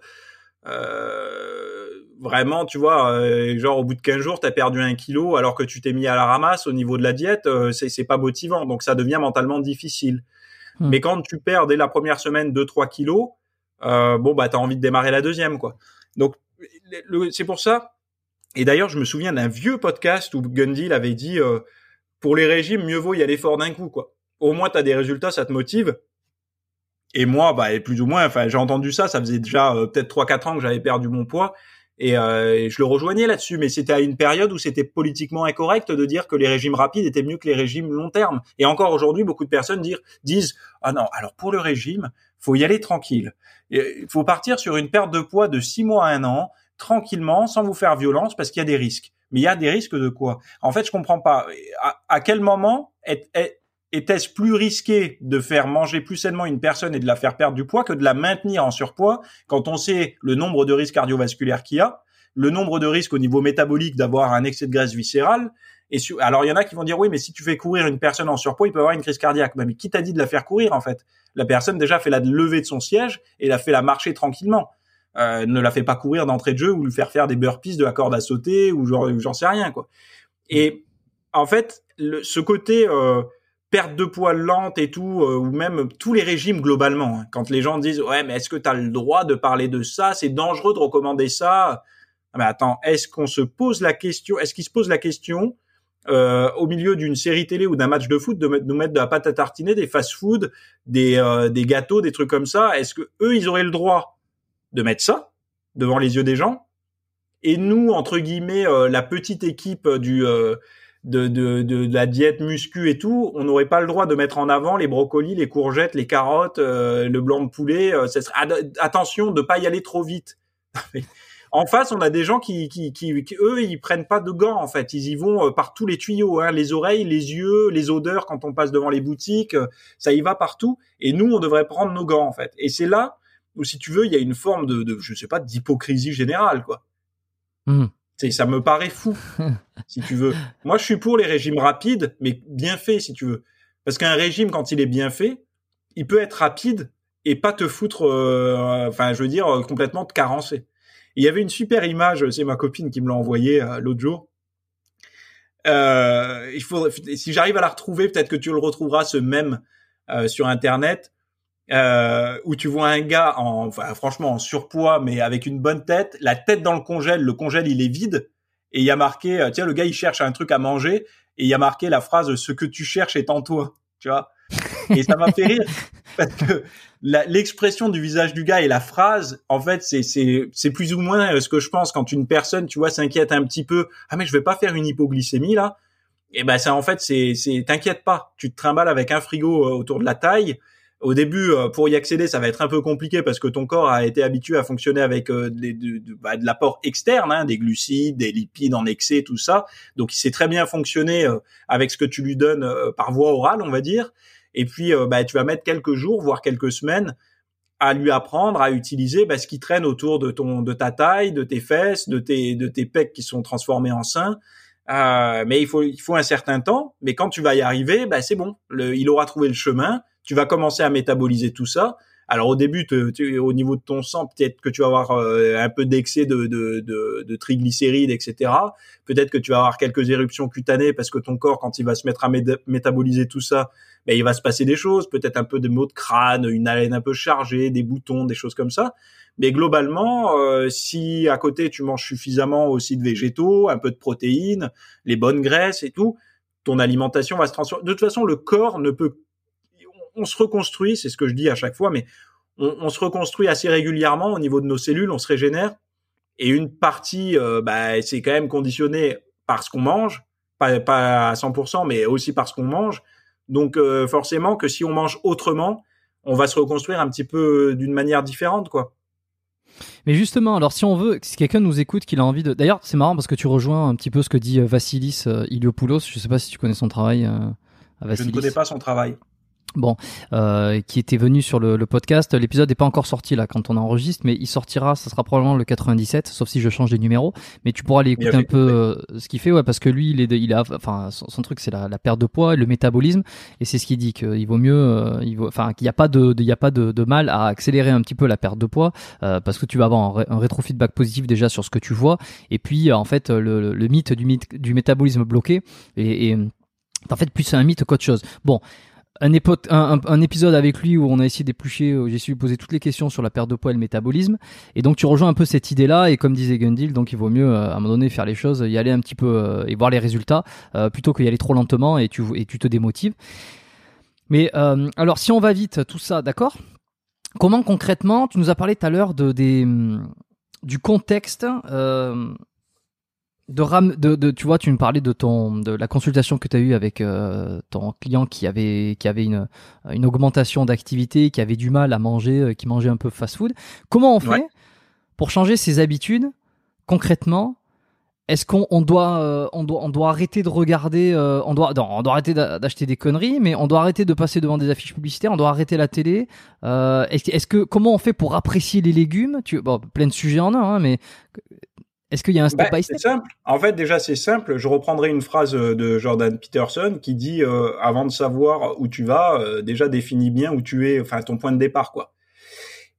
euh, vraiment, tu vois, euh, genre au bout de 15 jours, tu as perdu un kilo alors que tu t'es mis à la ramasse au niveau de la diète, c'est pas motivant, donc ça devient mentalement difficile. Hmm. Mais quand tu perds dès la première semaine 2-3 kilos, bon, bah, tu as envie de démarrer la deuxième, quoi. Donc, c'est pour ça. Et d'ailleurs, je me souviens d'un vieux podcast où Gundil avait dit, pour les régimes, mieux vaut y aller fort d'un coup, quoi au moins tu as des résultats, ça te motive. Et moi, bah, et plus ou moins, enfin, j'ai entendu ça, ça faisait déjà euh, peut-être 3-4 ans que j'avais perdu mon poids. Euh, et, je le rejoignais là-dessus, mais c'était à une période où c'était politiquement incorrect de dire que les régimes rapides étaient mieux que les régimes long terme. Et encore aujourd'hui, beaucoup de personnes dire, disent ah non, alors pour le régime, faut y aller tranquille. Il faut partir sur une perte de poids de 6 mois à un an, tranquillement, sans vous faire violence, parce qu'il y a des risques. Mais il y a des risques de quoi? En fait, je comprends pas. À, quel moment est, est, était-ce plus risqué de faire manger plus sainement une personne et de la faire perdre du poids que de la maintenir en surpoids quand on sait le nombre de risques cardiovasculaires qu'il y a, le nombre de risques au niveau métabolique d'avoir un excès de graisse viscérale et alors il y en a qui vont dire oui mais si tu fais courir une personne en surpoids il peut avoir une crise cardiaque mais qui t'a dit de la faire courir en fait? La personne déjà fait la levée de son siège et la fait la marcher tranquillement euh, ne la fait pas courir d'entrée de jeu ou lui faire faire des burpees de la corde à sauter ou j'en sais rien quoi et en fait le, ce côté euh, perte de poids lente et tout, euh, ou même tous les régimes globalement. Hein. Quand les gens disent ouais mais est-ce que tu as le droit de parler de ça? C'est dangereux de recommander ça. Ah, mais attends, est-ce qu'on se pose la question Est-ce qu'ils se pose la question euh, au milieu d'une série télé ou d'un match de foot de, nous mettre de la pâte à tartiner, des fast-food, des, euh, des gâteaux, des trucs comme ça? Est-ce que eux ils auraient le droit? De mettre ça devant les yeux des gens Et nous entre guillemets la petite équipe du de, de, de, la diète muscu et tout, on n'aurait pas le droit de mettre en avant les brocolis, les courgettes, les carottes, euh, le blanc de poulet. Euh, ça serait... attention de pas y aller trop vite. en face, on a des gens qui, qui, qui, eux, ils prennent pas de gants en fait. Ils y vont euh, par tous les tuyaux, hein, les oreilles, les yeux, les odeurs quand on passe devant les boutiques, ça y va partout. Et nous, on devrait prendre nos gants en fait. Et c'est là où, si tu veux, il y a une forme de, de je sais pas, d'hypocrisie générale quoi. Mmh ça me paraît fou, si tu veux. Moi, je suis pour les régimes rapides, mais bien faits, si tu veux. Parce qu'un régime, quand il est bien fait, il peut être rapide et pas te foutre, euh, enfin, je veux dire, euh, complètement te carencer. Il y avait une super image, c'est ma copine qui me l'a envoyée euh, l'autre jour. il faut, si j'arrive à la retrouver, peut-être que tu le retrouveras ce même sur internet euh, où tu vois un gars en, enfin, franchement en surpoids, mais avec une bonne tête, la tête dans le congèle, le congèle il est vide, et il y a marqué, euh, tiens, le gars il cherche un truc à manger, et il y a marqué la phrase "ce que tu cherches est en toi", tu vois? Et ça m'a fait rire parce que l'expression du visage du gars et la phrase, en fait, c'est c'est c'est plus ou moins euh, ce que je pense quand une personne, tu vois, s'inquiète un petit peu. Ah mais je vais pas faire une hypoglycémie là. Et ben ça en fait c'est c'est t'inquiète pas, tu te trimbales avec un frigo autour de la taille au début, euh, pour y accéder, ça va être un peu compliqué parce que ton corps a été habitué à fonctionner avec euh, de, bah, de l'apport externe, hein, des glucides, des lipides en excès, tout ça. Donc, il sait très bien fonctionner euh, avec ce que tu lui donnes par voie orale, on va dire. Et puis, bah, tu vas mettre quelques jours, voire quelques semaines, à lui apprendre à utiliser bah, ce qui traîne autour de ton, de ta taille, de tes fesses, de tes, de tes pecs qui sont transformés en seins. mais il faut, il faut un certain temps. Mais quand tu vas y arriver, bah, c'est bon. Il aura trouvé le chemin tu vas commencer à métaboliser tout ça. Alors au début, au niveau de ton sang, peut-être que tu vas avoir euh, un peu d'excès de, de, de, de, triglycérides, etc. Peut-être que tu vas avoir quelques éruptions cutanées parce que ton corps, quand il va se mettre à métaboliser tout ça, ben, il va se passer des choses. Peut-être un peu de maux de crâne, une haleine un peu chargée, des boutons, des choses comme ça. Mais globalement, euh, si à côté tu manges suffisamment aussi de végétaux, un peu de protéines, les bonnes graisses et tout, ton alimentation va se transformer. De toute façon, le corps ne peut on se reconstruit, c'est ce que je dis à chaque fois, mais on, se reconstruit assez régulièrement au niveau de nos cellules, on se régénère. Et une partie, euh, bah, c'est quand même conditionné par ce qu'on mange, pas, pas à 100%, mais aussi par ce qu'on mange. Donc euh, forcément que si on mange autrement, on va se reconstruire un petit peu d'une manière différente, quoi. Mais justement, alors si on veut, si quelqu'un nous écoute, qu'il a envie de. D'ailleurs, c'est marrant parce que tu rejoins un petit peu ce que dit euh, Vassilis Iliopoulos. Je ne sais pas si tu connais son travail. Je ne connais pas son travail bon, euh, qui était venu sur le, podcast. L'épisode n'est pas encore sorti là quand on enregistre, mais il sortira, ça sera probablement le 97, sauf si je change les numéros. Mais tu pourras aller écouter un peu euh, ce qu'il fait, ouais, parce que lui, il est, il a, enfin, son, truc c'est la, perte de poids, le métabolisme, et c'est ce qu'il dit qu'il vaut mieux, euh, il vaut, enfin, qu'il n'y a pas de, il y a pas de, mal à accélérer un petit peu la perte de poids, parce que tu vas avoir un, rétrofeedback positif déjà sur ce que tu vois, et puis en fait le, mythe du, du métabolisme bloqué et, et en fait plus un mythe qu'autre chose. Bon, un, épisode avec lui où on a essayé d'éplucher, j'ai essayé de poser toutes les questions sur la perte de poids et le métabolisme. Et donc tu rejoins un peu cette idée-là. Et comme disait Gundil, donc il vaut mieux euh, à un moment donné faire les choses, y aller un petit peu euh, et voir les résultats euh, plutôt qu'y aller trop lentement et tu, et tu te démotives. Mais alors si on va vite, tout ça, d'accord? Comment concrètement, tu nous as parlé tout à l'heure de, des, du contexte de, ram, de, de, tu vois, tu me parlais de ton, de la consultation que tu as eue avec euh, ton client qui avait, qui avait une, une augmentation d'activité, qui avait du mal à manger, euh, qui mangeait un peu fast-food. Comment on fait pour changer ses habitudes concrètement? Est-ce qu'on on doit, euh, on doit, on doit arrêter de regarder, on doit, non, on doit arrêter d'acheter des conneries, mais on doit arrêter de passer devant des affiches publicitaires, on doit arrêter la télé. Est-ce que comment on fait pour apprécier les légumes? Tu, bon, plein de sujets en un, hein, mais est-ce qu'il y a un step bah, by step? C'est simple. En fait, déjà, c'est simple. Je reprendrai une phrase euh, de Jordan Peterson qui dit euh, avant de savoir où tu vas, euh, déjà définis bien où tu es, enfin ton point de départ, quoi.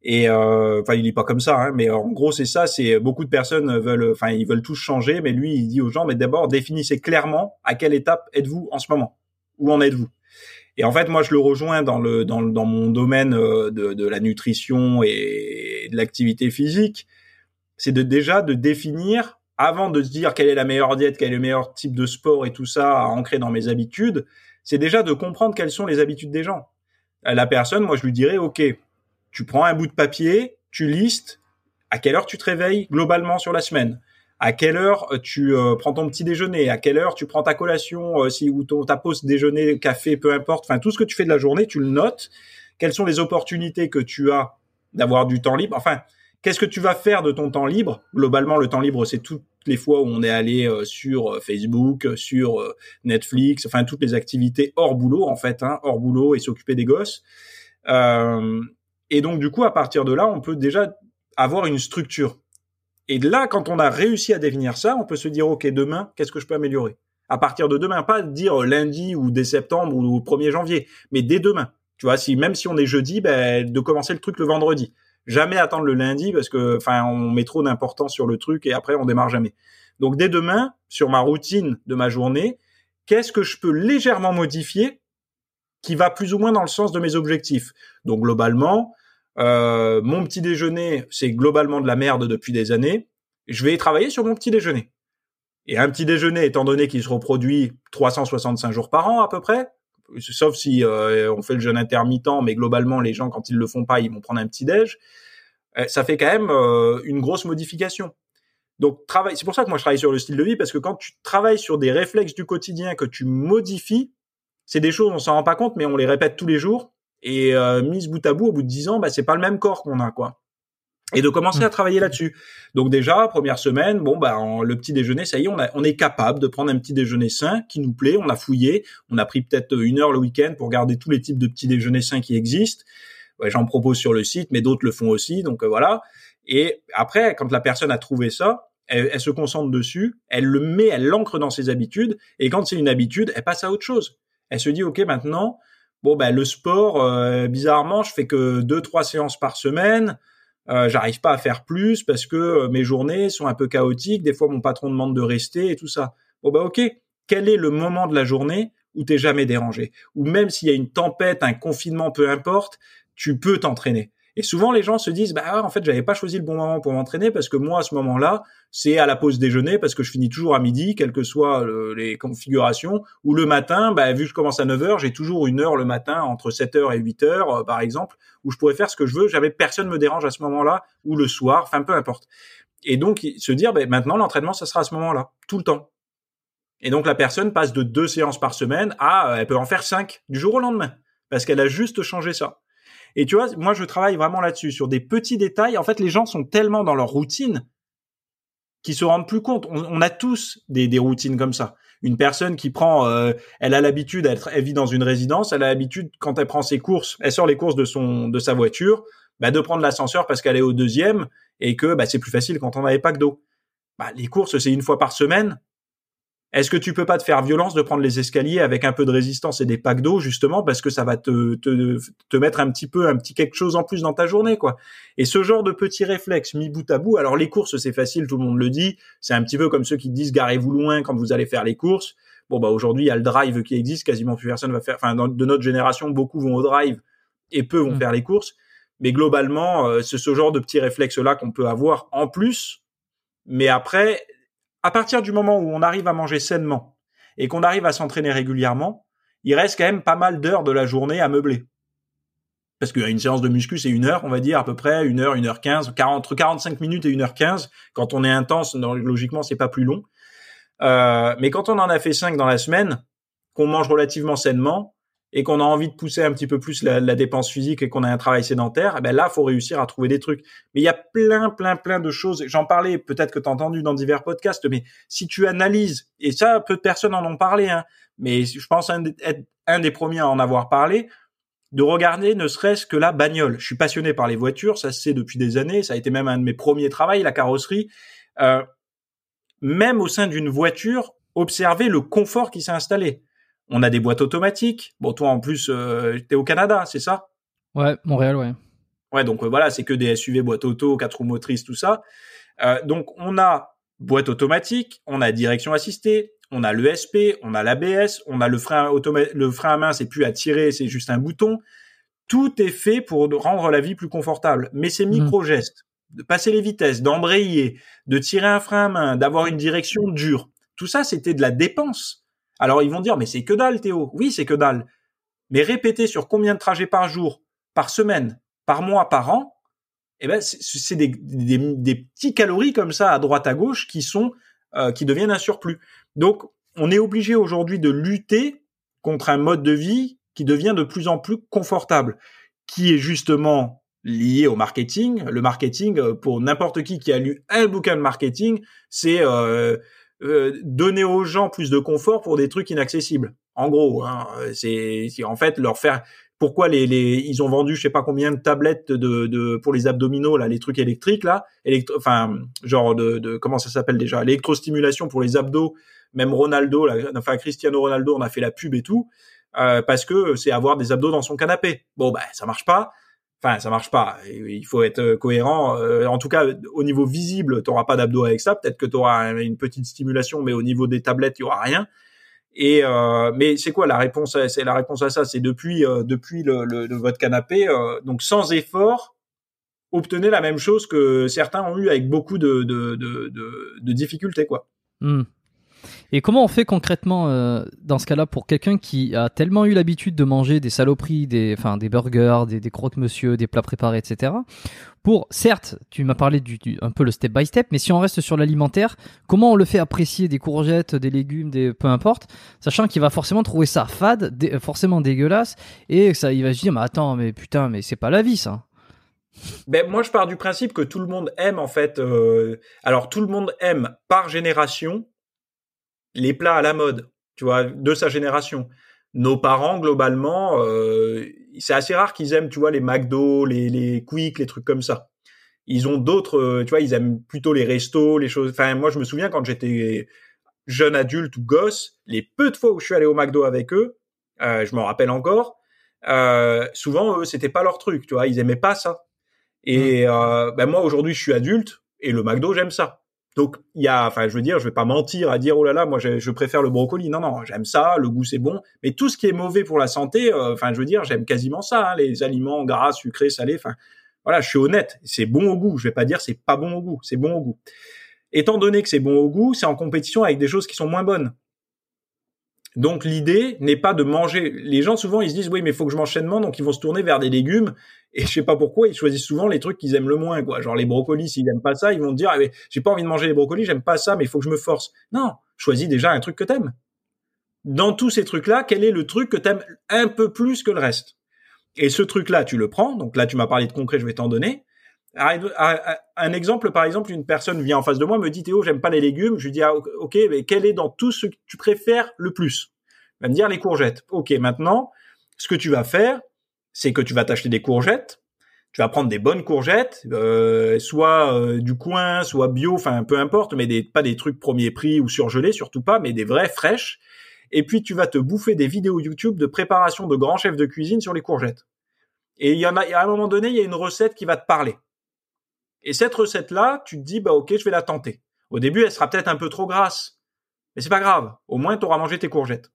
Et enfin, il dit pas comme ça, hein, mais en gros, c'est ça. C'est beaucoup de personnes veulent, enfin, ils veulent tous changer, mais lui, il dit aux gens, mais d'abord définissez clairement à quelle étape êtes-vous en ce moment, où en êtes-vous? Et en fait, moi, je le rejoins dans le dans, dans mon domaine de, de la nutrition et de l'activité physique c'est de déjà de définir avant de se dire quelle est la meilleure diète, quel est le meilleur type de sport et tout ça à ancrer dans mes habitudes, c'est déjà de comprendre quelles sont les habitudes des gens. La personne, moi, je lui dirais, OK, tu prends un bout de papier, tu listes à quelle heure tu te réveilles globalement sur la semaine, à quelle heure euh, tu euh, prends ton petit déjeuner, à quelle heure tu prends ta collation, euh, si ou ton, ta pause déjeuner, café, peu importe, enfin tout ce que tu fais de la journée, tu le notes. Quelles sont les opportunités que tu as d'avoir du temps libre? Enfin, Qu'est-ce que tu vas faire de ton temps libre? Globalement, le temps libre, c'est toutes les fois où on est allé euh, sur euh, Facebook, euh, sur Netflix, enfin toutes les activités hors boulot en fait, hein, hors boulot et s'occuper des gosses. et donc du coup, à partir de là, on peut déjà avoir une structure. Et là, quand on a réussi à définir ça, on peut se dire, OK, demain, qu'est-ce que je peux améliorer? À partir de demain, pas dire lundi ou dès septembre ou 1er janvier, mais dès demain. Tu vois, même si on est jeudi, ben, de commencer le truc le vendredi jamais attendre le lundi parce que, enfin, on met trop d'importance sur le truc et après on démarre jamais. Donc dès demain, sur ma routine de ma journée, qu'est-ce que je peux légèrement modifier qui va plus ou moins dans le sens de mes objectifs? Donc globalement, euh, mon petit déjeuner, c'est globalement de la merde depuis des années. Je vais travailler sur mon petit déjeuner. Et un petit déjeuner, étant donné qu'il se reproduit 365 jours par an à peu près, sauf si euh, on fait le jeûne intermittent, mais globalement les gens quand ils le font pas, ils vont prendre un petit déj. Euh, ça fait quand même euh, une grosse modification. Donc c'est pour ça que moi je travaille sur le style de vie parce que quand tu travailles sur des réflexes du quotidien que tu modifies, c'est des choses on s'en rend pas compte mais on les répète tous les jours et mise bout à bout au bout de dix ans, bah c'est pas le même corps qu'on a quoi. Et de commencer à travailler là-dessus. Donc déjà première semaine, bon bah le petit déjeuner, ça y est, on, a, on est capable de prendre un petit déjeuner sain qui nous plaît. On a fouillé, on a pris peut-être une heure le week-end pour garder tous les types de petits déjeuners sains qui existent. Ouais, J'en propose sur le site, mais d'autres le font aussi. Donc euh, voilà. Et après, quand la personne a trouvé ça, elle, elle se concentre dessus, elle le met, elle l'ancre dans ses habitudes. Et quand c'est une habitude, elle passe à autre chose. Elle se dit, ok, maintenant, bon ben le sport, euh, bizarrement, je fais que deux trois séances par semaine. Euh, j'arrive pas à faire plus parce que euh, mes journées sont un peu chaotiques. Des fois, mon patron demande de rester et tout ça. Bon bah ok. Quel est le moment de la journée où t'es jamais dérangé? Ou même s'il y a une tempête, un confinement, peu importe, tu peux t'entraîner. Et souvent, les gens se disent, bah, en fait, j'avais pas choisi le bon moment pour m'entraîner parce que moi, à ce moment-là, c'est à la pause déjeuner parce que je finis toujours à midi, quelles que soient les configurations. Ou le matin, bah, vu que je commence à 9 heures, j'ai toujours une heure le matin entre 7 heures et 8 heures, euh, par exemple, où je pourrais faire ce que je veux. J'avais personne me dérange à ce moment-là ou le soir, enfin, peu importe. Et donc, se dire, bah, maintenant, l'entraînement, ça sera à ce moment-là, tout le temps. Et donc, la personne passe de deux séances par semaine à, elle peut en faire cinq du jour au lendemain parce qu'elle a juste changé ça. Et tu vois, moi, je travaille vraiment là-dessus, sur des petits détails. En fait, les gens sont tellement dans leur routine qu'ils se rendent plus compte. On, a tous des, des, routines comme ça. Une personne qui prend, euh, elle a l'habitude, elle, elle, vit dans une résidence, elle a l'habitude quand elle prend ses courses, elle sort les courses de son de sa voiture, bah, de prendre l'ascenseur parce qu'elle est au deuxième et que bah, c'est plus facile quand on n'avait pas que d'eau. Bah, les courses, c'est une fois par semaine. Est-ce que tu peux pas te faire violence de prendre les escaliers avec un peu de résistance et des packs d'eau justement parce que ça va te, te, te mettre un petit peu un petit quelque chose en plus dans ta journée quoi. Et ce genre de petits réflexes mis bout à bout. Alors les courses c'est facile, tout le monde le dit. C'est un petit peu comme ceux qui disent garez-vous loin quand vous allez faire les courses. Bon bah aujourd'hui il y a le drive qui existe, quasiment plus personne va faire. Enfin de notre génération beaucoup vont au drive et peu vont mmh. faire les courses. Mais globalement euh, c'est ce genre de petits réflexes là qu'on peut avoir en plus. Mais après à partir du moment où on arrive à manger sainement et qu'on arrive à s'entraîner régulièrement, il reste quand même pas mal d'heures de la journée à meubler. Parce qu'une séance de muscu, c'est une heure, on va dire, à peu près, une heure, une heure quinze, entre 45 minutes et une heure quinze. Quand on est intense, logiquement, c'est pas plus long. Euh, mais quand on en a fait cinq dans la semaine, qu'on mange relativement sainement, et qu'on a envie de pousser un petit peu plus la, dépense physique et qu'on a un travail sédentaire, eh ben là, faut réussir à trouver des trucs. Mais il y a plein, plein, plein de choses. J'en parlais, peut-être que tu as entendu dans divers podcasts, mais si tu analyses, et ça, peu de personnes en ont parlé, hein, mais je pense être un des premiers à en avoir parlé, de regarder ne serait-ce que la bagnole. Je suis passionné par les voitures, ça c'est depuis des années, ça a été même un de mes premiers travaux, la carrosserie. Euh, même au sein d'une voiture, observer le confort qui s'est installé. On a des boîtes automatiques. Bon, toi en plus, euh, t'es au Canada, c'est ça? Ouais, Montréal, ouais. Ouais, donc euh, voilà, c'est que des SUV, boîte auto, quatre roues motrices, tout ça. Euh, donc on a boîte automatique, on a direction assistée, on a l'ESP, on a l'ABS, on a le frein le frein à main, c'est plus à tirer, c'est juste un bouton. Tout est fait pour rendre la vie plus confortable. Mais ces mmh. micro-gestes, de passer les vitesses, d'embrayer, de tirer un frein à main, d'avoir une direction dure, tout ça, c'était de la dépense. Alors ils vont dire, mais c'est que dalle, Théo. Oui, c'est que dalle. Mais répéter sur combien de trajets par jour, par semaine, par mois, par an, eh ben c'est des, des, petits calories comme ça à droite à gauche qui sont euh, qui deviennent un surplus. Donc on est obligé aujourd'hui de lutter contre un mode de vie qui devient de plus en plus confortable, qui est justement lié au marketing. Le marketing, euh, pour n'importe qui qui a lu un bouquin de marketing, c'est euh, euh, donner aux gens plus de confort pour des trucs inaccessibles. En gros, hein, c'est en fait leur faire. Pourquoi les, les ils ont vendu je sais pas combien de tablettes de, de pour les abdominaux là, les trucs électriques là, enfin genre de, de comment ça s'appelle déjà, l'électrostimulation pour les abdos. Même Ronaldo, là, enfin Cristiano Ronaldo, on a fait la pub et tout. Euh, parce que c'est avoir des abdos dans son canapé. Bon, ben ça marche pas. Enfin, ça marche pas. Il faut être euh, cohérent. Euh, en tout cas, au niveau visible, tu n'auras pas d'abdos avec ça. Peut-être que tu auras une petite stimulation, mais au niveau des tablettes, il y aura rien. Et euh, mais c'est quoi la réponse C'est la réponse à ça, c'est depuis euh, depuis le, le, votre canapé, euh, donc sans effort, obtenez la même chose que certains ont eu avec beaucoup de de, de, de, difficultés quoi. Hmm. Et comment on fait concrètement euh, dans ce cas-là pour quelqu'un qui a tellement eu l'habitude de manger des saloperies, des, enfin, des burgers, des, des croque-monsieur, des plats préparés, etc. Pour, certes, tu m'as parlé du, un peu le step by step, mais si on reste sur l'alimentaire, comment on le fait apprécier des courgettes, des légumes, des peu importe, sachant qu'il va forcément trouver ça fade, forcément dégueulasse, et ça, il va se dire, mais attends, mais putain, mais c'est pas la vie ça. Ben moi je pars du principe que tout le monde aime en fait. Euh, alors tout le monde aime par génération les plats à la mode, tu vois, de sa génération. Nos parents, globalement, euh, c'est assez rare qu'ils aiment, tu vois, les McDo, les, les Quick, les trucs comme ça. Ils ont d'autres, euh, tu vois, ils aiment plutôt les restos, les choses. Enfin, moi, je me souviens quand j'étais jeune adulte ou gosse, les peu de fois où je suis allé au McDo avec eux, euh, je m'en rappelle encore. Euh, souvent, eux, c'était pas leur truc, tu vois, ils aimaient pas ça. Et mmh. euh, ben moi, aujourd'hui, je suis adulte et le McDo, j'aime ça. Donc il y a, enfin je veux dire, je vais pas mentir à dire oh là là, moi je, préfère le brocoli. Non non, j'aime ça, le goût c'est bon, mais tout ce qui est mauvais pour la santé, euh, je veux dire, j'aime quasiment ça, hein, les aliments gras, sucrés, salés. Enfin voilà, je suis honnête, c'est bon au goût. Je vais pas dire c'est pas bon au goût, c'est bon au goût. Étant donné que c'est bon au goût, c'est en compétition avec des choses qui sont moins bonnes. Donc l'idée n'est pas de manger. Les gens souvent ils se disent oui mais il faut que je mange sainement donc ils vont se tourner vers des légumes et je sais pas pourquoi ils choisissent souvent les trucs qu'ils aiment le moins quoi. Genre les brocolis s'ils aiment pas ça ils vont dire eh, j'ai pas envie de manger les brocolis j'aime pas ça mais il faut que je me force. Non choisis déjà un truc que t'aimes. Dans tous ces trucs là quel est le truc que t'aimes un peu plus que le reste? Et ce truc là tu le prends donc là tu m'as parlé de concret je vais t'en donner. Un exemple, par exemple, une personne vient en face de moi, me dit Théo, j'aime pas les légumes. Je lui dis ah, ok, mais quel est dans tout ce que tu préfères le plus? Il va me dire les courgettes. Ok, maintenant, ce que tu vas faire, c'est que tu vas t'acheter des courgettes. Tu vas prendre des bonnes courgettes, euh, soit euh, du coin, soit bio, enfin peu importe, mais pas des trucs premier prix ou surgelés, surtout pas, mais des vraies fraîches. Et puis tu vas te bouffer des vidéos YouTube de préparation de grands chefs de cuisine sur les courgettes. Et il y en a, à un moment donné, il y a une recette qui va te parler. Et cette recette-là, tu te dis, bah ok, je vais la tenter. Au début, elle sera peut-être un peu trop grasse, mais c'est pas grave. Au moins, tu auras mangé tes courgettes.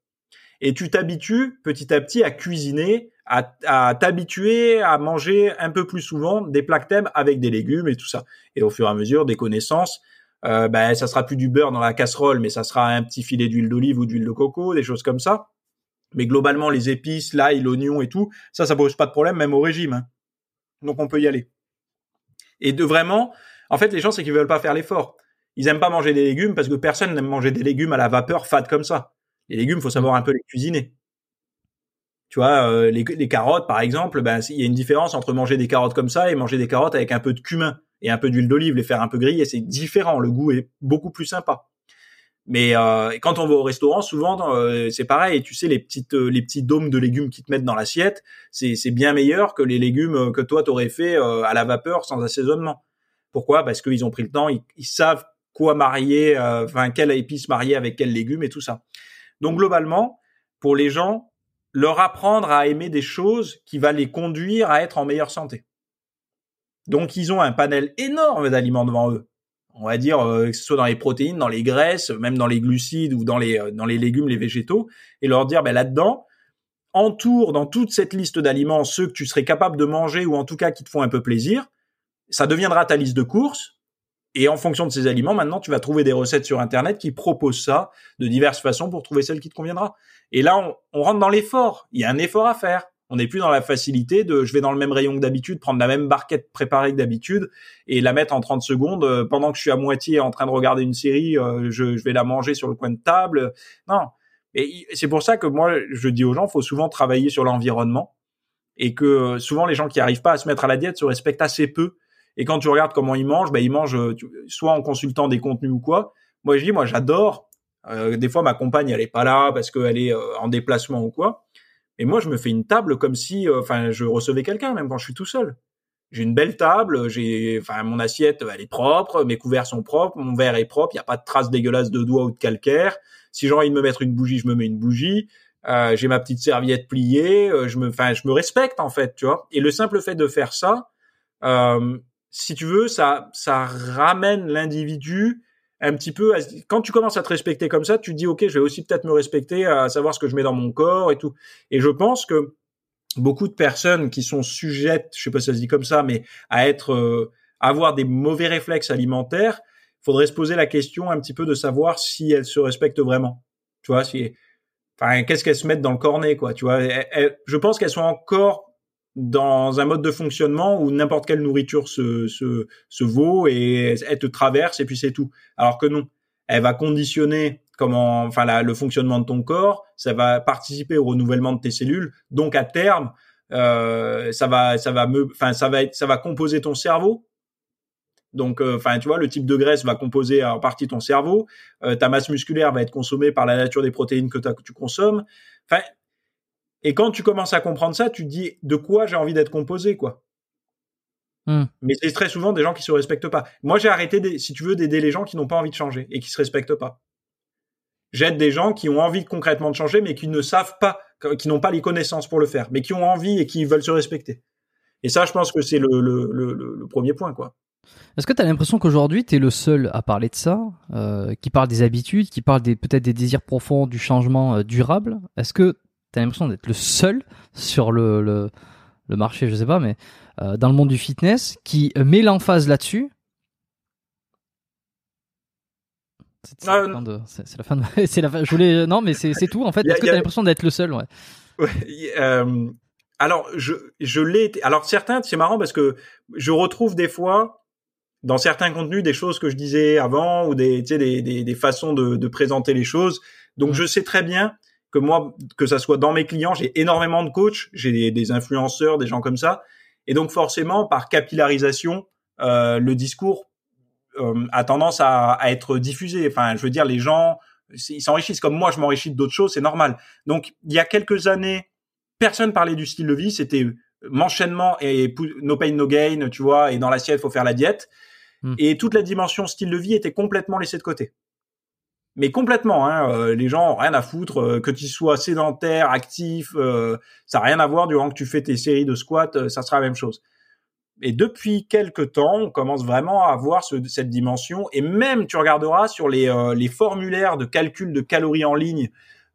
Et tu t'habitues petit à petit à cuisiner, à, à t'habituer à manger un peu plus souvent des plats que avec des légumes et tout ça. Et au fur et à mesure, des connaissances, euh, ben, ça sera plus du beurre dans la casserole, mais ça sera un petit filet d'huile d'olive ou d'huile de coco, des choses comme ça. Mais globalement, les épices, l'ail, l'oignon et tout, ça, ça pose pas de problème, même au régime. Hein. Donc on peut y aller et de vraiment, en fait, les gens c'est qu'ils veulent pas faire l'effort. Ils aiment pas manger des légumes parce que personne n'aime manger des légumes à la vapeur fade comme ça. Les légumes, faut savoir un peu les cuisiner. Tu vois, euh, les, carottes, par exemple, ben il y a une différence entre manger des carottes comme ça et manger des carottes avec un peu de cumin et un peu d'huile d'olive, les faire un peu griller, c'est différent. Le goût est beaucoup plus sympa. Mais euh, quand on va au restaurant, souvent euh, c'est pareil. Tu sais les petites euh, les petits dômes de légumes qui te mettent dans l'assiette, c'est c'est bien meilleur que les légumes euh, que toi t'aurais fait à la vapeur sans assaisonnement. Pourquoi? Parce qu'ils ont pris le temps, ils, savent quoi marier, enfin quelle épice marier avec quel légume et tout ça. Donc globalement, pour les gens, leur apprendre à aimer des choses qui va les conduire à être en meilleure santé. Donc ils ont un panel énorme d'aliments devant eux on va dire euh, que ce soit dans les protéines, dans les graisses, même dans les glucides ou dans les euh, dans les légumes, les végétaux, et leur dire ben là-dedans entoure dans toute cette liste d'aliments ceux que tu serais capable de manger ou en tout cas qui te font un peu plaisir. Ça deviendra ta liste de courses. Et en fonction de ces aliments, maintenant, tu vas trouver des recettes sur Internet qui proposent ça de diverses façons pour trouver celle qui te conviendra. Et là, on, on rentre dans l'effort. Il y a un effort à faire. On n'est plus dans la facilité de je vais dans le même rayon que d'habitude, prendre la même barquette préparée que d'habitude et la mettre en 30 secondes euh, pendant que je suis à moitié en train de regarder une série, euh, je, vais la manger sur le coin de table. Non. Et c'est pour ça que moi je dis aux gens, faut souvent travailler sur l'environnement et que euh, souvent les gens qui arrivent pas à se mettre à la diète se respectent assez peu. Et quand tu regardes comment ils mangent, ben ils mangent soit en consultant des contenus ou quoi. Moi je dis moi j'adore. des fois ma compagne elle est pas là parce qu'elle est en déplacement ou quoi. Et moi, je me fais une table comme si, euh, enfin, je recevais quelqu'un, même quand je suis tout seul. J'ai une belle table, j'ai, enfin, mon assiette, elle est propre, mes couverts sont propres, mon verre est propre, il n'y a pas de traces dégueulasses de doigts ou de calcaire. Si j'ai envie de me mettre une bougie, je me mets une bougie. Euh, j'ai ma petite serviette pliée, euh, je me, enfin, je me respecte en fait, tu vois. Et le simple fait de faire ça, euh, si tu veux, ça, ça ramène l'individu un petit peu, quand tu commences à te respecter comme ça, tu dis ok, je vais aussi peut-être me respecter, à savoir ce que je mets dans mon corps et tout. Et je pense que beaucoup de personnes qui sont sujettes, je sais pas si ça se dit comme ça, mais à être, euh, avoir des mauvais réflexes alimentaires, faudrait se poser la question un petit peu de savoir si elles se respectent vraiment. Tu vois, si, enfin, qu'est-ce qu'elles se mettent dans le cornet, quoi. Tu vois, je pense qu'elles sont encore dans un mode de fonctionnement où n'importe quelle nourriture se, se, se vaut et elle te traverse et puis c'est tout. Alors que non, elle va conditionner comment, enfin la, le fonctionnement de ton corps, ça va participer au renouvellement de tes cellules, donc à terme, euh, ça va, ça va me, enfin ça va être, ça va composer ton cerveau. Donc, euh, enfin, tu vois, le type de graisse va composer en partie ton cerveau. Euh, ta masse musculaire va être consommée par la nature des protéines que, que tu consommes. Enfin, et quand tu commences à comprendre ça, tu te dis de quoi j'ai envie d'être composé, quoi? Hmm. Mais c'est très souvent des gens qui se respectent pas. Moi, j'ai arrêté, si tu veux, d'aider les gens qui n'ont pas envie de changer et qui se respectent pas. J'aide des gens qui ont envie concrètement de changer, mais qui ne savent pas, qui n'ont pas les connaissances pour le faire, mais qui ont envie et qui veulent se respecter. Et ça, je pense que c'est le, le, le, premier point, quoi. Est-ce que tu as l'impression qu'aujourd'hui, tu es le seul à parler de ça, euh, qui parle des habitudes, qui parle des, peut-être des désirs profonds du changement euh, durable? Est-ce que tu as l'impression d'être le seul sur le, le, le, marché, je sais pas, mais euh, dans le monde du fitness, qui met l'emphase là-dessus. C'est la, fin de. C'est la fin de. c'est la fin. Je voulais. Non, mais c'est tout en fait. Est-ce que tu as l'impression d'être le seul Ouais. ouais euh, alors, je, je l'ai. Alors, certains, c'est marrant parce que je retrouve des fois dans certains contenus des choses que je disais avant ou des, des, des, des façons de, de présenter les choses. Donc, mmh. je sais très bien que moi, que ça soit dans mes clients, j'ai énormément de coachs, j'ai des, influenceurs, des gens comme ça, et donc forcément, par capillarisation, euh, le discours euh, a tendance à, à, être diffusé. Enfin, je veux dire, les gens, ils s'enrichissent comme moi, je m'enrichis d'autres choses, c'est normal. Donc, il y a quelques années, personne parlait du style de vie, c'était m'enchaînement et no pain no gain, tu vois, et dans l'assiette, faut faire la diète. Hmm. Et toute la dimension style de vie était complètement laissée de côté mais complètement. Hein, euh, les gens ont rien à foutre euh, que tu sois sédentaire, actif, euh, ça n'a rien à voir. Durant que tu fais tes séries de squats, ça sera la même chose. Et depuis quelques temps, on commence vraiment à avoir cette dimension. Et même, tu regarderas sur les, les formulaires de calcul de calories en ligne,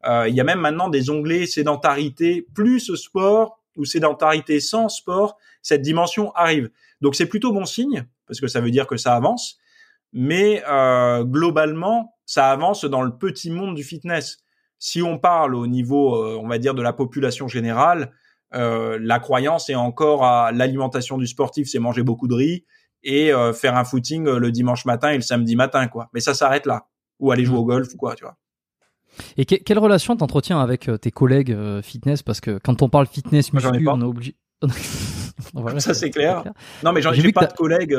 il y a même maintenant des onglets sédentarité plus sport ou sédentarité sans sport. Cette dimension arrive. Donc c'est plutôt bon signe parce que ça veut dire que ça avance. Mais globalement, ça avance dans le petit monde du fitness. Si on parle au niveau, euh, on va dire, de la population générale, euh, la croyance est encore à l'alimentation du sportif, c'est manger beaucoup de riz et euh, faire un footing le dimanche matin et le samedi matin, quoi. Mais ça s'arrête là. Ou aller jouer au golf ou quoi, tu vois. Et quelle relation t'entretiens avec tes collègues fitness? Parce que quand on parle fitness muscu, on est obligé. ça c'est clair. Non, mais j'en ai pas de collègues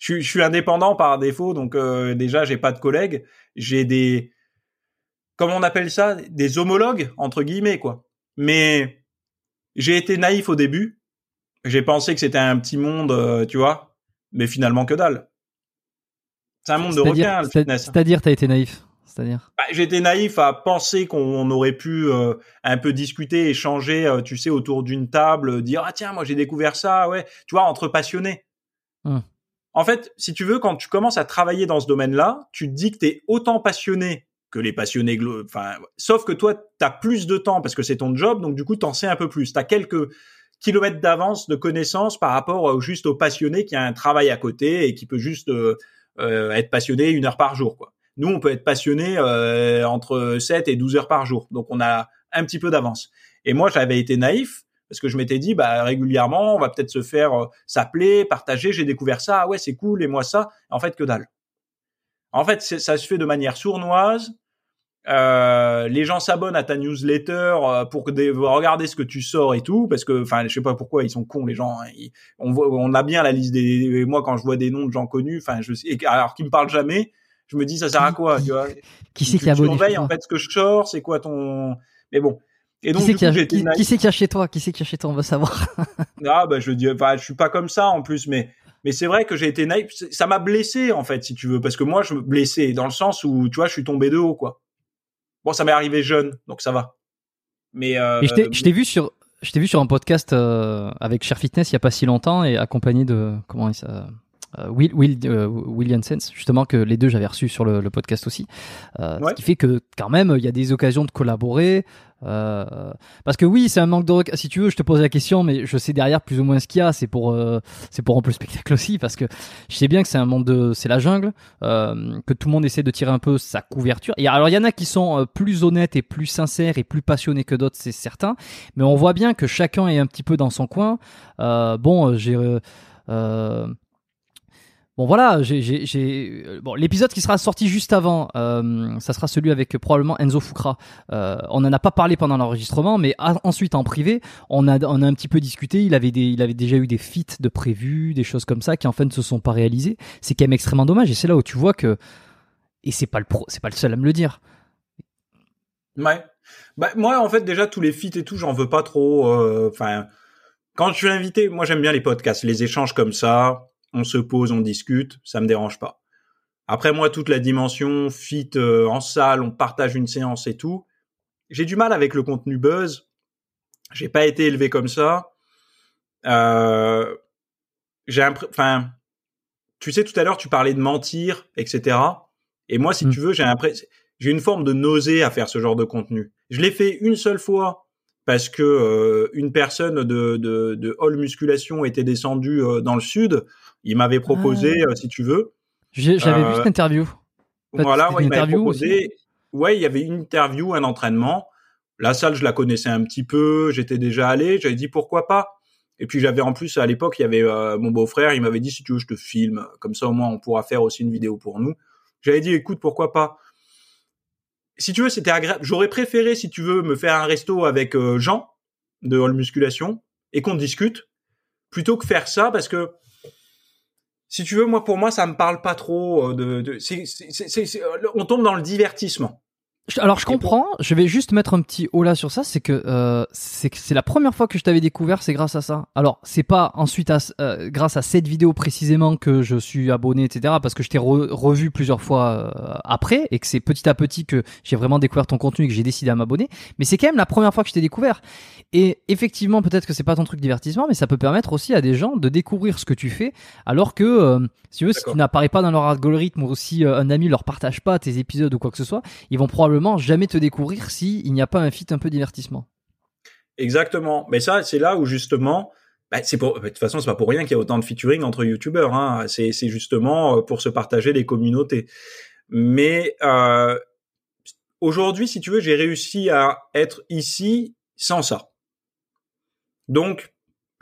je, je, suis indépendant par défaut, donc euh, déjà j'ai pas de collègues, j'ai des, comment on appelle ça, des homologues entre guillemets quoi. Mais j'ai été naïf au début, j'ai pensé que c'était un petit monde, euh, tu vois, mais finalement que dalle. C'est un monde de requins, le fitness. C'est-à-dire, t'as été naïf. C'est-à-dire? Bah, J'étais naïf à penser qu'on aurait pu euh, un peu discuter, échanger, euh, tu sais, autour d'une table, dire ah tiens moi j'ai découvert ça, ouais, tu vois, entre passionnés. Hum en fait, si tu veux, quand tu commences à travailler dans ce domaine-là, tu te dis que tu es autant passionné que les passionnés, enfin, sauf que toi, tu as plus de temps parce que c'est ton job, donc du coup, tu en sais un peu plus. Tu as quelques kilomètres d'avance de connaissances par rapport juste au passionné qui a un travail à côté et qui peut juste euh, euh, être passionné une heure par jour. Quoi. Nous, on peut être passionné euh, entre 7 et 12 heures par jour, donc on a un petit peu d'avance. Et moi, j'avais été naïf parce que je m'étais dit bah régulièrement on va peut-être se faire euh, s'appeler partager. J'ai découvert ça. Ah ouais c'est cool. Et moi ça. En fait que dalle. En fait ça se fait de manière sournoise. Euh, les gens s'abonnent à ta newsletter euh, pour regarder ce que tu sors et tout. Parce que enfin je sais pas pourquoi ils sont cons les gens hein. on voit, on a bien la liste des moi quand je vois des noms de gens connus enfin je sais alors qu'ils me parlent jamais je me dis ça sert à quoi tu vois? qui c'est qui a abonné en fait ce que je sors c'est quoi ton mais bon et donc, qui c'est qui, a chez toi? Qui c'est qui a chez toi? On veut savoir. ah bah je dis, enfin, je suis pas comme ça en plus, mais mais c'est vrai que j'ai été naïf. Ça m'a blessé en fait, si tu veux, parce que moi je me blessais dans le sens où tu vois, je suis tombé de haut quoi. Bon, ça m'est arrivé jeune, donc ça va. Mais euh, je t'ai vu sur je t'ai vu sur un podcast euh, avec Cher Fitness il y a pas si longtemps et accompagné de comment il ça Will, Will, Will justement que les deux j'avais reçu sur le, podcast aussi. Ce qui fait que quand même il y a des occasions de collaborer. Euh, parce que oui, c'est un manque de Si tu veux, je te pose la question, mais je sais derrière plus ou moins ce qu'il y a. C'est pour, euh, c'est pour peu le spectacle aussi, parce que je sais bien que c'est un monde de, c'est la jungle, euh, que tout le monde essaie de tirer un peu sa couverture. Et alors, il y en a qui sont plus honnêtes et plus sincères et plus passionnés que d'autres, c'est certain. Mais on voit bien que chacun est un petit peu dans son coin. bon, j'ai Bon voilà, j'ai, euh, l'épisode qui sera sorti juste avant, euh, ça sera celui avec probablement Enzo Fukra. Euh, on n'en a pas parlé pendant l'enregistrement, mais ensuite en privé, on a a un petit peu discuté. Il avait des, il avait déjà eu des feats de prévus, des choses comme ça qui en fait ne se sont pas réalisées. C'est quand même extrêmement dommage et c'est là où tu vois que et c'est pas le pro, c'est pas le seul à me le dire. Ouais. Bah, moi en fait déjà tous les feats et tout, j'en veux pas trop. Enfin, quand je suis invité, moi j'aime bien les podcasts, les échanges comme ça on se pose, on discute, ça me dérange pas. Après moi, toute la dimension fit euh, en salle, on partage une séance et tout, j'ai du mal avec le contenu buzz. J'ai pas été élevé comme ça. Euh, j'ai enfin, tu sais, tout à l'heure, tu parlais de mentir, etc. Et moi, si mm. tu veux, j'ai j'ai une forme de nausée à faire ce genre de contenu. Je l'ai fait une seule fois parce que euh, une personne de, de, de Hall Musculation était descendue dans le sud. Il m'avait proposé, ah. euh, si tu veux. J'avais vu euh, cette interview. voilà, ouais, il m'avait proposé. Ouais, il y avait une interview, un entraînement. La salle, je la connaissais un petit peu. J'étais déjà allé. J'avais dit pourquoi pas? Et puis j'avais en plus à l'époque, il y avait euh, mon beau-frère. Il m'avait dit si tu veux, je te filme. Comme ça, au moins, on pourra faire aussi une vidéo pour nous. J'avais dit écoute, pourquoi pas? Si tu veux, c'était agréable. J'aurais préféré, si tu veux, me faire un resto avec Jean de Hall Musculation et qu'on discute plutôt que faire ça parce que si tu veux, moi, pour moi, ça me parle pas trop euh, de. de c'est, c'est, on tombe dans le divertissement. Alors je comprends, je vais juste mettre un petit haut là sur ça, c'est que euh, c'est la première fois que je t'avais découvert, c'est grâce à ça. Alors c'est pas ensuite à, euh, grâce à cette vidéo précisément que je suis abonné, etc. Parce que je t'ai revu plusieurs fois euh, après et que c'est petit à petit que j'ai vraiment découvert ton contenu et que j'ai décidé à m'abonner. Mais c'est quand même la première fois que je t'ai découvert. Et effectivement, peut-être que c'est pas ton truc divertissement, mais ça peut permettre aussi à des gens de découvrir ce que tu fais, alors que euh, si tu veux, si tu n'apparais pas dans leur algorithme ou si un ami leur partage pas tes épisodes ou quoi que ce soit, ils vont probablement jamais te découvrir si il n'y a pas un fit un peu divertissement. Exactement. Mais ça, c'est là où justement, bah, c'est pour, de toute façon, c'est pas pour rien qu'il y a autant de featuring entre youtubeurs. Hein. C'est, justement euh, pour se partager les communautés. Mais euh, aujourd'hui, si tu veux, j'ai réussi à être ici sans ça. Donc,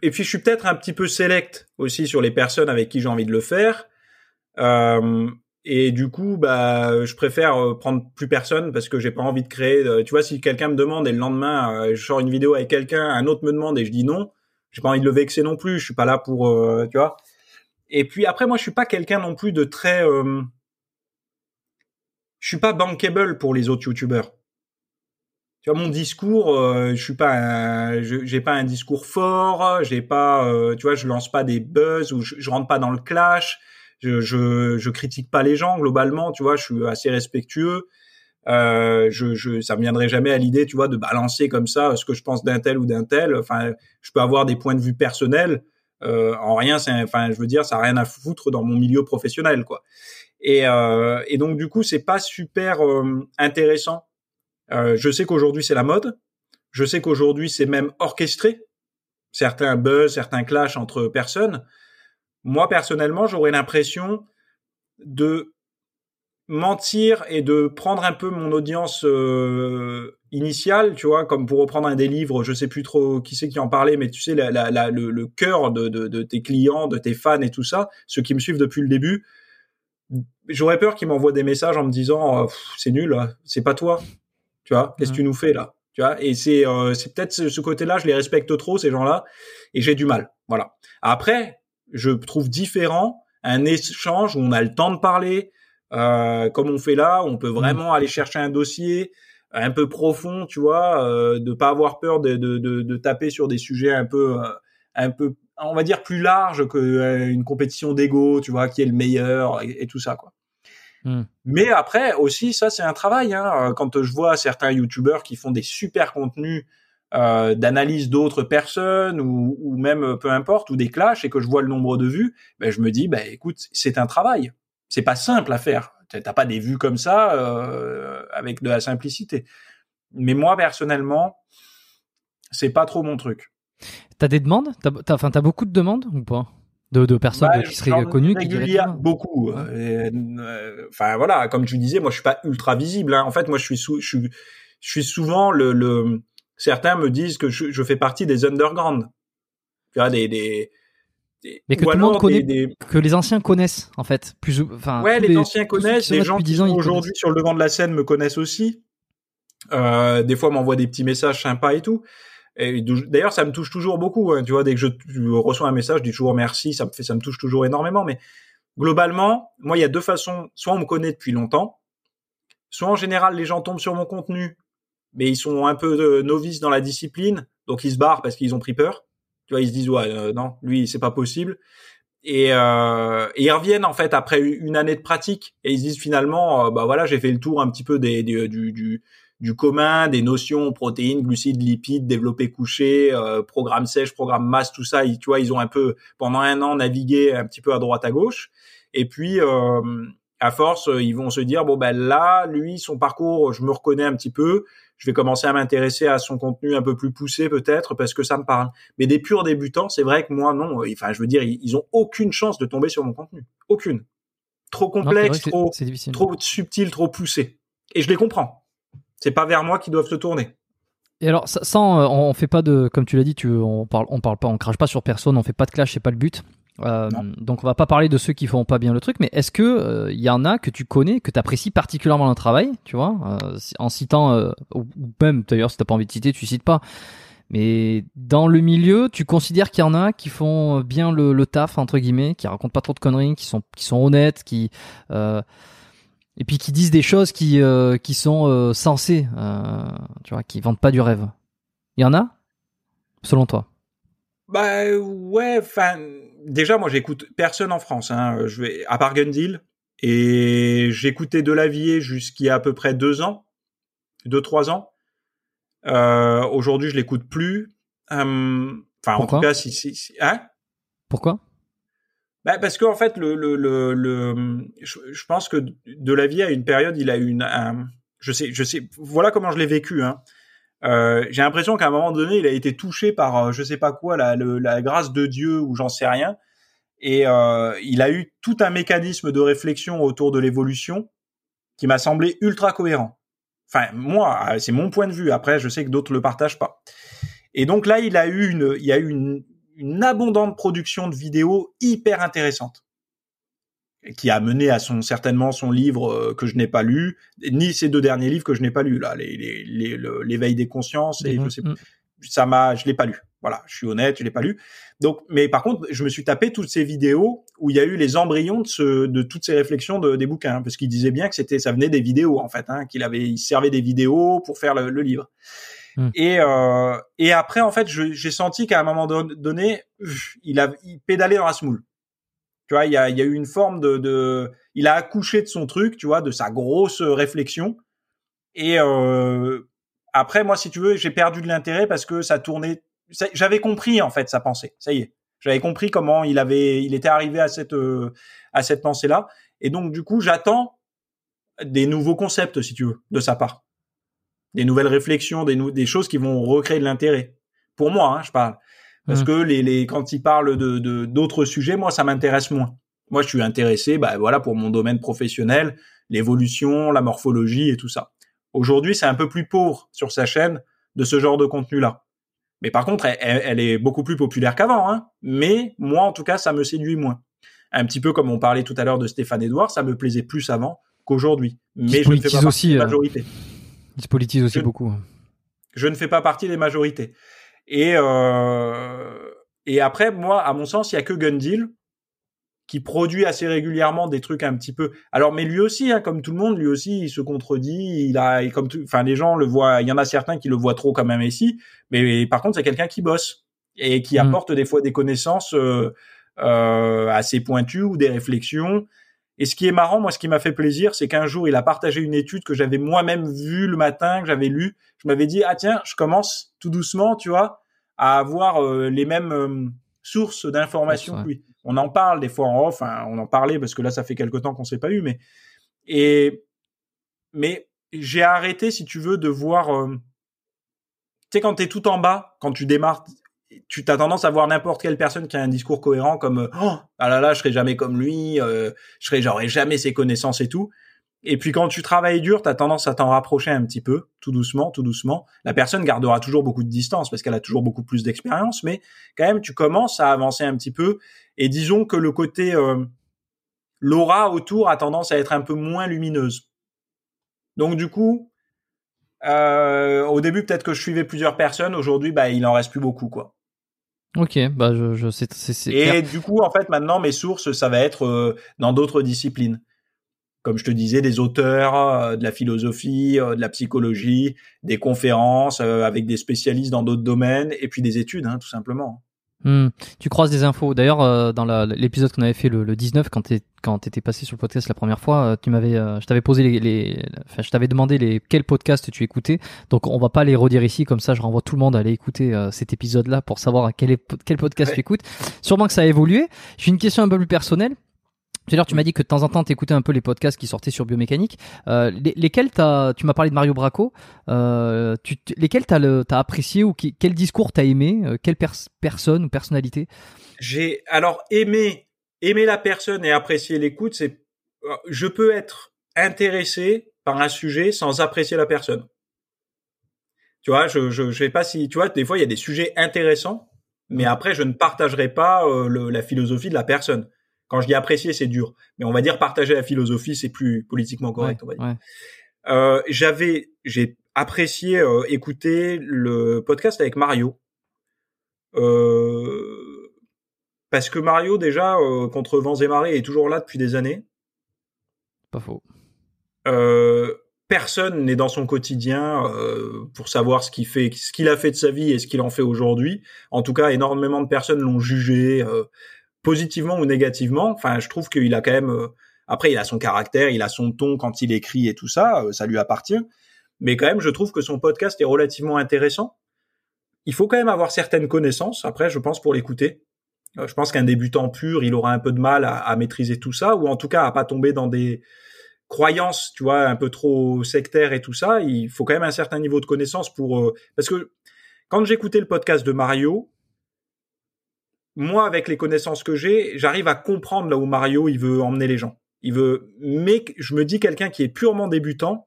et puis je suis peut-être un petit peu select aussi sur les personnes avec qui j'ai envie de le faire. Euh, et du coup, bah, je préfère euh, prendre plus personne parce que j'ai pas envie de créer. tu vois, si quelqu'un me demande et le lendemain, euh, je sors une vidéo avec quelqu'un, un autre me demande et je dis non, j'ai pas envie de le vexer non plus. Je suis pas là pour, euh, tu vois. Et puis après, moi, je suis pas quelqu'un non plus de très. je suis pas bankable pour les autres youtubeurs. Tu vois, mon discours, je suis pas, j'ai pas un discours fort. J'ai pas, tu vois, je lance pas des buzz ou je, je rentre pas dans le clash je, je, je critique pas les gens globalement, tu vois, je suis assez respectueux. Euh, je, je, ça me viendrait jamais à l'idée, tu vois, de balancer comme ça ce que je pense d'un tel ou d'un tel. Enfin, je peux avoir des points de vue personnels. Euh, en rien, c'est, enfin, je veux dire, ça a rien à foutre dans mon milieu professionnel, quoi. Et, euh, et donc, du coup, c'est pas super euh, intéressant. Euh, je sais qu'aujourd'hui c'est la mode. Je sais qu'aujourd'hui c'est même orchestré. Certains buzz, certains clashs entre personnes moi personnellement, j'aurais l'impression de mentir et de prendre un peu mon audience euh, initiale, tu vois, comme pour reprendre un des livres, je sais plus trop qui c'est qui en parlait, mais tu sais, le, cœur de, tes clients, de tes fans et tout ça, ceux qui me suivent depuis le début, j'aurais peur qu'ils m'envoient des messages en me disant oh, c'est nul, c'est pas toi, tu vois, qu'est-ce que tu nous fais là, tu vois, et c'est euh, c'est peut-être ce côté-là, je les respecte trop ces gens-là, et j'ai du mal, voilà. Après, je trouve différent un échange où on a le temps de parler, euh, comme on fait là, on peut mmh. vraiment aller chercher un dossier un peu profond, tu vois, euh, de pas avoir peur de, de, de, de, taper sur des sujets un peu, euh, un peu, on va dire plus larges que euh, une compétition d'ego, tu vois, qui est le meilleur et, tout ça, quoi. Mmh. Mais après aussi, ça c'est un travail. Hein, quand je vois certains youtubeurs qui font des super contenus euh, d'analyse d'autres personnes ou, ou, même peu importe ou des clashs et que je vois le nombre de vues, ben je me dis ben écoute c'est un travail, c'est pas simple à faire. T'as pas des vues comme ça euh, avec de la simplicité. Mais moi personnellement, c'est pas trop mon truc. T'as des demandes? T'as enfin t'as beaucoup de demandes ou pas? De, de personnes bah, qui seraient connues qui diraient beaucoup euh, enfin voilà comme tu disais moi je suis pas ultra visible hein. en fait moi je suis je suis je suis souvent le, le certains me disent que je, je fais partie des underground. Tu vois, des, des, mais que tout le monde connaît, que les anciens connaissent en fait. Plus, enfin, ouais, les, anciens connaissent. Les gens qui sont aujourd'hui sur le devant de la scène me connaissent aussi. Euh, des fois, m'envoient des petits messages sympas et tout. Et d'ailleurs, ça me touche toujours beaucoup. Hein, tu vois, dès que je, reçois un message, je dis toujours merci. Ça me fait, ça me touche toujours énormément. Mais globalement, moi, il y a deux façons. Soit on me connaît depuis longtemps, soit en général, les gens tombent sur mon contenu mais ils sont un peu euh, novices dans la discipline, donc ils se barrent parce qu'ils ont pris peur. Tu vois, ils se disent ouais, euh, non, lui c'est pas possible. Et, euh, ils reviennent en fait après une année de pratique et ils se disent finalement, euh, bah voilà, j'ai fait le tour un petit peu des, du, du, du, commun, des notions protéines, glucides, lipides, développé couché, euh, programme sèche, programme masse, tout ça. Ils, tu vois, ils ont un peu pendant un an navigué un petit peu à droite à gauche. Et puis à force, ils vont se dire bon ben là, lui, son parcours, je me reconnais un petit peu je vais commencer à m'intéresser à son contenu un peu plus poussé peut-être parce que ça me parle. Mais des purs débutants, c'est vrai que moi non. Enfin, je veux dire, ils, ont aucune chance de tomber sur mon contenu, aucune. Trop complexe, trop, trop subtil, trop poussé. Et je les comprends. C'est pas vers moi qu'ils doivent se tourner. Et alors, sans, euh, on fait pas de, comme tu l'as dit, tu, on parle, on parle pas, on crache pas sur personne, on fait pas de clash, c'est pas le but. Euh, donc on va pas parler de ceux qui font pas bien le truc, mais est-ce que il euh, y en a que tu connais, que tu apprécies particulièrement le travail, tu vois, euh, en citant euh, ou même d'ailleurs si t'as pas envie de citer, tu cites pas. Mais dans le milieu, tu considères qu'il y en a qui font bien le, le, taf entre guillemets, qui racontent pas trop de conneries, qui sont qui sont honnêtes, qui et puis qui disent des choses qui qui sont sensées, tu vois, qui vendent pas du rêve. Il y en a, selon toi Bah ouais, enfin déjà, moi, j'écoute personne en France. Hein. Je vais à part Gundil et j'écoutais Delavier jusqu'il y a à peu près deux ans, deux trois ans. Euh, Aujourd'hui, je l'écoute plus. Hum, enfin, en tout cas, si, si, hein? Pourquoi? Bah parce qu'en fait, le, le, le, le je, pense que Delavier à une période, il a eu une, un, je sais, je sais, voilà comment je l'ai vécu. Hein. Euh, j'ai l'impression qu'à un moment donné, il a été touché par euh, je sais pas quoi, la, la grâce de Dieu ou j'en sais rien, et euh, il a eu tout un mécanisme de réflexion autour de l'évolution qui m'a semblé ultra cohérent. Enfin, moi, c'est mon point de vue. Après, je sais que d'autres le partagent pas. Et donc là, il a eu une, il y a eu une, une abondante production de vidéos hyper intéressante qui a mené à son certainement son livre euh, que je n'ai pas lu, ni ses deux derniers livres que je n'ai pas lus là, l'éveil les, les, des consciences et je sais mm. ça m'a, je l'ai pas lu. Voilà, je suis honnête, je l'ai pas lu. Donc, mais par contre, je me suis tapé toutes ces vidéos où il y a eu les embryons de, ce, de toutes ces réflexions de, des bouquins, hein, parce qu'il disait bien que c'était, ça venait des vidéos en fait, hein, qu'il avait, il servait des vidéos pour faire le, livre. Mm. Et euh, et après, en fait, j'ai senti qu'à un moment donné, il a il pédalait dans la smoule. Tu vois, il y a, y a eu une forme de, de, il a accouché de son truc, tu vois, de sa grosse réflexion. Et euh, après, moi, si tu veux, j'ai perdu de l'intérêt parce que ça tournait. J'avais compris en fait sa pensée. Ça y est, j'avais compris comment il avait, il était arrivé à cette euh, à cette pensée-là. Et donc, du coup, j'attends des nouveaux concepts, si tu veux, de sa part, des nouvelles réflexions, des, des choses qui vont recréer de l'intérêt. Pour moi, hein, je parle. Parce mmh. que les, les, quand ils parlent de d'autres sujets, moi, ça m'intéresse moins. Moi, je suis intéressé, bah, voilà, pour mon domaine professionnel, l'évolution, la morphologie et tout ça. Aujourd'hui, c'est un peu plus pauvre sur sa chaîne de ce genre de contenu-là. Mais par contre, elle, est beaucoup plus populaire qu'avant. Hein. Mais moi, en tout cas, ça me séduit moins. Un petit peu comme on parlait tout à l'heure de Stéphane Edouard, ça me plaisait plus avant qu'aujourd'hui. Mais je ne fais pas partie des euh, majorités. Il se politise aussi beaucoup. Hein. Je ne fais pas partie des majorités. Et euh, et après, moi, à mon sens, il y a que Gundil qui produit assez régulièrement des trucs un petit peu. Alors, mais lui aussi, hein, comme tout le monde, lui aussi, il se contredit. Il a, comme tout, enfin, les gens le voient. Il y en a certains qui le voient trop comme un messie, mais par contre, c'est quelqu'un qui bosse et qui mm. apporte des fois des connaissances euh, euh, assez pointues ou des réflexions. Et ce qui est marrant, moi, ce qui m'a fait plaisir, c'est qu'un jour, il a partagé une étude que j'avais moi-même vue le matin, que j'avais lu. Je m'avais dit, ah tiens, je commence tout doucement, tu vois, à avoir euh, les mêmes euh, sources d'informations que lui. On en parle des fois en off, hein, on en parlait parce que là, ça fait quelque temps qu'on s'est pas eu, mais et mais j'ai arrêté, si tu veux, de voir. Euh, tu sais, quand t'es tout en bas, quand tu démarres tu as tendance à voir n'importe quelle personne qui a un discours cohérent comme euh, oh, ah là là je serai jamais comme lui euh, je serai j'aurai jamais ses connaissances et tout et puis quand tu travailles dur tu as tendance à t'en rapprocher un petit peu tout doucement tout doucement. La personne gardera toujours beaucoup de distance parce qu'elle a toujours beaucoup plus d'expérience mais quand même tu commences à avancer un petit peu. Et disons que le côté euh, l'aura autour a tendance à être un peu moins lumineuse. Donc du coup euh, au début peut-être que je suivais plusieurs personnes. Aujourd'hui bah il en reste plus beaucoup quoi Ok, bah je, je sais. c'est Et du coup, en fait, maintenant, mes sources, ça va être euh, dans d'autres disciplines. Comme je te disais, des auteurs, euh, de la philosophie, euh, de la psychologie, des conférences avec des spécialistes dans d'autres domaines, et puis des études, hein, tout simplement. Hmm. Tu croises des infos. D'ailleurs, euh, dans l'épisode qu'on avait fait le, le 19, quand tu quand étais passé sur le podcast la première fois, euh, tu m'avais, euh, je t'avais posé les, les enfin, je t'avais demandé les quels podcasts tu écoutais. Donc, on va pas les redire ici. Comme ça, je renvoie tout le monde à aller écouter cet épisode-là pour savoir quel, est, quel podcast tu écoutes. Sûrement que ça a évolué. J'ai une question un peu plus personnelle. Tout à l'heure, tu m'as dit que de temps en temps, tu écoutais un peu les podcasts qui sortaient sur biomécanique. Euh, lesquels as, tu m'as parlé de Mario Bracco. Euh, tu, lesquels t'as as apprécié ou quel discours t'as aimé euh, Quelle personne ou personnalité? J'ai alors aimé aimer la personne et apprécier l'écoute. C'est je peux être intéressé par un sujet sans apprécier la personne. Tu vois, je je, je sais pas si tu vois. Des fois, il y a des sujets intéressants, mais après, je ne partagerai pas le, la philosophie de la personne. Quand je dis apprécier, c'est dur, mais on va dire partager la philosophie, c'est plus politiquement correct, on va dire. Euh, j'avais, j'ai apprécié euh, écouter le podcast avec Mario, euh, parce que Mario déjà euh, contre vents et marées est toujours là depuis des années. Pas faux. Euh, personne n'est dans son quotidien pour savoir ce qu'il fait, ce qu'il a fait de sa vie et ce qu'il en fait aujourd'hui. En tout cas, énormément de personnes l'ont jugé positivement ou négativement. Enfin, je trouve qu'il a quand même. Euh, après, il a son caractère, il a son ton quand il écrit et tout ça, euh, ça lui appartient. Mais quand même, je trouve que son podcast est relativement intéressant. Il faut quand même avoir certaines connaissances. Après, je pense pour l'écouter. Euh, je pense qu'un débutant pur, il aura un peu de mal à, maîtriser tout ça, ou en tout cas à pas tomber dans des croyances, tu vois, un peu trop sectaires et tout ça. Il faut quand même un certain niveau de connaissance pour. Parce que quand j'écoutais le podcast de Mario, moi, avec les connaissances que j'ai, j'arrive à comprendre là où Mario il veut emmener les gens. Il veut, mais je me dis quelqu'un qui est purement débutant,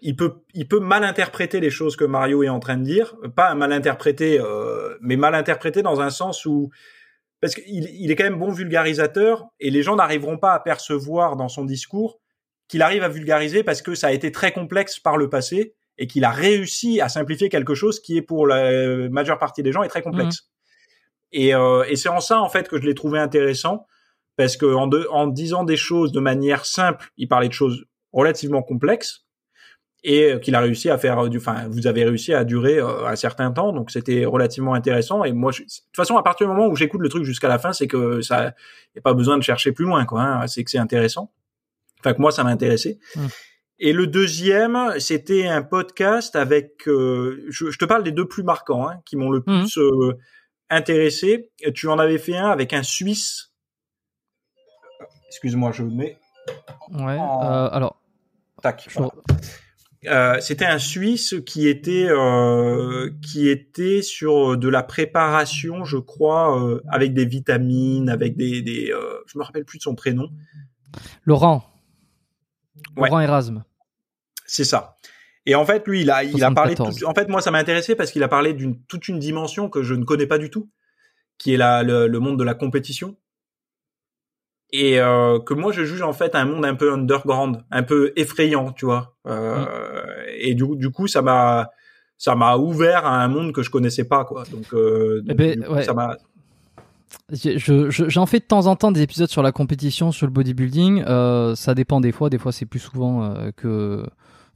il peut, mal interpréter les choses que Mario est en train de dire, pas mal interpréter, euh, mais mal interpréter dans un sens où, parce qu'il il est quand même bon vulgarisateur et les gens n'arriveront pas à percevoir dans son discours qu'il arrive à vulgariser parce que ça a été très complexe par le passé et qu'il a réussi à simplifier quelque chose qui est pour la majeure partie des gens est très complexe. Mmh. Et, euh, et c'est en ça en fait que je l'ai trouvé intéressant parce que en, en disant des choses de manière simple, il parlait de choses relativement complexes et qu'il a réussi à faire du, enfin, vous avez réussi à durer euh, un certain temps, donc c'était relativement intéressant. Et moi, de toute façon, à partir du moment où j'écoute le truc jusqu'à la fin, c'est que ça, y a pas besoin de chercher plus loin, quoi. Hein, c'est que c'est intéressant. Enfin, que moi, ça m'a intéressé. Mmh. Et le deuxième, c'était un podcast avec, euh, je, je, te parle des deux plus marquants, hein, qui m'ont le mmh. plus euh, intéressé. Tu en avais fait un avec un Suisse. Excuse-moi, je mets. Ouais. Euh, alors. Tac. Euh, c'était un Suisse qui était euh, qui était sur de la préparation, je crois, euh, avec des vitamines, avec des, des euh, je me rappelle plus de son prénom. Laurent. Laurent Erasme. C'est ça. Et en fait, lui, il a, il a parlé. Tout, en fait, moi, ça m'a intéressé parce qu'il a parlé d'une toute une dimension que je ne connais pas du tout, qui est la, le, le monde de la compétition, et euh, que moi je juge en fait un monde un peu underground, un peu effrayant, tu vois. Euh, mm. Et du, du coup, ça m'a ça m'a ouvert à un monde que je connaissais pas, quoi. Donc, euh, donc eh ben, coup, ouais. ça m'a J'en je, je, fais de temps en temps des épisodes sur la compétition, sur le bodybuilding. Euh, ça dépend des fois. Des fois, c'est plus souvent euh, que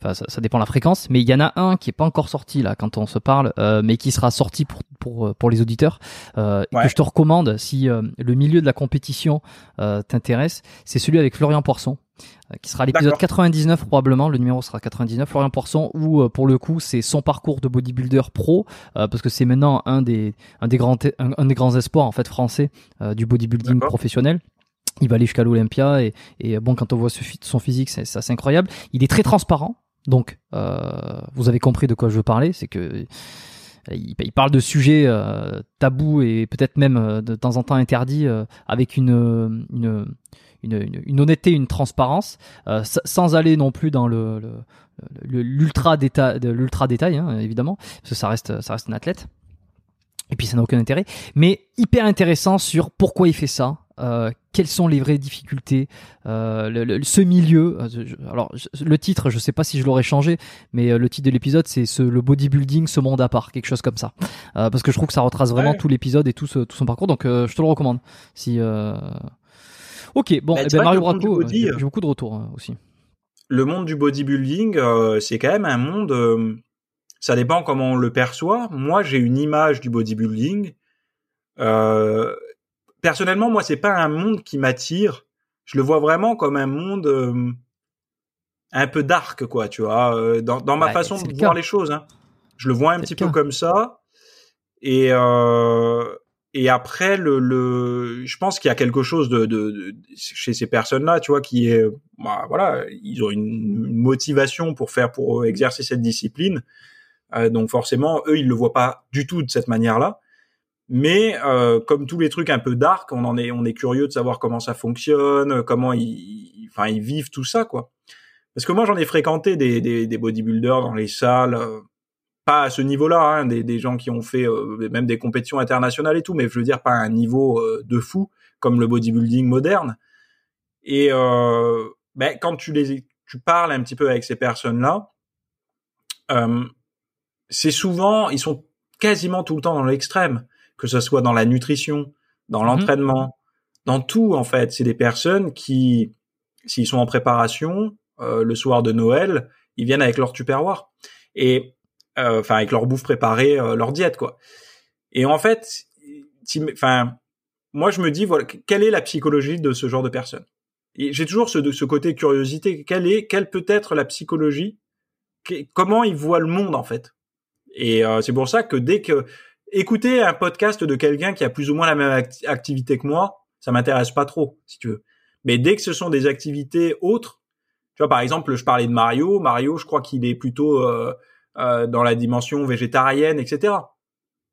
Enfin, ça, ça, dépend de la fréquence, mais il y en a un qui est pas encore sorti là quand on se parle, euh, mais qui sera sorti pour pour pour les auditeurs. Euh, ouais. Que je te recommande si euh, le milieu de la compétition euh, t'intéresse, c'est celui avec Florian Poisson, euh, qui sera l'épisode 99 probablement. Le numéro sera 99. Florian Poisson, où pour le coup c'est son parcours de bodybuilder pro, parce que c'est maintenant un des un des grands un, un, des grands espoirs en fait français du bodybuilding professionnel il va aller jusqu'à l'Olympia et, et, bon quand on voit son physique c'est assez incroyable il est très transparent donc, euh, vous avez compris de quoi je veux parler, c'est que il, il, parle de sujets euh, tabous et peut-être même euh, de temps en temps interdits euh, avec une honnêteté, une transparence, euh, sans aller non plus dans le, l'ultra détail, l'ultra détail hein, évidemment, parce que reste ça reste un athlète. Et puis ça n'a aucun intérêt, mais hyper intéressant sur pourquoi il fait ça, euh, quelles sont les vraies difficultés, euh, le, le, ce milieu. Euh, alors le titre, je sais pas si je l'aurais changé, mais le titre de l'épisode c'est ce, le bodybuilding, ce monde à part, quelque chose comme ça, parce que je trouve que ça retrace vraiment ouais. tout l'épisode et tout, ce, tout son parcours. Donc je te le recommande. Si ok, bon, bah, eh ben, Mario Braco, j'ai beaucoup de retours aussi. Le monde du bodybuilding, c'est quand même un monde. ça dépend comment on le perçoit. Moi, j'ai une image du bodybuilding. Euh, personnellement, moi, c'est pas un monde qui m'attire. Je le vois vraiment comme un monde euh, un peu dark, quoi, tu vois, euh, dans, dans, ma ouais, façon de voir les choses. Hein. Je le vois un petit peu comme ça. Et euh, et après, le, le, je pense qu'il y a quelque chose de, de, de chez ces personnes-là, tu vois, qui est, bah, voilà, ils ont une, une, motivation pour faire, pour exercer cette discipline. Euh, donc forcément, eux, ils le voient pas du tout de cette manière-là. Mais euh, comme tous les trucs un peu dark, on en est, on est curieux de savoir comment ça fonctionne, comment ils, enfin, ils vivent tout ça, quoi. Parce que moi, j'en ai fréquenté des, des, des, bodybuilders dans les salles, euh, pas à ce niveau-là, hein, des, des, gens qui ont fait euh, même des compétitions internationales et tout, mais je veux dire pas à un niveau euh, de fou comme le bodybuilding moderne. Et euh, ben, quand tu les, tu parles un petit peu avec ces personnes-là, c'est souvent, ils sont quasiment tout le temps dans l'extrême que ce soit dans la nutrition, dans l'entraînement, mmh. dans tout en fait. C'est des personnes qui, s'ils sont en préparation euh, le soir de Noël, ils viennent avec leur tupperware et enfin euh, avec leur bouffe préparée, euh, leur diète quoi. Et en fait, enfin moi je me dis voilà quelle est la psychologie de ce genre de personnes? J'ai toujours ce, ce côté curiosité. Quelle est, quelle peut être la psychologie? Comment ils voient le monde en fait? Et c'est pour ça que dès que écouter un podcast de quelqu'un qui a plus ou moins la même act activité que moi, ça m'intéresse pas trop, si tu veux. Mais dès que ce sont des activités autres, tu vois, par exemple, je parlais de Mario. Mario, je crois qu'il est plutôt euh, euh, dans la dimension végétarienne, etc.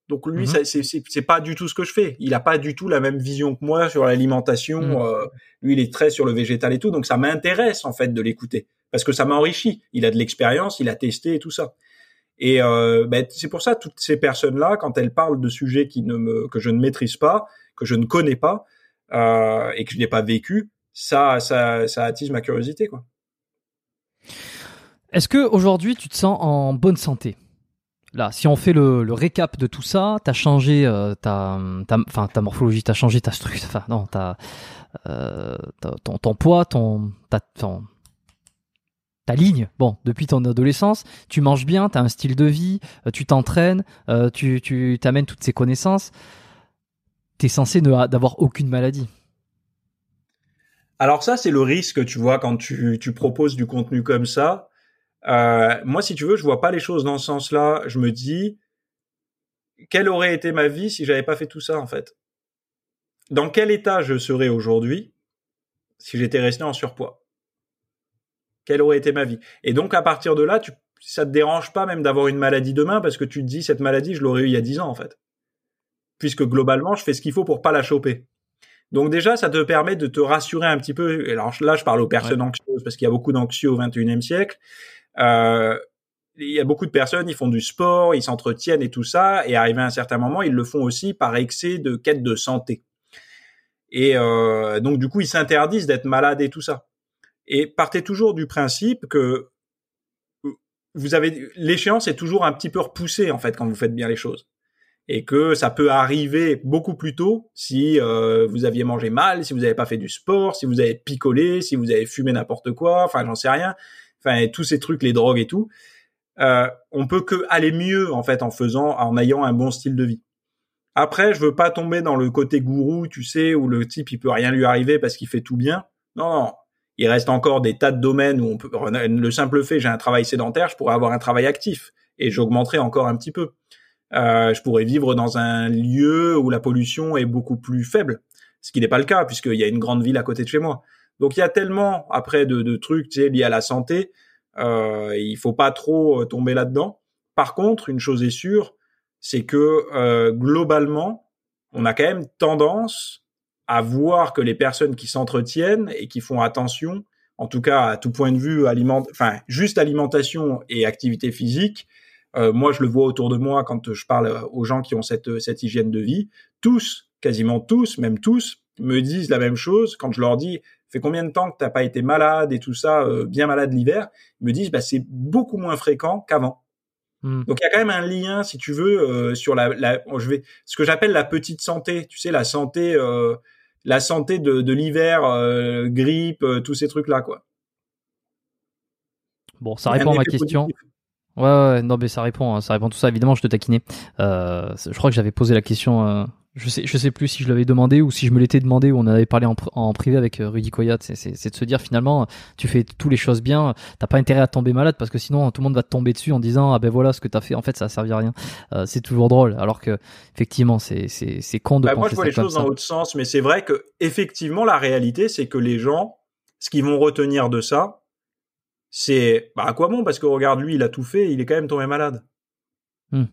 Donc lui, mm -hmm. c'est pas du tout ce que je fais. Il a pas du tout la même vision que moi sur l'alimentation. Mm -hmm. euh, lui, il est très sur le végétal et tout. Donc ça m'intéresse en fait de l'écouter parce que ça m'enrichit. Il a de l'expérience, il a testé et tout ça. Et euh, ben, c'est pour ça toutes ces personnes-là, quand elles parlent de sujets qui ne me, que je ne maîtrise pas, que je ne connais pas euh, et que je n'ai pas vécu, ça, ça, ça attise ma curiosité, quoi. Est-ce que aujourd'hui tu te sens en bonne santé? Là, si on fait le, le récap de tout ça, t'as changé euh, ta, ta, ta morphologie, t'as changé ta structure, enfin non, t'as, euh, ton, ton poids, ton, ta, ton, ta ligne, bon, depuis ton adolescence, tu manges bien, tu as un style de vie, euh, tu t'entraînes, euh, tu, t'amènes toutes ces connaissances, tu es censé d'avoir aucune maladie. Alors ça, c'est le risque, tu vois, quand tu, tu proposes du contenu comme ça. Euh, moi, si tu veux, je vois pas les choses dans ce sens-là. Je me dis, quelle aurait été ma vie si j'avais pas fait tout ça, en fait? Dans quel état je serais aujourd'hui si j'étais resté en surpoids? Quelle aurait été ma vie Et donc à partir de là, tu, ça te dérange pas même d'avoir une maladie demain parce que tu te dis cette maladie, je l'aurais eu il y a 10 ans en fait. Puisque globalement, je fais ce qu'il faut pour pas la choper. Donc déjà, ça te permet de te rassurer un petit peu. Alors là, je parle aux personnes ouais. anxieuses parce qu'il y a beaucoup d'anxieux au 21e siècle. Euh, il y a beaucoup de personnes, ils font du sport, ils s'entretiennent et tout ça, et arrivé à un certain moment, ils le font aussi par excès de quête de santé. Et euh, donc du coup, ils s'interdisent d'être malades et tout ça et partez toujours du principe que vous avez l'échéance est toujours un petit peu repoussée en fait quand vous faites bien les choses et que ça peut arriver beaucoup plus tôt si euh, vous aviez mangé mal, si vous n'avez pas fait du sport, si vous avez picolé, si vous avez fumé n'importe quoi, enfin j'en sais rien. enfin tous ces trucs, les drogues et tout, euh, on peut que aller mieux en fait en faisant, en ayant un bon style de vie. Après, je veux pas tomber dans le côté gourou, tu sais, où le type il peut rien lui arriver parce qu'il fait tout bien. Non, non. Il reste encore des tas de domaines où on peut. Le simple fait, j'ai un travail sédentaire, je pourrais avoir un travail actif et j'augmenterai encore un petit peu. Euh, je pourrais vivre dans un lieu où la pollution est beaucoup plus faible, ce qui n'est pas le cas puisqu'il y a une grande ville à côté de chez moi. Donc il y a tellement après de, de trucs tu sais, liés à la santé, euh, il faut pas trop euh, tomber là-dedans. Par contre, une chose est sûre, c'est que euh, globalement, on a quand même tendance à voir que les personnes qui s'entretiennent et qui font attention, en tout cas à tout point de vue, aliment, enfin juste alimentation et activité physique. Euh, moi, je le vois autour de moi quand je parle aux gens qui ont cette cette hygiène de vie. Tous, quasiment tous, même tous, me disent la même chose quand je leur dis fait combien de temps que t'as pas été malade et tout ça, euh, bien malade l'hiver, ils me disent bah c'est beaucoup moins fréquent qu'avant. Hmm. Donc il y a quand même un lien, si tu veux, euh, sur la, la je vais, ce que j'appelle la petite santé. Tu sais, la santé, euh, la santé de, de l'hiver, euh, grippe, tous ces trucs là, quoi. Bon, ça répond à ma question. Ouais, ouais, non, mais ça répond, hein, ça répond tout ça. Évidemment, je te taquinais. je crois que j'avais posé la question je sais, je sais plus si je l'avais demandé ou si je me l'étais demandé ou on avait parlé en, en privé avec euh, Rudy Koyat. C'est de se dire finalement, tu fais toutes les choses bien, t'as pas intérêt à tomber malade parce que sinon tout le monde va te tomber dessus en disant ah ben voilà ce que t'as fait. En fait, ça a servi à rien. Euh, c'est toujours drôle. Alors que effectivement, c'est c'est c'est con de bah, penser Moi, je vois les choses dans l'autre sens, mais c'est vrai que effectivement, la réalité, c'est que les gens, ce qu'ils vont retenir de ça, c'est bah à quoi bon Parce que regarde lui, il a tout fait, il est quand même tombé malade. Hmm.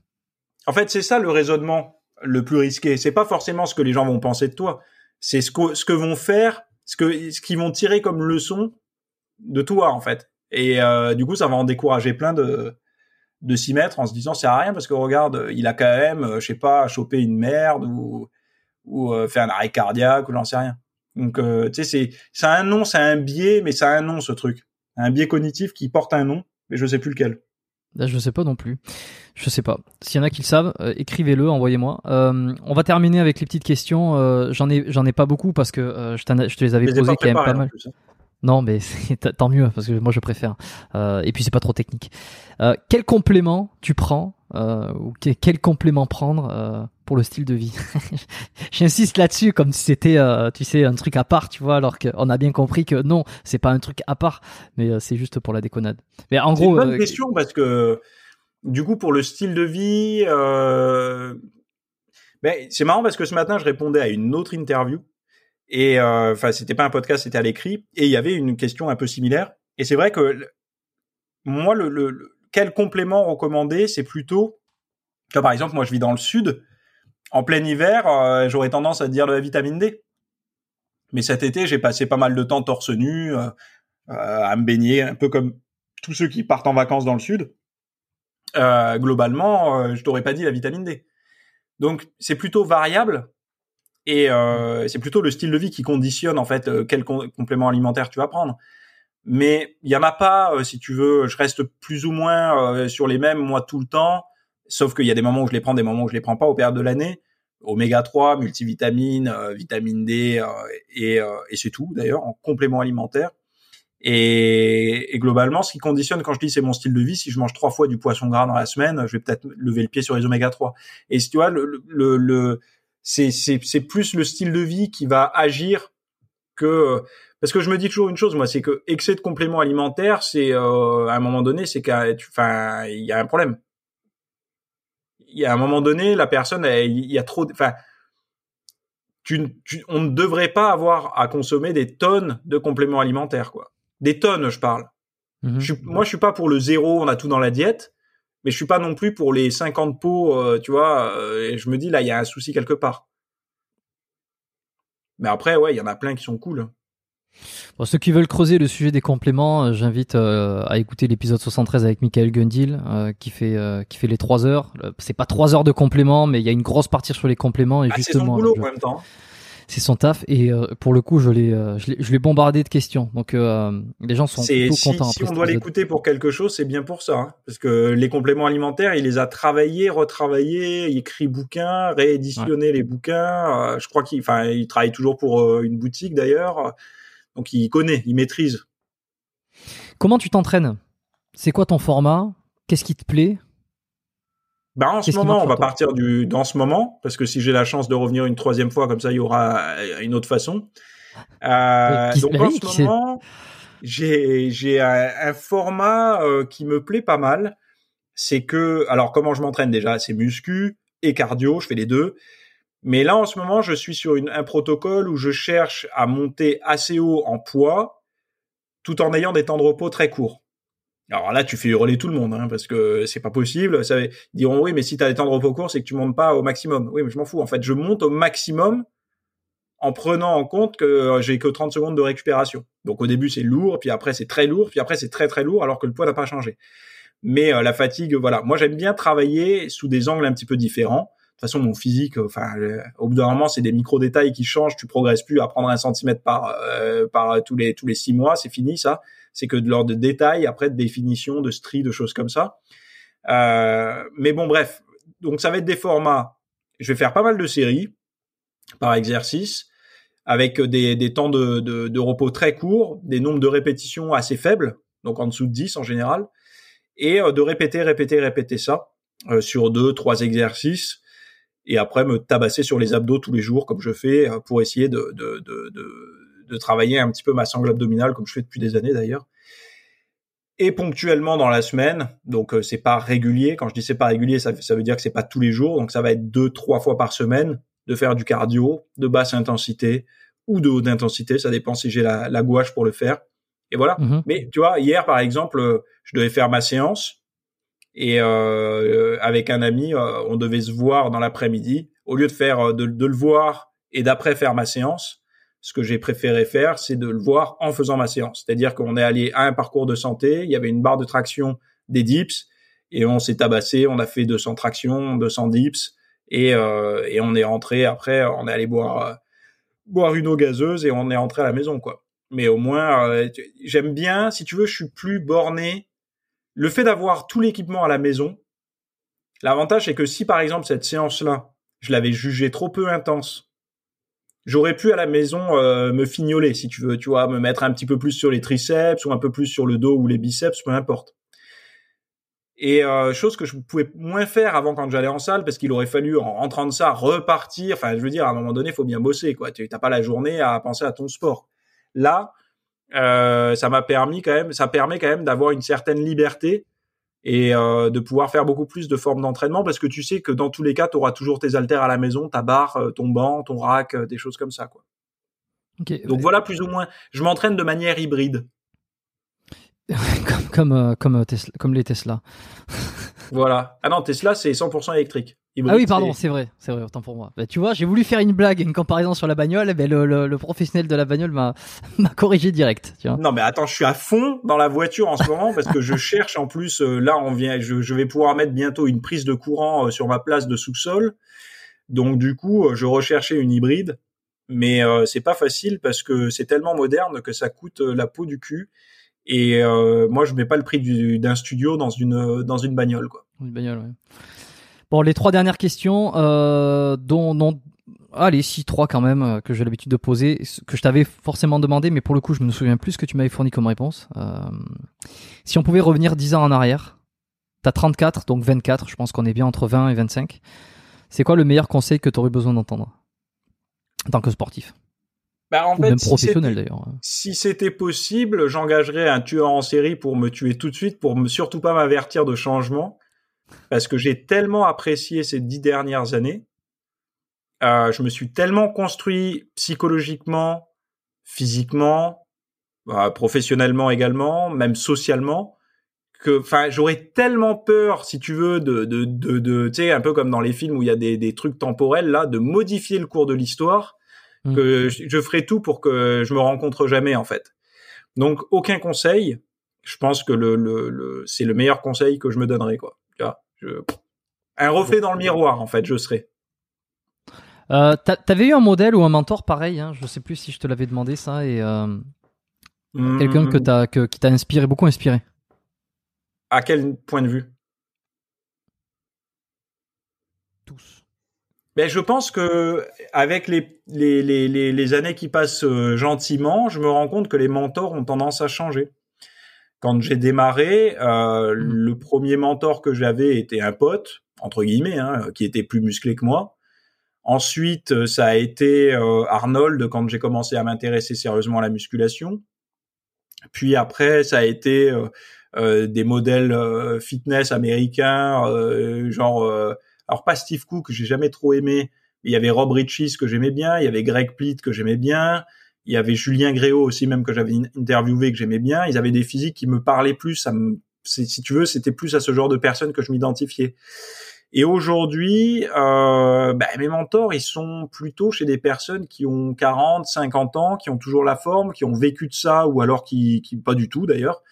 En fait, c'est ça le raisonnement le plus risqué. C'est pas forcément ce que les gens vont penser de toi. C'est ce que, ce que vont faire, ce que, ce qu'ils vont tirer comme leçon de toi, en fait. Et euh, du coup, ça va en décourager plein de, de s'y mettre en se disant c'est à rien parce que regarde, il a quand même, euh, je sais pas, chopé une merde ou, ou euh, fait un arrêt cardiaque ou j'en sais rien. Donc, tu sais, c'est, c'est un nom, c'est un biais, mais c'est un nom ce truc. Un biais cognitif qui porte un nom, mais je sais plus lequel. Là, je sais pas non plus. Je sais pas. S'il y en a qui le savent, euh, écrivez-le, envoyez-moi. Euh, on va terminer avec les petites questions. Euh, j'en ai, j'en ai pas beaucoup parce que je, je, te les avais posées quand même pas mal. Hein. Non, mais tant mieux parce que moi je préfère. et puis c'est pas trop technique. quel complément tu prends ou quel complément prendre pour le style de vie? J'insiste là-dessus comme si c'était, tu sais, un truc à part, tu vois, alors qu'on a bien compris que non, c'est pas un truc à part, mais c'est juste pour la déconnade. Mais en gros, c'est une bonne question parce que du coup, pour le style de vie, euh... ben, c'est marrant parce que ce matin, je répondais à une autre interview. Et euh, enfin, c'était pas un podcast, c'était à l'écrit. Et il y avait une question un peu similaire. Et c'est vrai que moi, le, le, quel complément recommander, c'est plutôt que par exemple, moi, je vis dans le sud. En plein hiver, euh, j'aurais tendance à dire de la vitamine D. Mais cet été, j'ai passé pas mal de temps torse nu, euh, euh, à me baigner, un peu comme tous ceux qui partent en vacances dans le sud globalement, je t'aurais pas dit la vitamine D. Donc c'est plutôt variable et c'est plutôt le style de vie qui conditionne en fait quel complément alimentaire tu vas prendre. Mais il y en a pas, si tu veux, je reste plus ou moins sur les mêmes moi tout le temps, sauf qu'il y a des moments où je les prends, des moments où je les prends pas au période de l'année. Oméga 3, multivitamine, vitamine D et, et c'est tout d'ailleurs en complément alimentaire. Et, et, globalement, ce qui conditionne quand je dis c'est mon style de vie, si je mange trois fois du poisson gras dans la semaine, je vais peut-être lever le pied sur les oméga 3. Et tu vois, le, le, le c'est plus le style de vie qui va agir que parce que je me dis toujours une chose, moi, c'est que excès de compléments alimentaires, c'est euh, à un moment donné, c'est qu'à, enfin, il y a un problème. Il y a un moment donné, la personne, il y a trop, enfin, tu, tu, on ne devrait pas avoir à consommer des tonnes de compléments alimentaires, quoi des tonnes, je parle. Mhm. Je moi, je suis pas pour le zéro, on a tout dans la diète, mais je suis pas non plus pour les 50 pots, euh, tu vois. Euh, et je me dis là, il y a un souci quelque part. Mais après, ouais, il y en a plein qui sont cool. Pour ceux qui veulent creuser le sujet des compléments, euh, j'invite à écouter l'épisode 73 avec Michael Gundil qui fait qui fait les 3 heures. C'est pas 3 heures de compléments, mais il y a une grosse partie sur les compléments et ah, justement. C'est son boulot en même temps c'est son taf et euh, pour le coup je l'ai euh, je l'ai bombardé de questions donc euh, les gens sont plutôt si, contents. Si on doit l'écouter pour quelque chose c'est bien pour ça hein, parce que les compléments alimentaires il les a travaillés retravaillés il écrit bouquins rééditionné les bouquins je crois qu'il enfin il travaille toujours pour une boutique d'ailleurs donc il connaît il maîtrise. Comment tu t'entraînes? C'est quoi ton format? Qu'est-ce qui te plaît? Bah en ce moment, on va partir du dans ce moment parce que si j'ai la chance de revenir une troisième fois comme ça, il y aura une autre façon. Euh, donc en ce moment, j'ai j'ai un, format euh, qui me plaît pas mal. C'est que alors comment je m'entraîne déjà, c'est muscu et cardio, je fais les deux. Mais là en ce moment, je suis sur un protocole où je cherche à monter assez haut en poids tout en ayant des temps de repos très courts. Alors là, tu fais hurler tout le monde, hein, parce que c'est pas possible. Ça, ils diront oui, mais si tu as des temps de repos courts, c'est que tu montes pas au maximum. Oui, mais je m'en fous. En fait, je monte au maximum en prenant en compte que euh, j'ai que 30 secondes de récupération. Donc au début, c'est lourd, puis après c'est très lourd, puis après c'est très très lourd, alors que le poids n'a pas changé. Mais euh, la fatigue, voilà. Moi, j'aime bien travailler sous des angles un petit peu différents. Façon, mon physique, enfin, au bout d'un moment, c'est des micro détails qui changent. Tu progresses plus à prendre un centimètre par euh, par tous les tous les six mois, c'est fini ça c'est que de l'ordre de détails, après de définition, de stri, de choses comme ça. Euh, mais bon, bref. Donc ça va être des formats. Je vais faire pas mal de séries par exercice, avec des, des temps de, de, de, repos très courts, des nombres de répétitions assez faibles, donc en dessous de 10 en général, et euh, de répéter, répéter, répéter ça euh, sur deux, trois exercices, et après me tabasser sur les abdos tous les jours comme je fais pour essayer de, de, de, de de travailler un petit peu ma sangle abdominale comme je fais depuis des années d'ailleurs. Et ponctuellement dans la semaine, donc euh, c'est pas régulier. Quand je dis c'est pas régulier, ça, ça veut dire que c'est pas tous les jours. Donc ça va être deux, trois fois par semaine de faire du cardio de basse intensité ou de haute intensité. Ça dépend si j'ai la, la, gouache pour le faire. Et voilà. Mm-hmm. Mais tu vois, hier par exemple, euh, je devais faire ma séance et euh, avec un ami, euh, on devait se voir dans l'après-midi. Au lieu de faire de, de le voir et d'après faire ma séance, ce que j'ai préféré faire, c'est de le voir en faisant ma séance. C'est-à-dire qu'on est allé à un parcours de santé, il y avait une barre de traction des dips, et on s'est tabassé, on a fait 200 tractions, 200 dips, et, euh, et on est rentré après, on est allé boire euh, boire une eau gazeuse et on est rentré à la maison, quoi. Mais au moins, euh, j'aime bien, si tu veux, je suis plus borné. Le fait d'avoir tout l'équipement à la maison, l'avantage c'est que si par exemple cette séance-là, je l'avais jugée trop peu intense, j'aurais pu à la maison euh, me fignoler si tu veux, tu vois, me mettre un petit peu plus sur les triceps ou un peu plus sur le dos ou les biceps, peu importe. Et euh, chose que je pouvais moins faire avant quand j'allais en salle parce qu'il aurait fallu en rentrant de ça repartir. Enfin, je veux dire, à un moment donné, il faut bien bosser, quoi. Tu n'as pas la journée à penser à ton sport. Là, euh, ça m'a permis quand même, ça permet quand même d'avoir une certaine liberté et euh, de pouvoir faire beaucoup plus de formes d'entraînement parce que tu sais que dans tous les cas, tu auras toujours tes haltères à la maison, ta barre, euh, ton banc, ton rack, des choses comme ça. Quoi. Donc voilà plus ou moins. Je m'entraîne de manière hybride. comme, comme, comme, Tesla, comme les Tesla. voilà. Ah non, Tesla, c'est 100% électrique ah oui, pardon, c'est vrai, c'est vrai, autant pour moi. Bah, tu vois, j'ai voulu faire une blague, une comparaison sur la bagnole, mais le, le, professionnel de la bagnole m'a corrigé direct. Tu vois. Non, mais attends, je suis à fond dans la voiture en ce moment parce que je cherche en plus. Euh, là, on vient, je, je, vais pouvoir mettre bientôt une prise de courant euh, sur ma place de sous-sol. Donc du coup, euh, je recherchais une hybride, mais c'est pas facile parce que c'est tellement moderne que ça coûte la peau du cul. Et moi, je mets pas le prix d'un studio dans une dans une bagnole, quoi. Une bagnole, ouais. Bon, les trois dernières questions, euh, dont, dont, allez, si trois quand même, euh, que j'ai l'habitude de poser, que je t'avais forcément demandé, mais pour le coup, je me souviens plus ce que tu m'avais fourni comme réponse. Euh, si on pouvait revenir 10 ans en arrière, t'as 34, donc 24, je pense qu'on est bien entre 20 et 25. C'est quoi le meilleur conseil que tu aurais besoin d'entendre en tant que sportif? Bah en Ou fait, même professionnel d'ailleurs. Si c'était possible, j'engagerais un tueur en série pour me tuer tout de suite, pour me surtout pas m'avertir de changement parce que j'ai tellement apprécié ces dix dernières années. Euh, je me suis tellement construit psychologiquement, physiquement, euh, professionnellement également, même socialement, que, enfin, j'aurais tellement peur, si tu veux, de, de, de, de tu sais, un peu comme dans les films où il y a des, des trucs temporels là, de modifier le cours de l'histoire, mmh. que je, je, ferai tout pour que je me rencontre jamais en fait. Donc aucun conseil. Je pense que le, le, le c'est le meilleur conseil que je me donnerais quoi. Un reflet dans le miroir, en fait, je serais. Euh, T'avais eu un modèle ou un mentor pareil, hein, je sais plus si je te l'avais demandé ça, et euh, quelqu'un que as, que, qui t'a inspiré, beaucoup inspiré. À quel point de vue? Tous. Ben, je pense que avec les, les, les, les années qui passent euh, gentiment, je me rends compte que les mentors ont tendance à changer. Quand j'ai démarré, euh, le premier mentor que j'avais était un pote entre guillemets, hein, qui était plus musclé que moi. Ensuite, euh, ça a été euh, Arnold quand j'ai commencé à m'intéresser sérieusement à la musculation. Puis après, ça a été euh, euh des modèles fitness américains, genre alors pas Steve Cook que j'ai jamais trop aimé. Il y avait Rob Riches que j'aimais bien, il y avait Greg Plitt que j'aimais bien, il y avait Julien Gréau aussi même que j'avais interviewé que j'aimais bien. Ils avaient des physiques qui me parlaient plus. Me, si tu veux, c'était plus à ce genre de personnes que je m'identifiais. Et aujourd'hui, euh, bah, mes mentors, ils sont plutôt chez des personnes qui ont 40, 50 ans, qui ont toujours la forme, qui ont vécu de ça, ou alors qui, qui pas du tout d'ailleurs.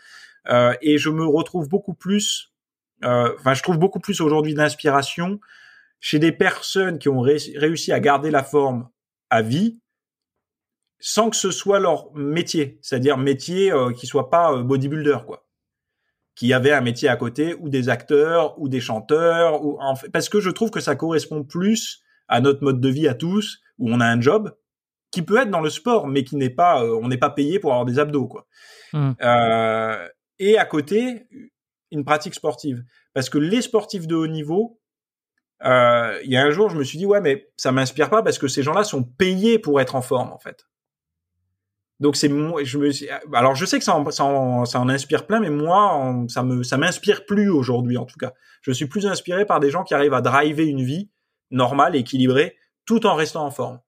Euh, et je me retrouve beaucoup plus, euh, enfin, je trouve beaucoup plus aujourd'hui d'inspiration chez des personnes qui ont réussi à garder la forme à vie, sans que ce soit leur métier, c'est-à-dire métier euh, qui soit pas euh, bodybuilder, quoi qui avaient un métier à côté, ou des acteurs, ou des chanteurs, ou en fait, parce que je trouve que ça correspond plus à notre mode de vie à tous, où on a un job qui peut être dans le sport, mais qui n'est pas, euh, on n'est pas payé pour avoir des abdos, quoi. Mmh. Euh, et à côté, une pratique sportive, parce que les sportifs de haut niveau, euh, il y a un jour, je me suis dit ouais, mais ça m'inspire pas parce que ces gens-là sont payés pour être en forme, en fait. Donc c'est je me, alors je sais que ça en, ça en, ça en inspire plein, mais moi, ça me, ça m'inspire plus aujourd'hui en tout cas. Je suis plus inspiré par des gens qui arrivent à driver une vie normale, équilibrée, tout en restant en forme.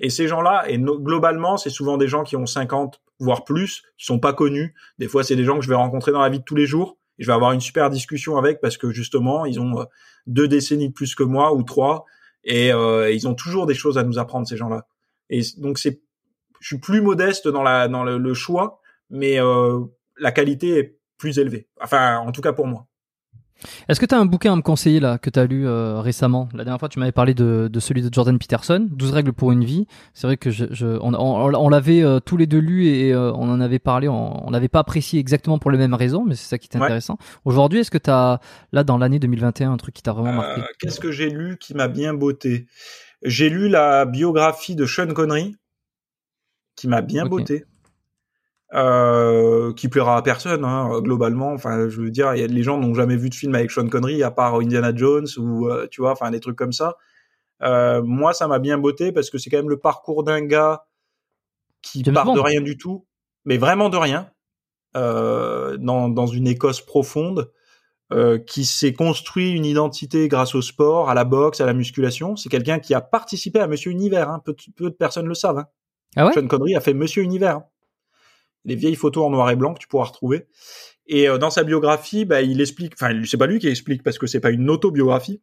Et ces gens-là, et globalement, c'est souvent des gens qui ont 50 voire plus, qui sont pas connus. Des fois, c'est des gens que je vais rencontrer dans la vie de tous les jours. Et je vais avoir une super discussion avec parce que justement, ils ont euh, deux décennies de plus que moi ou trois, et euh, ils ont toujours des choses à nous apprendre ces gens-là. Et donc c'est je suis plus modeste dans la dans le, choix, mais euh, la qualité est plus élevée. Enfin, en tout cas pour moi. Est-ce que tu as un bouquin à me conseiller là que tu as lu euh, récemment? La dernière fois, tu m'avais parlé de, de, celui de Jordan Peterson, 12 règles pour une vie. C'est vrai que je, je on, on, l'avait euh, tous les deux lu et euh, on en avait parlé. On n'avait pas apprécié exactement pour les mêmes raisons, mais c'est ça qui est intéressant. Aujourd'hui, est-ce que tu as là dans l'année 2021 un truc qui t'a vraiment marqué? Qu'est-ce que j'ai lu qui m'a bien botté? J'ai lu la biographie de Sean Connery qui m'a bien botté. Euh, qui plaira à personne hein, globalement enfin je veux dire y a les gens n'ont jamais vu de film avec Sean Connery à part Indiana Jones ou euh, tu vois enfin des trucs comme ça euh, moi ça m'a bien botté parce que c'est quand même le parcours d'un gars qui part de rien du tout mais vraiment de rien dans, dans une Écosse profonde qui s'est construit une identité grâce au sport à la boxe à la musculation c'est quelqu'un qui a participé à Monsieur Univers hein. peu, peu de personnes le savent hein. Ah Sean Connery a fait Monsieur Univers. Les vieilles photos en noir et blanc que tu pourras retrouver. Et euh, dans sa biographie, bah, il explique, enfin, c'est pas lui qui explique parce que c'est pas une autobiographie.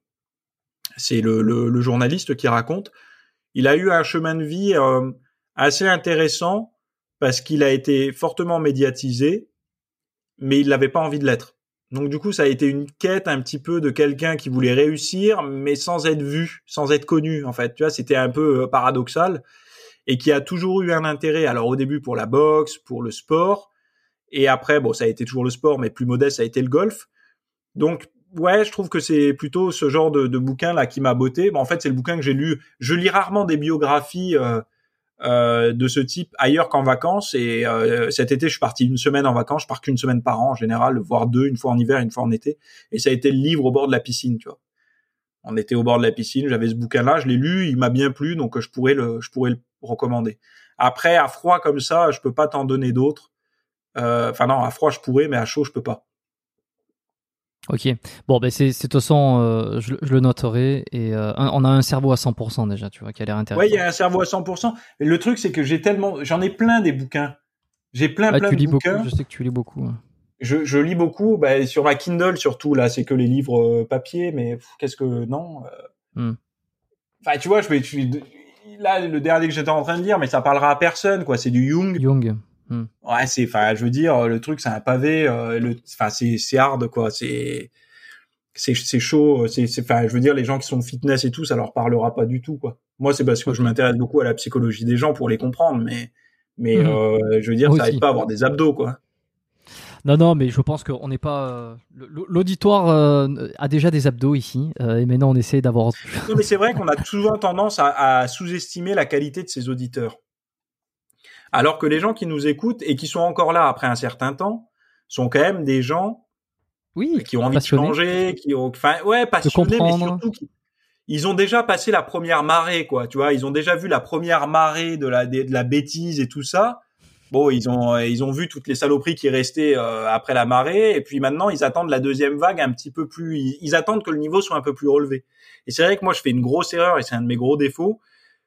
C'est le, le, journaliste qui raconte. Il a eu un chemin de vie euh, assez intéressant parce qu'il a été fortement médiatisé, mais il n'avait pas envie de l'être. Donc du coup, ça a été une quête un petit peu de quelqu'un qui voulait réussir, mais sans être vu, sans être connu. En fait, tu vois, c'était un peu euh, paradoxal et qui a toujours eu un intérêt. Alors au début pour la boxe, pour le sport, et après bon ça a été toujours le sport, mais plus modeste ça a été le golf. Donc ouais, je trouve que c'est plutôt ce genre de, bouquin là qui m'a botté. Bon, en fait c'est le bouquin que j'ai lu. Je lis rarement des biographies. Euh, euh, de ce type ailleurs qu'en vacances et euh, cet été je suis parti une semaine en vacances je pars qu'une semaine par an en général voire deux une fois en hiver une fois en été et ça a été le livre au bord de la piscine tu vois on était au bord de la piscine j'avais ce bouquin là je l'ai lu il m'a bien plu donc je pourrais le je pourrais le recommandé. Après, à froid comme ça, je peux pas t'en donner d'autres. Euh, enfin non, à froid je pourrais, mais à chaud je peux pas. Ok. Bon, ben c'est de toute façon, euh, je, le noterai et euh, on a un cerveau à 100% déjà, tu vois, qui a l'air intéressant. Ouais, il y a un cerveau à 100%. Et le truc, c'est que j'ai tellement, j'en ai plein des bouquins. J'ai plein, plein tu de lis bouquins. Beaucoup, je sais que tu lis beaucoup. Je, je, lis beaucoup, bah, sur ma Kindle surtout. Là, c'est que les livres papier, mais qu'est-ce que non. Hmm. Enfin, tu vois, je vais, là, le dernier que j'étais en train de dire, mais ça parlera à personne, quoi. C'est du Jung. Jung. Hmm. Ouais, c'est, enfin, je veux dire, le truc, c'est un pavé. Euh, le, enfin, c'est, c'est hard, quoi. C'est, c'est, c'est chaud. C'est, enfin, je veux dire, les gens qui sont fitness et tout, ça leur parlera pas du tout, quoi. Moi, c'est parce que je m'intéresse beaucoup à la psychologie des gens pour les comprendre, mais, mais, hmm. euh, je veux dire, ça aide pas à avoir des abdos, quoi. Non, non, mais je pense qu'on n'est pas. Euh, l'auditoire euh, a déjà des abdos ici, euh, et maintenant on essaie d'avoir. non, mais c'est vrai qu'on a toujours tendance à, sous-estimer la qualité de ses auditeurs. Alors que les gens qui nous écoutent et qui sont encore là après un certain temps, sont quand même des gens oui, qui ont envie de changer, qui ont, enfin, ouais, passionnés, mais surtout qui, ils ont déjà passé la première marée, quoi. Tu vois, ils ont déjà vu la première marée de la de la bêtise et tout ça. Bon, ils ont ils ont vu toutes les saloperies qui restaient euh, après la marée, et puis maintenant ils attendent la deuxième vague un petit peu plus. Ils, attendent que le niveau soit un peu plus relevé. Et c'est vrai que moi je fais une grosse erreur et c'est un de mes gros défauts.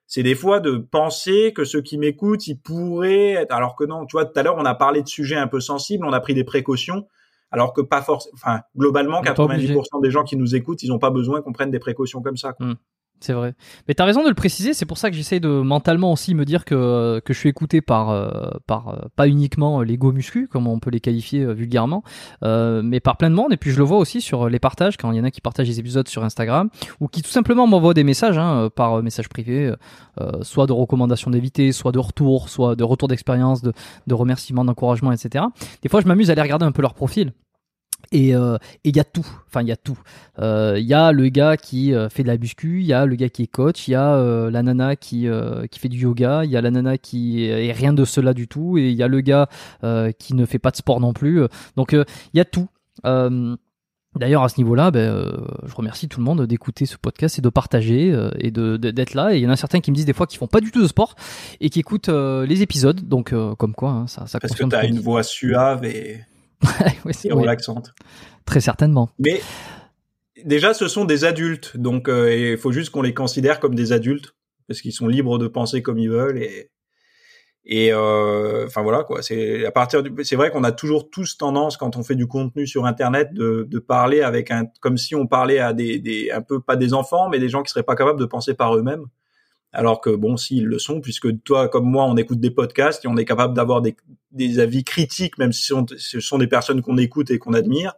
C'est des fois de penser que ceux qui m'écoutent, ils pourraient, être... alors que non. Tu vois, tout à l'heure on a parlé de sujets un peu sensibles, on a pris des précautions alors que pas forcément, enfin, globalement, 90% des gens qui nous écoutent, ils n'ont pas besoin qu'on prenne des précautions comme ça. Quoi. Hmm. C'est vrai. Mais tu as raison de le préciser, c'est pour ça que j'essaye de mentalement aussi me dire que, que je suis écouté par, euh, par euh, pas uniquement les go muscu, comme on peut les qualifier euh, vulgairement, mais par plein de monde. Et puis je le vois aussi sur les partages, quand il y en a qui partagent les épisodes sur Instagram, ou qui tout simplement m'envoient des messages hein, par message privé, soit de recommandations d'éviter, soit de retour, soit de retour d'expérience, de, de remerciements, d'encouragement, etc. Des fois je m'amuse à aller regarder un peu leur profil. Et euh, il y a tout, enfin il y a tout. Il euh, y a le gars qui euh, fait de la muscu, il y a le gars qui est coach, il y a la nana qui qui fait du yoga, il y a la nana qui est rien de cela du tout, et il y a le gars qui ne fait pas de sport non plus. Donc il y a tout. D'ailleurs, à ce niveau-là, ben, je remercie tout le monde d'écouter ce podcast et de partager et de d'être là. Et il y en a certains qui me disent des fois qu'ils font pas du tout de sport et qui écoutent les épisodes. Donc, comme quoi, hein, ça, ça. Parce que t'as une voix suave et oui, et relaxante. Très certainement. Mais déjà, ce sont des adultes, donc euh, il faut juste qu'on les considère comme des adultes parce qu'ils sont libres de penser comme ils veulent et et euh, enfin voilà quoi. C'est à partir du, c'est vrai qu'on a toujours tous tendance quand on fait du contenu sur internet de, de parler avec un comme si on parlait à des, des un peu pas des enfants mais des gens qui seraient pas capables de penser par eux-mêmes. Alors que bon, s'ils le sont, puisque toi comme moi, on écoute des podcasts et on est capable d'avoir des, des avis critiques, même si ce sont des personnes qu'on écoute et qu'on admire.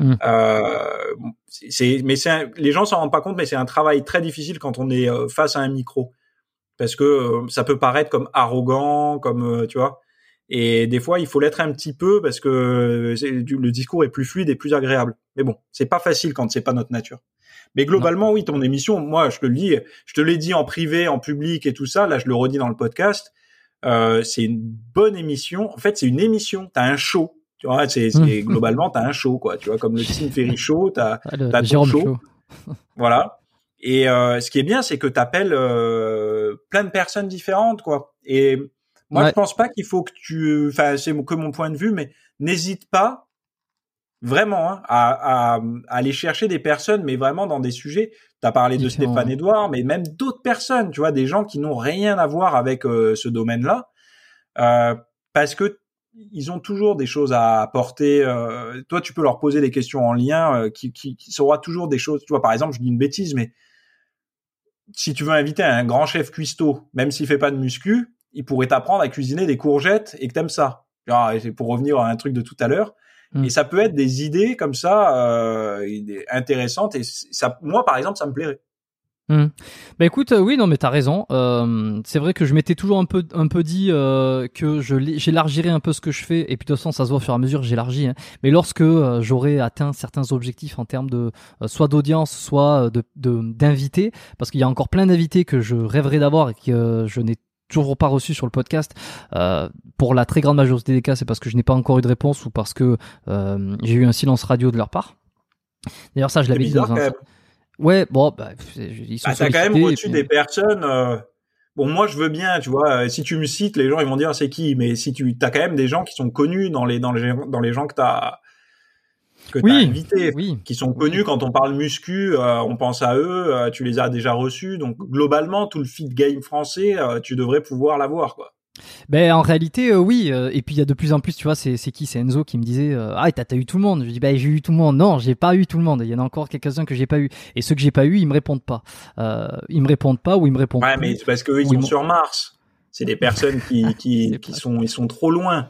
Mm. Euh, c'est, mais c'est, les gens s'en rendent pas compte, mais c'est un travail très difficile quand on est euh, face à un micro, parce que euh, ça peut paraître comme arrogant, comme euh, tu vois. Et des fois, il faut l'être un petit peu parce que le discours est plus fluide et plus agréable. Mais bon, c'est pas facile quand c'est pas notre nature. Mais globalement, oui, ton émission, moi, je te le dis, je te l'ai dit en privé, en public et tout ça. Là, je le redis dans le podcast. Euh, c'est une bonne émission. En fait, c'est une émission. T'as un show. Tu vois, c'est mmh. globalement t'as un show, quoi. Tu vois, comme le Tim Ferry Show, t'as ah, as ton show. voilà. Et euh, ce qui est bien, c'est que t'appelles euh, plein de personnes différentes, quoi. Et moi, je pense pas qu'il faut que tu, enfin, c'est que mon point de vue, mais n'hésite pas vraiment hein, à, à, aller chercher des personnes, mais vraiment dans des sujets. Tu as parlé de Stéphane Edouard, mais même d'autres personnes, tu vois, des gens qui n'ont rien à voir avec euh, ce domaine-là, euh, parce que ils ont toujours des choses à apporter. Euh, toi, tu peux leur poser des questions en lien qui, qui, qui sera toujours des choses. Tu vois, par exemple, je dis une bêtise, mais si tu veux inviter un grand chef cuistot, même s'il fait pas de muscu, il pourrait t'apprendre à cuisiner des courgettes et que t'aimes ça. pour revenir à un truc de tout à l'heure, Mm. Et ça peut être des idées comme ça euh, intéressantes. Et ça, moi, par exemple, ça me plairait. Mmh. Bah écoute, euh, oui, non, mais t'as raison. Euh, c'est vrai que je m'étais toujours un peu, un peu dit euh, que je j'élargirais un peu ce que je fais, et puis de toute façon, ça se voit au fur et à mesure, j'élargis. Hein. Mais lorsque euh, j'aurai atteint certains objectifs en termes de euh, soit d'audience, soit de d'invités, parce qu'il y a encore plein d'invités que je rêverais d'avoir et que je n'ai toujours pas reçu sur le podcast. Euh, pour la très grande majorité des cas, c'est parce que je n'ai pas encore eu de réponse ou parce que euh, j'ai eu un silence radio de leur part. D'ailleurs, ça, je l'avais dit dans un. Ouais, bon, bah, ils sont bah, T'as quand même reçu des personnes. Euh... Bon, moi, je veux bien, tu vois. Si tu me cites, les gens ils vont dire c'est qui? Mais si tu, t'as quand même des gens qui sont connus dans les dans les dans les gens que t'as que tu as invités, qui sont connus. Quand on parle muscu, euh, on pense à eux, euh, tu les as déjà reçus, donc globalement tout le fit game français, euh, tu devrais pouvoir l'avoir quoi. Ben en réalité oui et puis il y a de plus en plus tu vois c'est qui? C'est Enzo qui me disait ah t'as as eu tout le monde je dis ben j'ai eu tout le monde non j'ai pas eu tout le monde. Il y en a encore quelques-uns que j'ai pas eu. Et ceux que j'ai pas eu ils me répondent pas. Ils me répondent pas ou ils me répondent ouais mais c'est parce que ils sont sur Mars. C'est des personnes qui qui, qui sont ils sont trop loin